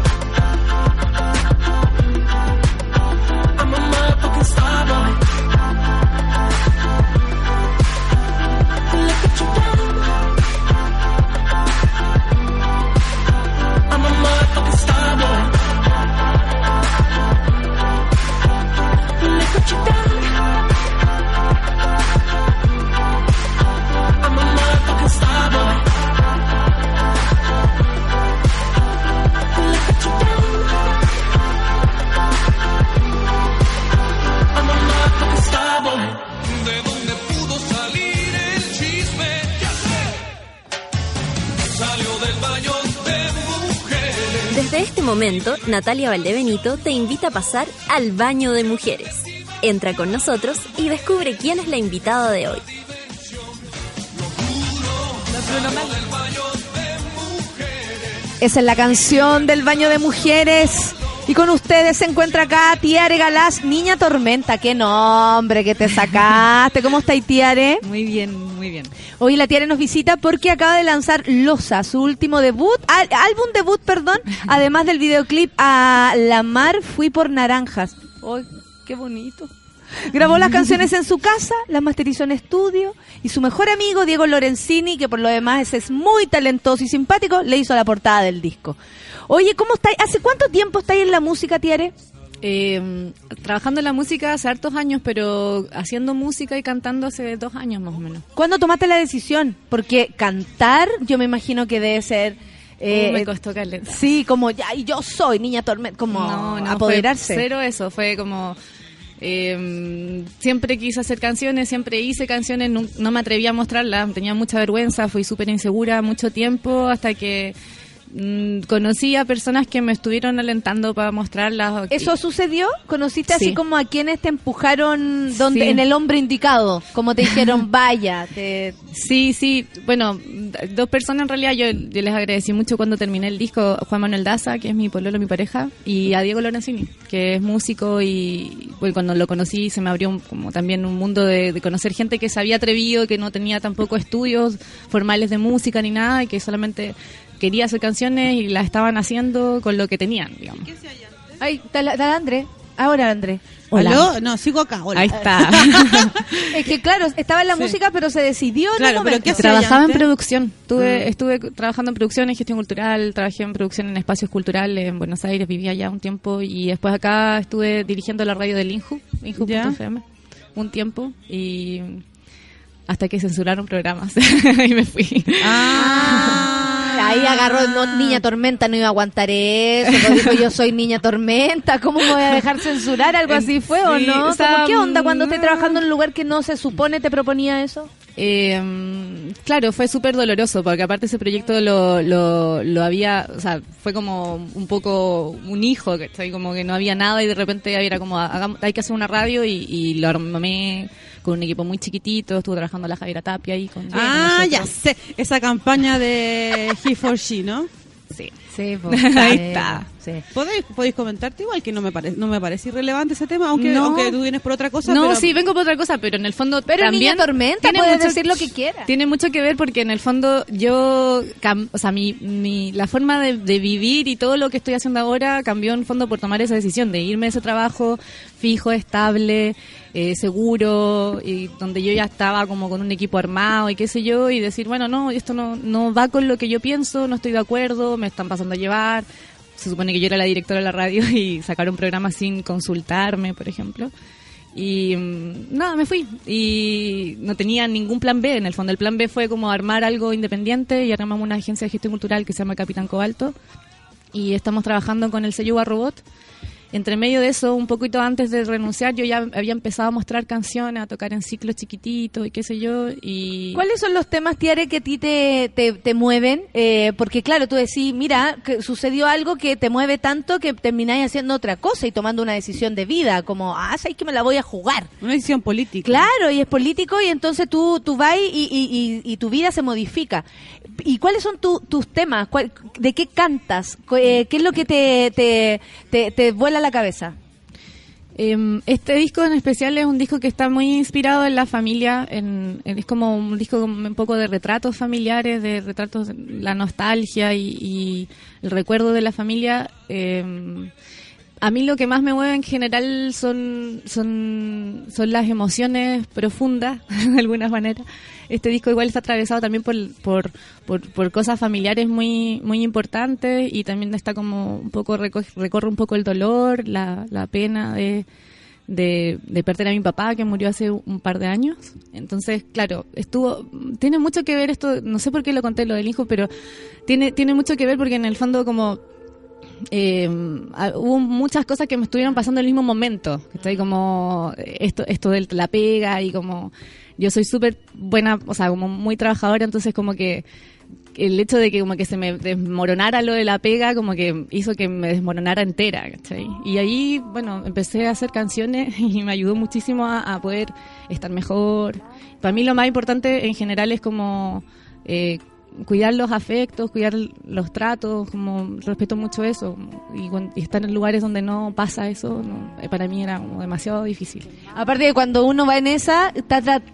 Momento, Natalia Valdebenito te invita a pasar al baño de mujeres. Entra con nosotros y descubre quién es la invitada de hoy. Esa es la canción del baño de mujeres. Y con ustedes se encuentra acá Tiare Galás, Niña Tormenta. Qué nombre que te sacaste. ¿Cómo está Tiare? Muy bien, muy bien. Hoy la Tiare nos visita porque acaba de lanzar Losa, su último debut, al- álbum debut, perdón, además del videoclip a La Mar Fui por Naranjas. ¡Ay, qué bonito! Grabó las canciones en su casa, las masterizó en estudio y su mejor amigo Diego Lorenzini, que por lo demás es muy talentoso y simpático, le hizo la portada del disco. Oye, ¿cómo estáis? ¿Hace cuánto tiempo estáis en la música, Tiare? Eh, trabajando en la música hace hartos años, pero haciendo música y cantando hace dos años más o menos. ¿Cuándo tomaste la decisión? Porque cantar, yo me imagino que debe ser... eh, Uh, me costó caleta. Sí, como ya, y yo soy niña tormenta, como No, no, apoderarse. Fue cero eso, fue como... eh, siempre quise hacer canciones, siempre hice canciones, no, no me atreví a mostrarlas, tenía mucha vergüenza, fui súper insegura mucho tiempo hasta que mm, conocí a personas que me estuvieron alentando para mostrarlas. ¿Eso sucedió? ¿Conociste así Sí. como a quienes te empujaron donde Sí. en el hombre indicado? Como te dijeron, vaya, te... Sí, sí. Bueno, dos personas en realidad. Yo, yo les agradecí mucho cuando terminé el disco. Juan Manuel Daza, que es mi pololo, mi pareja, y a Diego Lorenzini, que es músico y bueno, cuando lo conocí se me abrió un- como también un mundo de, de conocer gente que se había atrevido, que no tenía tampoco estudios formales de música ni nada y que solamente quería hacer canciones y las estaban haciendo con lo que tenían, digamos. Ay, dale, dale, André. Ahora, André. Hola. ¿Aló? No, sigo acá. Hola. Ahí está. Es que claro, estaba en la Sí. música, pero se decidió en Claro, pero. ¿qué hacía Trabajaba en producción. Tuve, Mm. Estuve trabajando en producción, en gestión cultural, trabajé en producción en espacios culturales en Buenos Aires, vivía allá un tiempo y después acá estuve dirigiendo la radio del Inju. Inju.fm, un tiempo y hasta que censuraron programas y me fui. Ah, Ahí agarró, no, niña tormenta, no iba a aguantar eso. pues dijo, yo soy niña tormenta, ¿cómo me voy a dejar censurar? ¿Algo así fue o Sí, no? o sea, ¿Cómo ¿Qué onda cuando estés mm. trabajando en un lugar que no se supone te proponía eso? Eh, claro, fue súper doloroso porque aparte ese proyecto lo, lo, lo había, o sea, fue como un poco un hijo, ¿cachai? Como que no había nada y de repente era como, hagamos- hay que hacer una radio y, y lo armé con un equipo muy chiquitito, estuve trabajando la Javiera Tapia ahí con Ah, ya sé. Esa campaña de He for She, ¿no? Sí. Sí, pues, Ahí eh, está. Sí. ¿Podéis, podéis comentarte igual que no me parece no me parece irrelevante ese tema, aunque, No. aunque tú vienes por otra cosa. No, pero- sí, vengo por otra cosa, pero en el fondo Pero también Niña Tormenta, tiene puedes mucho- decir lo que quieras. Tiene mucho que ver porque en el fondo yo, cam- o sea, mi, mi, la forma de, de vivir y todo lo que estoy haciendo ahora cambió en el fondo por tomar esa decisión de irme de ese trabajo fijo, estable, eh, seguro, y donde yo ya estaba como con un equipo armado y qué sé yo, y decir, bueno, no, esto no, no va con lo que yo pienso, no estoy de acuerdo, me están pasando a llevar. Se supone que yo era la directora de la radio y sacaron programa sin consultarme, por ejemplo. Y mm, nada, me fui. Y no tenía ningún plan B. En el fondo, el plan B fue como armar algo independiente y armamos una agencia de gestión cultural que se llama Capitán Cobalto. Y estamos trabajando con el sello Robot. Entre medio de eso, un poquito antes de renunciar, yo ya había empezado a mostrar canciones, a tocar en ciclos chiquititos y qué sé yo. Y ¿Cuáles son los temas, Tiare, que a ti te, te, te mueven? Eh, porque claro, tú decís, mira, que sucedió algo que te mueve tanto que termináis haciendo otra cosa y tomando una decisión de vida, como, ah, sabes que me la voy a jugar. Una decisión política. Claro, y es político y entonces tú, tú vas y, y- y- y tu vida se modifica. ¿Y cuáles son tu- tus temas? ¿Cuál- ¿De qué cantas? Eh, ¿Qué es lo que te, te, te, te vuela la cabeza? Em, este disco en especial es un disco que está muy inspirado en la familia, en, en- es como un disco un poco de retratos familiares, de retratos, la nostalgia y, y el recuerdo de la familia. Em, a mí lo que más me mueve en general son, son, son las emociones profundas, de alguna manera. Este disco igual está atravesado también por, por, por, cosas familiares muy, muy importantes y también está como un poco, reco- recorre un poco el dolor, la, la pena de, de, de perder a mi papá que murió hace un par de años. Entonces, claro, estuvo, tiene mucho que ver esto, no sé por qué lo conté lo del hijo, pero tiene, tiene mucho que ver porque en el fondo como eh, hubo muchas cosas que me estuvieron pasando en el mismo momento. Estoy como esto, esto de la pega y como yo soy súper buena, o sea, como muy trabajadora, entonces como que el hecho de que como que se me desmoronara lo de la pega como que hizo que me desmoronara entera, ¿cachai? Y ahí, bueno, empecé a hacer canciones y me ayudó muchísimo a, a poder estar mejor. Para mí lo más importante en general es como eh, cuidar los afectos, cuidar los tratos, como respeto mucho eso. Y, y estar en lugares donde no pasa eso, eh, para mí era como demasiado difícil. Aparte de cuando uno va en esa,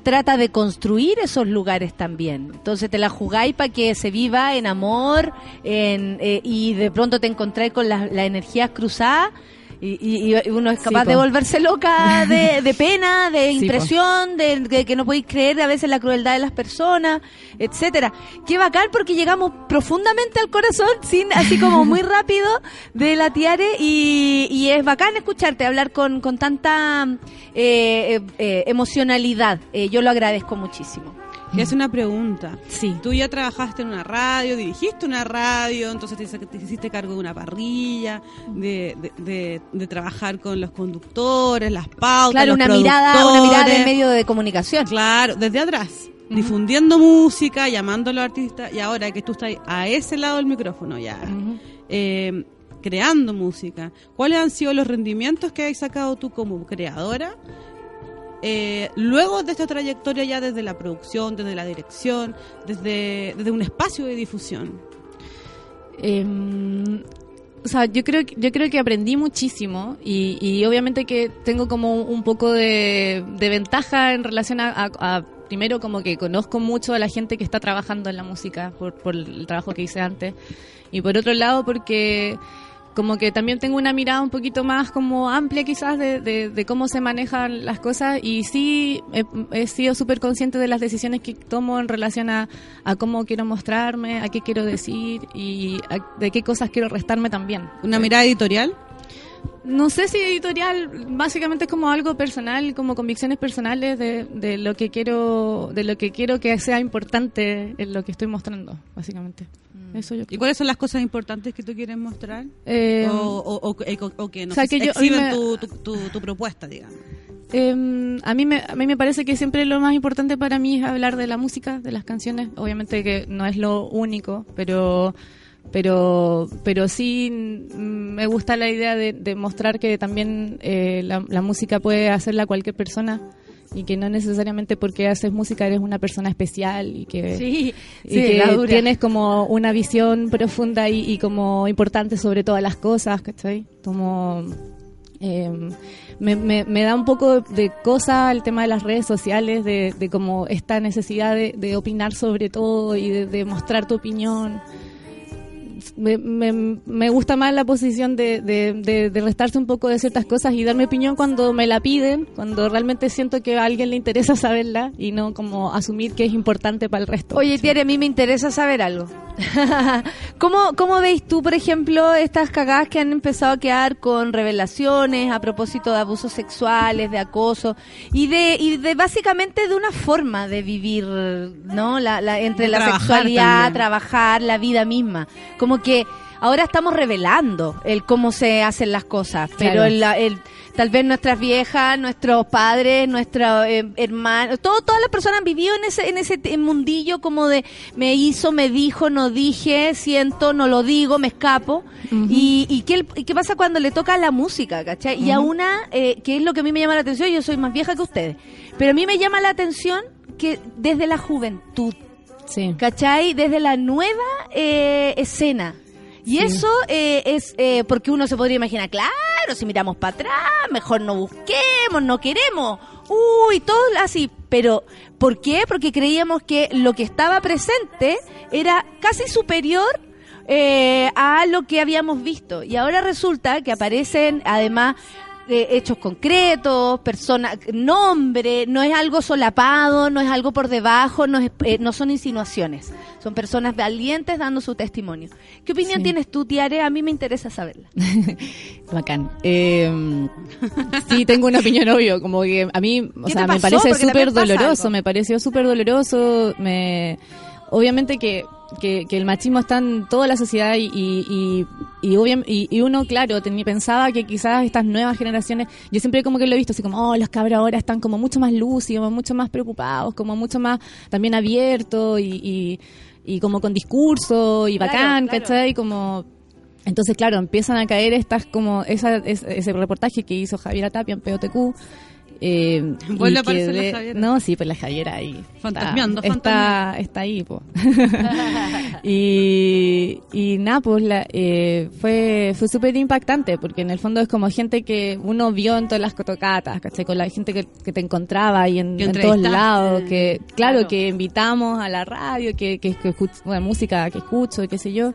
trata, de construir esos lugares también. Entonces te la jugáis para que se viva en amor en, eh, y de pronto te encontráis con las energías cruzadas. Y, y- y uno es Sí, capaz de volverse loca de, de pena, de Sí, impresión, de, de que no podéis creer a veces la crueldad de las personas, etcétera. Qué bacán porque llegamos profundamente al corazón, sin así como muy rápido de la tiare y, y es bacán escucharte hablar con, con tanta eh, eh, eh, emocionalidad. Eh, yo lo agradezco muchísimo. Y hace una pregunta. Sí. Tú ya trabajaste en una radio, dirigiste una radio, entonces te, hiciste cargo de una parrilla, de, de, de- de trabajar con los conductores, las pautas, Claro, los una mirada, una mirada de medio de comunicación. Claro, desde atrás, difundiendo música, llamando a los artistas, y ahora que tú estás a ese lado del micrófono ya, eh, creando música, ¿cuáles han sido los rendimientos que has sacado tú como creadora? Eh, luego de esta trayectoria ya desde la producción, desde la dirección, desde, desde un espacio de difusión. Em, o sea, yo creo, yo creo que aprendí muchísimo y, y obviamente que tengo como un poco de, de ventaja en relación a, a- a- primero como que conozco mucho a la gente que está trabajando en la música por, por el trabajo que hice antes y por otro lado porque como que también tengo una mirada un poquito más como amplia quizás de, de- de cómo se manejan las cosas y sí he, he sido súper consciente de las decisiones que tomo en relación a, a cómo quiero mostrarme, a qué quiero decir y a- de qué cosas quiero restarme también. Una mirada editorial. No sé si editorial, básicamente es como algo personal, como convicciones personales de, de lo que quiero, de lo que quiero que sea importante en lo que estoy mostrando, básicamente. Eso yo ¿Y cuáles son las cosas importantes que tú quieres mostrar? Eh, o, o- o- o- que no o sea, que yo- me- tu, tu, tu- tu propuesta, digamos. Eh, a mí me a mí me parece que siempre lo más importante para mí es hablar de la música, de las canciones. Obviamente que no es lo único, pero pero pero sí mm, me gusta la idea de, de mostrar que también eh, la, la música puede hacerla cualquier persona y que no necesariamente porque haces música eres una persona especial y que, Sí, y sí, que la dura. tienes como una visión profunda y, y como importante sobre todas las cosas, ¿cachai? Como eh, me, me- me da un poco de cosa el tema de las redes sociales, de, de como esta necesidad de, de opinar sobre todo y de, de mostrar tu opinión. Me, me- me gusta más la posición de, de, de- de restarse un poco de ciertas cosas y dar mi opinión cuando me la piden, cuando realmente siento que a alguien le interesa saberla y no como asumir que es importante para el resto. Oye, Tiare, a mí me interesa saber algo. ¿Cómo, ¿Cómo veis tú, por ejemplo, estas cagadas que han empezado a quedar con revelaciones a propósito de abusos sexuales, de acoso y de, y de básicamente de una forma de vivir, ¿no? La, la- entre De la sexualidad, también. trabajar, la vida misma. Como que ahora estamos revelando el cómo se hacen las cosas, pero Claro. el, el- tal vez nuestras viejas, nuestros padres, nuestros eh, hermanos, todo, todas las personas han vivido en ese, en ese mundillo como de me hizo, me dijo, no dije, siento, no lo digo, me escapo. Y, y, qué, y qué pasa cuando le toca la música, ¿cachai? Y a una, eh, que es lo que a mí me llama la atención, yo soy más vieja que ustedes, pero a mí me llama la atención que desde la juventud, Sí. ¿cachai? Desde la nueva eh, escena. Y Sí. eso eh, es eh, porque uno se podría imaginar, claro, si miramos para atrás, mejor no busquemos, no queremos. Uy, todo así. Pero, ¿por qué? Porque creíamos que lo que estaba presente era casi superior eh, a lo que habíamos visto. Y ahora resulta que aparecen, además, eh, hechos concretos, personas, nombre, no es algo solapado, no es algo por debajo, no, es- eh, no son insinuaciones. Son personas valientes dando su testimonio. ¿Qué opinión Sí. tienes tú, Tiare? A mí me interesa saberla. Bacán. Eh, sí, tengo una opinión obvio, como que a mí, o ¿Qué sea, me parece súper doloroso, me pareció súper doloroso, me... Obviamente que, que, que el machismo está en toda la sociedad y, y, y, y, obvia- y- y uno, claro, tenía, pensaba que quizás estas nuevas generaciones, yo siempre como que lo he visto así como, oh, los cabros ahora están como mucho más lúcidos, mucho más preocupados, como mucho más también abiertos y, y, como con discurso y Claro, bacán, claro. ¿cachai? Como entonces, claro, empiezan a caer estas como esa, es- ese reportaje que hizo Javiera Tapia en POTQ. Eh, Vuelve a aparecer la Javiera. No, sí, pues la Javiera ahí. Fantasmeando, está, está, fantasmeando. está ahí, po. y, y nada, pues la, eh, fue, fue súper impactante porque en el fondo es como gente que uno vio en todas las cotocatas, ¿cachai? Con la gente que, que te encontraba ahí en, en todos lados, que claro, Claro. que invitamos a la radio, que, que, que escuch- bueno, música que escucho, y qué sé yo.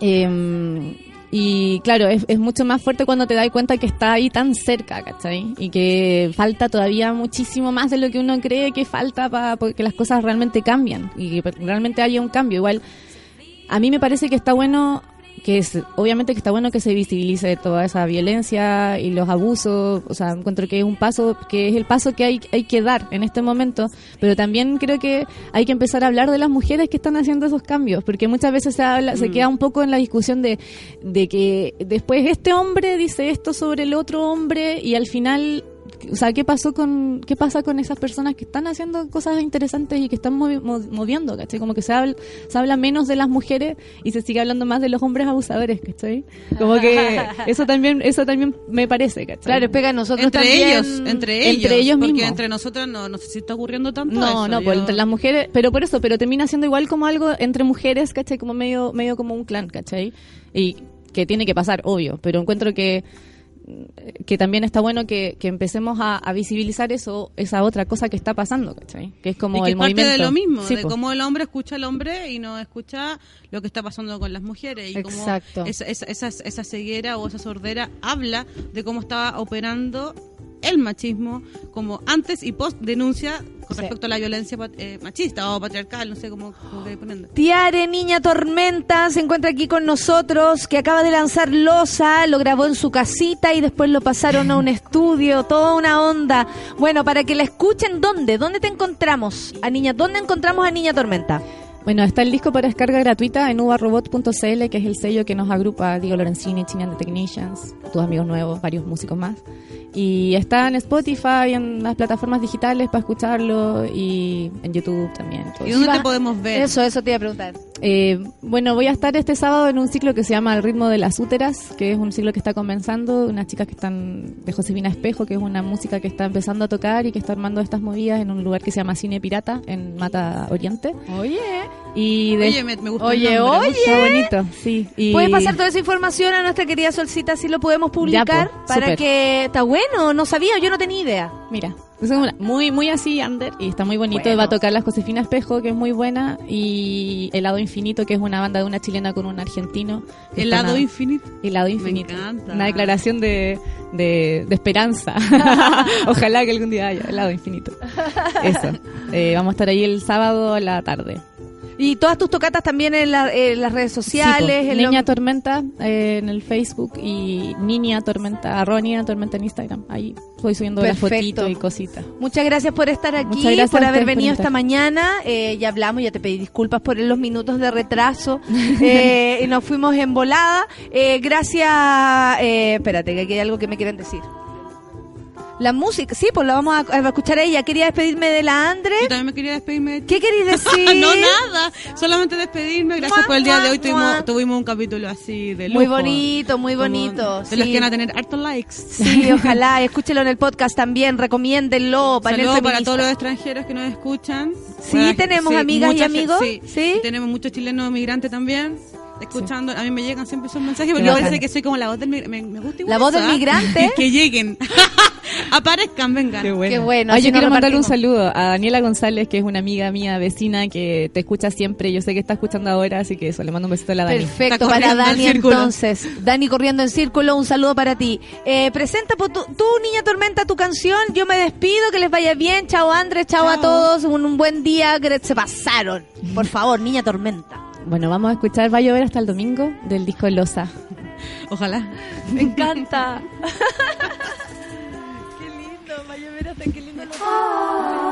Eh, y claro, es, es mucho más fuerte cuando te das cuenta que está ahí tan cerca, ¿cachai? Y que falta todavía muchísimo más de lo que uno cree que falta para que las cosas realmente cambian y que realmente haya un cambio. Igual, a mí me parece que está bueno que es, obviamente que está bueno que se visibilice toda esa violencia y los abusos, o sea, encuentro que es un paso, que es el paso que hay, hay que dar en este momento, pero también creo que hay que empezar a hablar de las mujeres que están haciendo esos cambios, porque muchas veces se habla, se queda un poco en la discusión de, de que después este hombre dice esto sobre el otro hombre y al final o sea, ¿qué pasó con qué pasa con esas personas que están haciendo cosas interesantes y que están movi- mo- moviendo, ¿cachai? Como que se habla, se habla menos de las mujeres y se sigue hablando más de los hombres abusadores, ¿cachai? Como que eso también eso también me parece, ¿cachai? Claro, pega a nosotros Entre también. ellos, entre ellos. Entre ellos porque mismos. entre nosotras no, no sé si está ocurriendo tanto No, eso. no, Yo- pues entre las mujeres, pero por eso, pero termina siendo igual como algo entre mujeres, ¿cachai? Como medio, medio como un clan, ¿cachai? Y que tiene que pasar, obvio, pero encuentro que que también está bueno que, que empecemos a, a visibilizar eso, esa otra cosa que está pasando, ¿cachai? Que es como y que el es parte movimiento. de lo mismo, Sí, de po. cómo el hombre escucha al hombre y no escucha lo que está pasando con las mujeres. Y Exacto. cómo esa, esa, esa, esa ceguera o esa sordera habla de cómo estaba operando el machismo como antes y post denuncia con Sí. respecto a la violencia eh, machista o patriarcal, no sé cómo, cómo ponerlo. Tiare, Niña Tormenta, se encuentra aquí con nosotros, que acaba de lanzar Losa, lo grabó en su casita y después lo pasaron a un estudio, toda una onda. Bueno, para que la escuchen, ¿dónde? ¿Dónde te encontramos? A Niña, ¿dónde encontramos a Niña Tormenta? Bueno, está el disco para descarga gratuita en uvarobot.cl, que es el sello que nos agrupa Diego Lorenzini, Chinian the Technicians, tus amigos nuevos, varios músicos más. Y está en Spotify, en las plataformas digitales para escucharlo y en YouTube también. ¿Y dónde va- te podemos ver? Eso, eso te iba a preguntar. Eh, bueno, voy a estar este sábado en un ciclo que se llama El ritmo de las úteras, que es un ciclo que está comenzando, unas chicas que están de Josefina Espejo, que es una música que está empezando a tocar y que está armando estas movidas en un lugar que se llama Cine Pirata, en Mata Oriente. Oye, Y de- Oye, me, me gustó Oye, el nombre. oye. Está bonito, sí. Y puedes pasar toda esa información a nuestra querida Solcita si lo podemos publicar po, para que está bueno, no sabía, yo no tenía idea. Mira, es muy muy así under y está muy bonito. Bueno. Va a tocar las Josefina Espejo, que es muy buena, y Helado Infinito, que es una banda de una chilena con un argentino. El lado infinito. Helado Me Infinito. encanta. Una declaración de, de, de esperanza. Ojalá que algún día haya helado infinito. Eso. Eh, vamos a estar ahí el sábado a la tarde. Y todas tus tocatas también en, la- en las redes sociales. Sí, po. en Niña lo- Tormenta eh, en el Facebook y Niña Tormenta, arroba Niña Tormenta en Instagram. Ahí voy subiendo las fotitos y cositas. Muchas gracias por estar aquí, Muchas gracias por haber venido esta mañana. Eh, ya hablamos, ya te pedí disculpas por los minutos de retraso. Eh, y nos fuimos en volada. Eh, gracias. eh, espérate, que aquí hay algo que me quieren decir. La música, sí, pues la vamos a, a escuchar a ella. Quería despedirme de la Andre. Yo también me quería despedirme de ti. ¿Qué queréis decir? no, nada. Solamente despedirme. Gracias por el día de hoy. Tuvimos, tuvimos un capítulo así de lujo. Muy bonito, muy Como bonito. De los sí. que van a tener hartos likes. Sí, ojalá, escúchelo en el podcast también, recomiéndenlo. panel Saludos para todos los extranjeros que nos escuchan. Sí, Para- tenemos amigas y amigos, Sí, sí. Y tenemos muchos chilenos migrantes también. Escuchando, a mí me llegan siempre esos mensajes porque bacán. parece que soy como la voz del migrante. Me, me gusta igual La voz del migrante. que lleguen. Aparezcan, vengan. Qué bueno. Qué bueno, Ay, yo quiero mandarle un saludo a Daniela González, que es una amiga mía, vecina, que te escucha siempre. Yo sé que está escuchando ahora, así que eso, le mando un besito a la Dani. Perfecto, para en Dani entonces. Dani corriendo en círculo, un saludo para ti. Eh, presenta po, tú, tú, Niña Tormenta, tu canción. Yo me despido, que les vaya bien. Chao Andrés, chao, a todos. Un, un buen día, que se pasaron. Por favor, Niña Tormenta. Bueno, vamos a escuchar Va a llover hasta el domingo del disco Losa. Ojalá. Me encanta. qué lindo, va a llover hasta qué lindo.